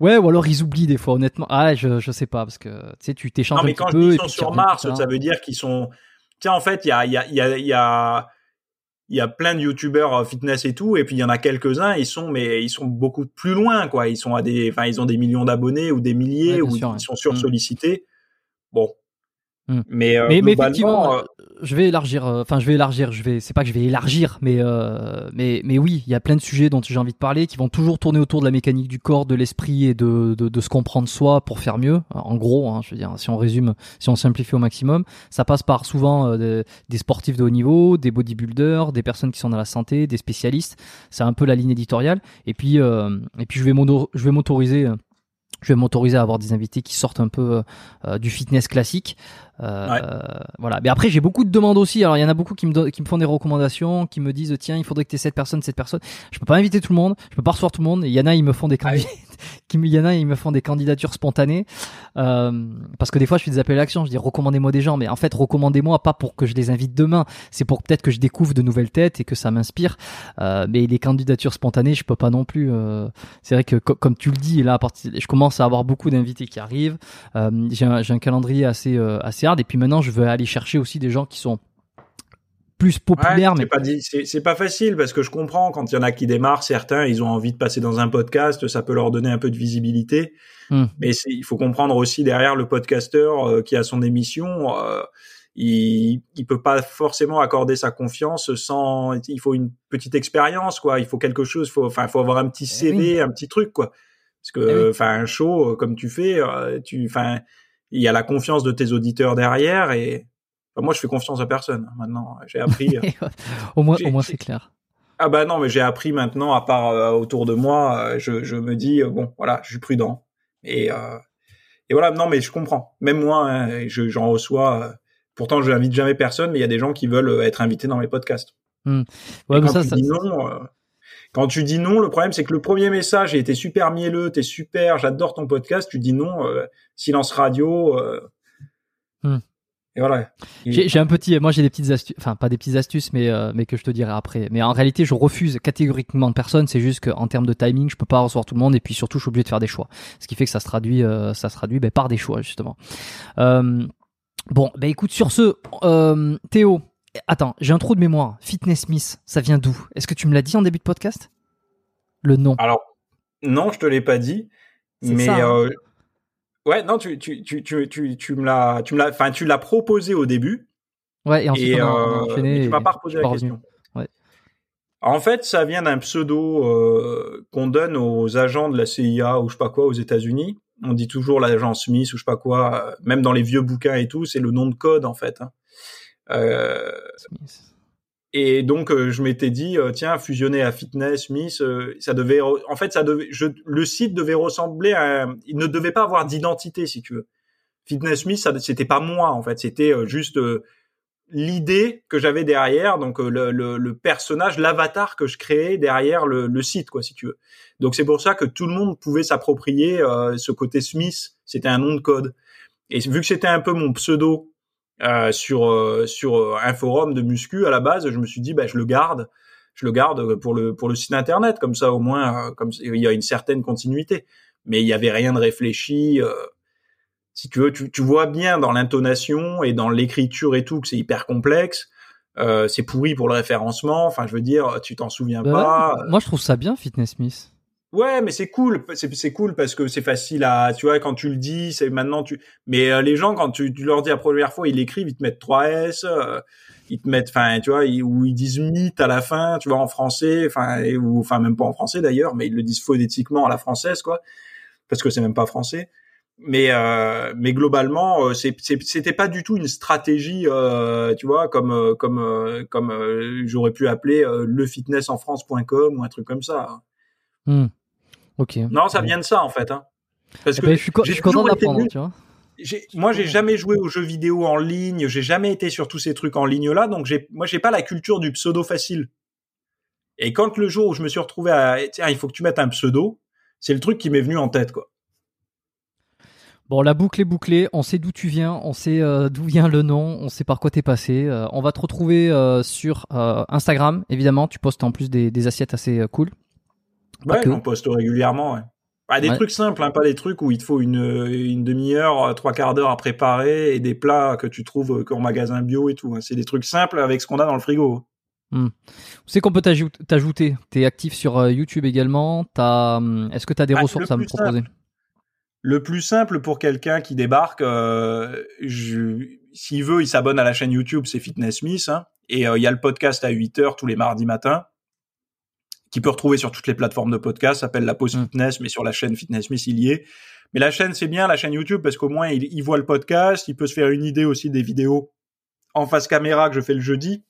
Ouais, ou alors ils oublient des fois, honnêtement. Ah, je, je sais pas, parce que tu sais, tu t'échanges un peu. Non, mais quand ils sont sur Mars, ça veut dire qu'ils sont. Tiens, en fait, il y a, il y a, il y a, il y a, y a plein de youtubeurs euh, fitness et tout, et puis il y en a quelques-uns, ils sont, mais ils sont beaucoup plus loin, quoi. Ils sont à des, enfin, ils ont des millions d'abonnés ou des milliers, ou ils sont sursollicités. Bon. Hmm. Mais, mais, mais effectivement, je vais élargir. Enfin, je vais élargir. Je vais. C'est pas que je vais élargir, mais mais mais oui, il y a plein de sujets dont j'ai envie de parler qui vont toujours tourner autour de la mécanique du corps, de l'esprit et de, de, de se comprendre soi pour faire mieux. En gros, hein, je veux dire, si on résume, si on simplifie au maximum, ça passe par souvent des, des sportifs de haut niveau, des bodybuilders, des personnes qui sont dans la santé, des spécialistes. C'est un peu la ligne éditoriale. Et puis et puis je vais je vais m'autoriser je vais m'autoriser à avoir des invités qui sortent un peu euh, du fitness classique. Euh, voilà. Mais après, j'ai beaucoup de demandes aussi. Alors, il y en a beaucoup qui me, qui me font des recommandations, qui me disent tiens, il faudrait que tu aies cette personne, cette personne. Je peux pas inviter tout le monde, je peux pas recevoir tout le monde. Il y en a, ils me font des ah qui il y en a, ils me font des candidatures spontanées. Euh, parce que des fois, je fais des appels à l'action, je dis recommandez-moi des gens, mais en fait, recommandez-moi pas pour que je les invite demain, c'est pour peut-être que je découvre de nouvelles têtes et que ça m'inspire. Euh, mais les candidatures spontanées, je peux pas non plus. C'est vrai que comme tu le dis, là, à partir, je commence à avoir beaucoup d'invités qui arrivent. J'ai un, un, calendrier assez assez hard, et puis maintenant, je veux aller chercher aussi des gens qui sont plus populaire. mais pas c'est pas facile parce que je comprends quand il y en a qui démarrent, certains, ils ont envie de passer dans un podcast, ça peut leur donner un peu de visibilité. Hmm. Mais il faut comprendre aussi derrière le podcasteur euh, qui a son émission, euh, il, il peut pas forcément accorder sa confiance sans. Il faut une petite expérience, quoi. Il faut quelque chose. Faut, enfin, faut avoir un petit eh CV, un petit truc, quoi. Parce que, eh enfin, un show euh, comme tu fais, tu, enfin, il y a la confiance de tes auditeurs derrière et moi, je fais confiance à personne hein, maintenant. J'ai appris. Euh, au moins, au moins, c'est clair. Ah bah non, mais j'ai appris maintenant, à part euh, autour de moi, euh, je, je, me dis bon, voilà, je suis prudent. Et, et voilà, non, mais je comprends. Même moi, hein, j'en reçois. pourtant, je n'invite jamais personne, mais il y a des gens qui veulent être invités dans mes podcasts. Hmm. Ouais, quand ça, tu dis non, quand tu dis non, le problème c'est que le premier message a été super mielleux, t'es super, j'adore ton podcast. Tu dis non, silence radio. Hmm. Et voilà. J'ai un petit, moi j'ai des petites astuces, enfin pas des petites astuces, mais euh, mais que je te dirai après. Mais en réalité, je refuse catégoriquement de personne. C'est juste qu'en termes de timing, je peux pas recevoir tout le monde, et puis surtout, je suis obligé de faire des choix. Ce qui fait que ça se traduit, euh, ça se traduit ben, par des choix justement. Euh, bon, ben écoute, sur ce, Théo, attends, j'ai un trou de mémoire. Fitness Miss, ça vient d'où? Est-ce que tu me l'as dit en début de podcast? Le nom. Alors non, je te l'ai pas dit, mais ça, hein. Ouais, non, tu, tu, tu, tu, tu me l'as, tu me l'as, enfin, tu l'as proposé au début. Ouais, et ensuite, on a, euh, enchaîné. tu m'as pas reposé la question. Ouais. En fait, ça vient d'un pseudo euh, qu'on donne aux agents de la CIA ou je sais pas quoi aux États-Unis. On dit toujours l'agent Smith ou je sais pas quoi, euh, même dans les vieux bouquins et tout, c'est le nom de code en fait. Hein. Euh, Smith. Et donc euh, je m'étais dit euh, tiens fusionner à Fitness euh, ça devait en fait ça devait je, le site devait ressembler à il ne devait pas avoir d'identité si tu veux. Fitness ça c'était pas moi en fait c'était juste l'idée que j'avais derrière donc le, personnage l'avatar que je créais derrière le, site quoi si tu veux. Donc c'est pour ça que tout le monde pouvait s'approprier ce côté Smith c'était un nom de code. Et vu que c'était un peu mon pseudo euh, sur euh, sur euh, un forum de muscu à la base, je me suis dit bah je le garde, je le garde pour le pour le site internet comme ça au moins comme il y a une certaine continuité. Mais il y avait rien de réfléchi. si tu veux, tu, tu vois bien dans l'intonation et dans l'écriture et tout que c'est hyper complexe. Euh, c'est pourri pour le référencement. Enfin, je veux dire, tu t'en souviens bah pas. Moi, je trouve ça bien, Fitness Smith. Ouais, mais c'est cool, c'est cool parce que c'est facile à, tu vois, quand tu le dis, c'est maintenant tu. Mais euh, les gens, quand tu, leur dis la première fois, ils écrivent, ils te mettent 3 S, euh, ils te mettent, enfin, tu vois, ou ils disent mythe à la fin, tu vois, en français, enfin, ou enfin même pas en français d'ailleurs, mais ils le disent phonétiquement à la française, quoi, parce que c'est même pas français. Mais euh, mais globalement, c'était pas du tout une stratégie, tu vois, comme comme comme j'aurais pu appeler lefitnessenfrance.com ou un truc comme ça. Hmm. Ok. Non, ça vient de ça en fait. Hein. Parce eh que ben, je suis, je suis content d'apprendre, tu vois. Moi, j'ai jamais joué aux jeux vidéo en ligne. J'ai jamais été sur tous ces trucs en ligne là, donc moi, j'ai pas la culture du pseudo facile. Et quand le jour où je me suis retrouvé à, tiens, il faut que tu mettes un pseudo, c'est le truc qui m'est venu en tête, quoi. Bon, la boucle est bouclée. On sait d'où tu viens, on sait euh, d'où vient le nom, on sait par quoi t'es passé. Euh, on va te retrouver euh, sur Instagram, évidemment. Tu postes en plus des, des assiettes assez cool. Ouais, on poste régulièrement. Ouais. Pas des trucs simples, hein, pas des trucs où il te faut une, une demi-heure, trois quarts d'heure à préparer et des plats que tu trouves en magasin bio et tout. Hein. C'est des trucs simples avec ce qu'on a dans le frigo. Hmm. C'est qu'on peut t'ajouter. Tu es actif sur euh, YouTube également? Hum, est-ce que tu as des ah, ressources à me proposer? Le plus simple pour quelqu'un qui débarque, euh, s'il veut, il s'abonne à la chaîne YouTube, c'est Fitness Smith. Hein, et euh, il y a le podcast à 8 heures tous les mardis matins, qui peut retrouver sur toutes les plateformes de podcast, s'appelle La Pause mmh. Fitness, mais sur la chaîne Fitness Smith, il y est. Mais la chaîne, c'est bien, la chaîne YouTube, parce qu'au moins, il, il, voit le podcast, il peut se faire une idée aussi des vidéos en face caméra que je fais le jeudi,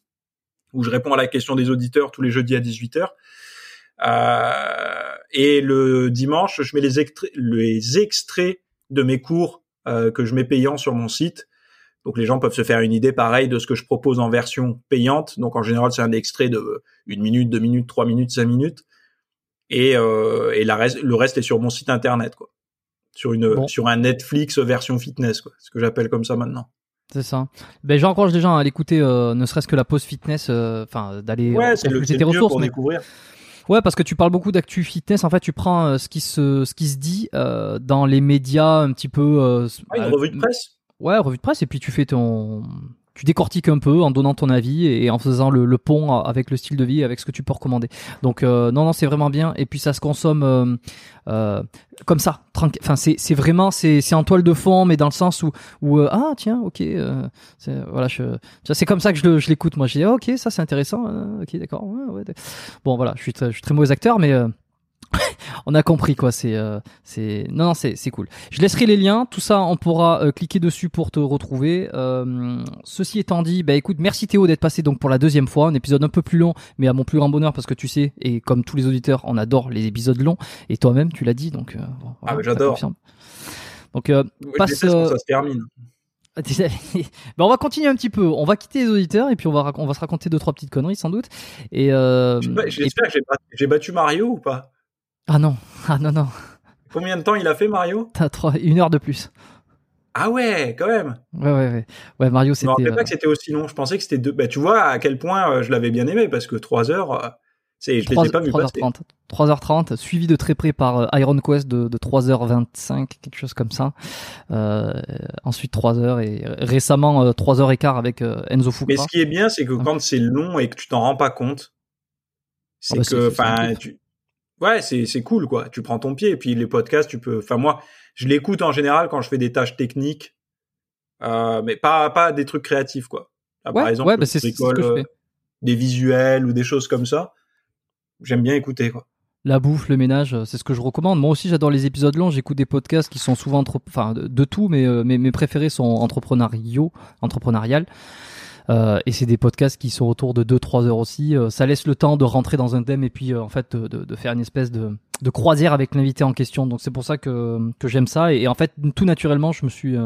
où je réponds à la question des auditeurs tous les jeudis à 18h. Euh, et le dimanche, je mets les, les extraits de mes cours euh, que je mets payants sur mon site. Donc les gens peuvent se faire une idée pareil de ce que je propose en version payante. Donc en général, c'est un extrait de une minute, deux minutes, trois minutes, cinq minutes. Et, euh, et la reste, le reste est sur mon site internet, quoi. Sur une, sur un Netflix version fitness, quoi. Ce que j'appelle comme ça maintenant. C'est ça. Ben j'encourage les gens à l'écouter, euh, ne serait-ce que la pause fitness, euh, enfin d'aller. Ouais, c'est le, le ressources, pour découvrir. Ouais, parce que tu parles beaucoup d'actu fitness. En fait, tu prends euh, ce qui se ce qui se dit euh, dans les médias un petit peu. Euh, une revue de presse. Ouais, revue de presse, et puis tu fais ton tu décortiques un peu en donnant ton avis et en faisant le, pont avec le style de vie, avec ce que tu peux recommander. Donc euh, non, non, c'est vraiment bien. Et puis ça se consomme euh, euh, comme ça. Enfin, c'est vraiment c'est en toile de fond, mais dans le sens où où ah tiens, ok, c'est voilà, c'est comme ça que je l'écoute. Moi, je dis ah, ok, ça c'est intéressant. ok, d'accord. Bon voilà, je suis je suis très mauvais acteur, mais on a compris quoi. C'est, euh, c'est, non, non, c'est, c'est cool. Je laisserai les liens. Tout ça, on pourra euh, cliquer dessus pour te retrouver. Euh, ceci étant dit, bah écoute, merci Théo d'être passé donc pour la deuxième fois, un épisode un peu plus long, mais à mon plus grand bonheur parce que tu sais, et comme tous les auditeurs, on adore les épisodes longs. Et toi-même, tu l'as dit, donc. ah, j'adore. Donc, passe. ça se termine. ben on va continuer un petit peu. On va quitter les auditeurs et puis on va, on va se raconter deux trois petites conneries sans doute. Et j'espère que j'ai battu Mario ou pas? Ah non, ah non, non. Combien de temps il a fait Mario? T'as trois, une heure de plus. Ah ouais, quand même. Ouais, ouais, ouais. Ouais, Mario, c'était. Je ne pas que c'était aussi long. Je pensais que c'était deux. Bah, tu vois à quel point euh, je l'avais bien aimé parce que 3 heures, euh, c'est, je 3, les ai pas vu 3h30. 3h30, suivi de très près par euh, Iron Quest de, de 3h25, quelque chose comme ça. Euh, ensuite 3h et récemment 3h15 avec Enzo Fukura. Mais ce qui est bien, c'est que quand c'est long et que tu t'en rends pas compte, c'est ah bah que, enfin, tu ouais, c'est c'est cool quoi. Tu prends ton pied et puis les podcasts, tu peux. Enfin moi, je l'écoute en général quand je fais des tâches techniques, euh, mais pas pas des trucs créatifs quoi. par exemple, ouais, bah c'est ce que je fais. des visuels ou des choses comme ça. J'aime bien écouter quoi. La bouffe, le ménage, euh, c'est ce que je recommande. Moi aussi, j'adore les épisodes longs. J'écoute des podcasts qui sont souvent, enfin, de, tout, mais euh, mes, mes préférés sont entrepreneuriaux, entrepreneurial. Euh, et c'est des podcasts qui sont autour de 2-3 heures aussi. Euh, ça laisse le temps de rentrer dans un thème et puis euh, en fait de, de, faire une espèce de, de croisière avec l'invité en question. Donc c'est pour ça que, que j'aime ça. Et, en fait, tout naturellement, je me suis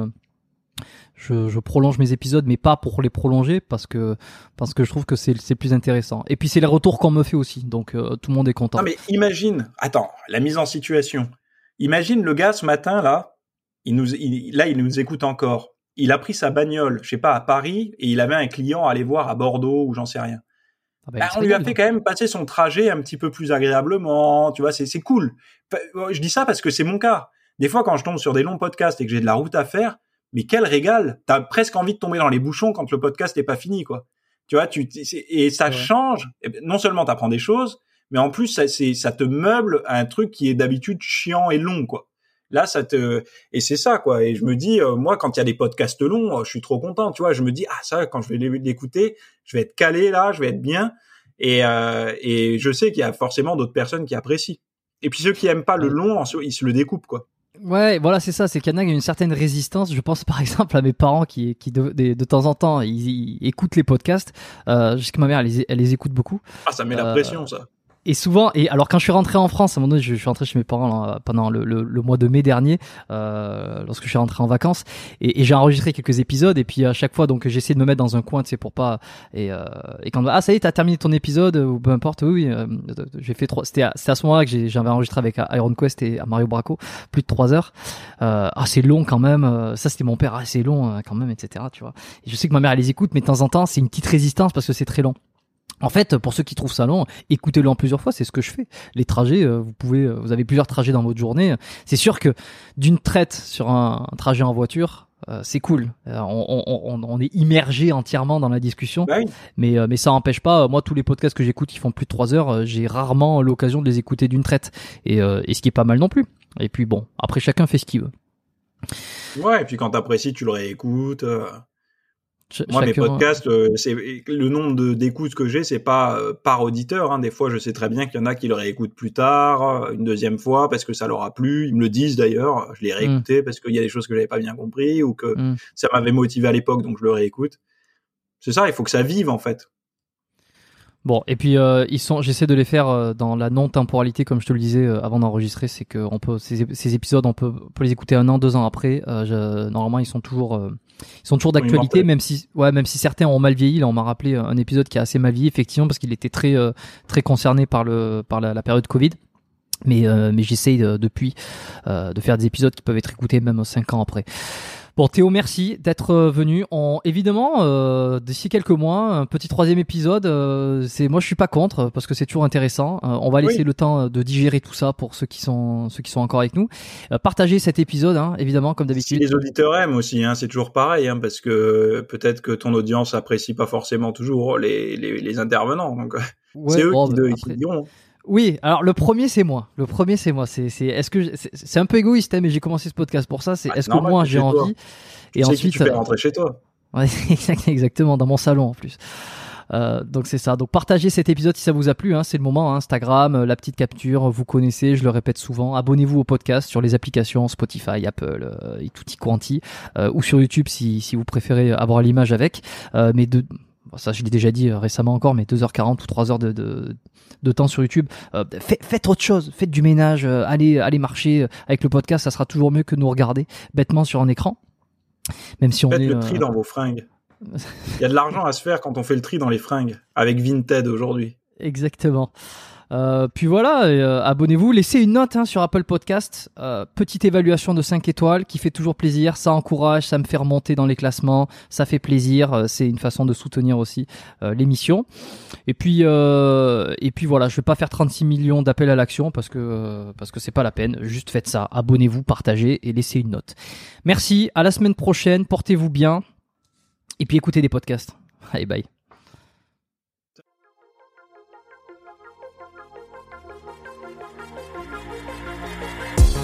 je, je, prolonge mes épisodes, mais pas pour les prolonger parce que parce que je trouve que c'est plus intéressant. Et puis c'est les retours qu'on me fait aussi, donc tout le monde est content. Non mais imagine, attends, la mise en situation. Imagine le gars ce matin là, il nous il, là il nous écoute encore il a pris sa bagnole, je sais pas, à Paris, et il avait un client à aller voir à Bordeaux ou j'en sais rien. Ah bah, bah, on lui a fait quand même passer son trajet un petit peu plus agréablement, tu vois, c'est cool. Je dis ça parce que c'est mon cas. Des fois, quand je tombe sur des longs podcasts et que j'ai de la route à faire, mais quel régal T'as presque envie de tomber dans les bouchons quand le podcast n'est pas fini, quoi. Tu vois, tu et ça change. Ben, non seulement t'apprends des choses, mais en plus ça, ça te meuble un truc qui est d'habitude chiant et long, quoi. Là, ça te et c'est ça quoi. Et je me dis, euh, moi, quand il y a des podcasts longs, euh, je suis trop content. Tu vois, je me dis, ah ça, quand je vais l'écouter, je vais être calé là, je vais être bien. Et euh, et je sais qu'il y a forcément d'autres personnes qui apprécient. Et puis ceux qui aiment pas le long, ils se le découpent quoi. Ouais, voilà, c'est ça. C'est qu'il y en a une certaine résistance. Je pense par exemple à mes parents qui, qui de, de, temps en temps, ils, écoutent les podcasts. Euh, jusqu'à ma mère, elle les, elle les écoute beaucoup. Ah, ça met la pression, ça et souvent, et alors quand je suis rentré en France, à un moment donné, je, suis rentré chez mes parents pendant le, le, le, mois de mai dernier, euh, lorsque je suis rentré en vacances, et, et j'ai enregistré quelques épisodes, et puis à chaque fois, donc j'essaie de me mettre dans un coin, tu sais, pour pas, et, euh, et quand ah ça y est, t'as terminé ton épisode ou peu importe, oui, euh, j'ai fait trois, c'était à, à, ce moment-là que j'avais enregistré avec Iron Quest et Mario Braco, plus de trois heures. Euh, ah c'est long quand même, euh, ça c'était mon père, ah c'est long euh, quand même, etc. Tu vois. Et je sais que ma mère elle les écoute, mais de temps en temps c'est une petite résistance parce que c'est très long. En fait, pour ceux qui trouvent ça long, écoutez-le en plusieurs fois, c'est ce que je fais. Les trajets, euh, vous pouvez, euh, vous avez plusieurs trajets dans votre journée. C'est sûr que d'une traite sur un, trajet en voiture, euh, c'est cool. On, est immergé entièrement dans la discussion, bah mais mais ça n'empêche pas. Moi, tous les podcasts que j'écoute, qui font plus de trois heures, j'ai rarement l'occasion de les écouter d'une traite, et, et ce qui est pas mal non plus. Et puis bon, après chacun fait ce qu'il veut. Ouais, et puis quand t'apprécies, tu le réécoutes. Euh. Ch- Moi, mes podcasts, euh, c'est le nombre de- d'écoutes que j'ai, c'est pas euh, par auditeur. Hein. Des fois, je sais très bien qu'il y en a qui le réécoutent plus tard, euh, une deuxième fois, parce que ça leur a plu. Ils me le disent d'ailleurs. Je l'ai réécouté parce qu'il y a des choses que j'avais pas bien compris ou que Mm. ça m'avait motivé à l'époque, donc je le réécoute. C'est ça, il faut que ça vive en fait. Bon, et puis euh, ils sont, j'essaie de les faire euh, dans la non-temporalité, comme je te le disais euh, avant d'enregistrer, c'est que on peut ces, ces épisodes, on peut, on peut les écouter un an, deux ans après. Euh, je- normalement, ils sont toujours, euh, ils sont toujours d'actualité, même si, ouais, même si certains ont mal vieilli. Là, on m'a rappelé un épisode qui a assez mal vieilli, effectivement, parce qu'il était très, euh, très concerné par le, par la, la période Covid. Mais, euh, mais j'essaye euh, depuis euh, de faire des épisodes qui peuvent être écoutés même cinq ans après. Bon Théo, merci d'être euh, venu. On, évidemment, euh, d'ici quelques mois, un petit troisième épisode. euh, c'est moi, je suis pas contre parce que c'est toujours intéressant. Euh, on va laisser Oui. le temps de digérer tout ça pour ceux qui sont ceux qui sont encore avec nous. Euh, partagez cet épisode, hein, évidemment, comme Si d'habitude. les auditeurs aiment aussi, hein, c'est toujours pareil, hein, parce que peut-être que ton audience apprécie pas forcément toujours les, les, les intervenants. Donc, Ouais, c'est eux bon, qui, bah, de- après- qui diront. Oui, alors le premier c'est moi. Le premier c'est moi. C'est c'est est-ce que c'est un peu égoïste, hein, mais j'ai commencé ce podcast pour ça. C'est Ah, est-ce que moi j'ai envie et ensuite tu fais euh, rentrer chez toi. Ouais, exact- exactement, dans mon salon en plus. Euh, donc c'est ça. Donc partagez cet épisode si ça vous a plu. Hein, c'est le moment. hein. Instagram, euh, la petite capture, vous connaissez. Je le répète souvent. Abonnez-vous au podcast sur les applications Spotify, Apple euh, et tutti quanti, euh, ou sur YouTube si, si vous préférez avoir l'image avec. Mais de ça je l'ai déjà dit euh, récemment encore, mais 2h40 ou 3h de, de, de temps sur YouTube. Euh, fait- faites autre chose, faites du ménage, euh, allez, allez marcher avec le podcast, ça sera toujours mieux que nous regarder bêtement sur un écran. Même si on Faites est le tri dans vos fringues. Il y a de l'argent à se faire quand on fait le tri dans les fringues, avec Vinted aujourd'hui. Exactement. Euh, puis voilà, euh, abonnez-vous, laissez une note hein, sur Apple Podcast, Euh, petite évaluation de 5 étoiles qui fait toujours plaisir, ça encourage, ça me fait remonter dans les classements, ça fait plaisir, c'est une façon de soutenir aussi l'émission. Et puis et puis voilà, je vais pas faire 36 millions d'appels à l'action parce que parce que c'est pas la peine, juste faites ça, abonnez-vous, partagez et laissez une note. Merci, à la semaine prochaine, portez-vous bien et puis écoutez des podcasts. Allez, bye.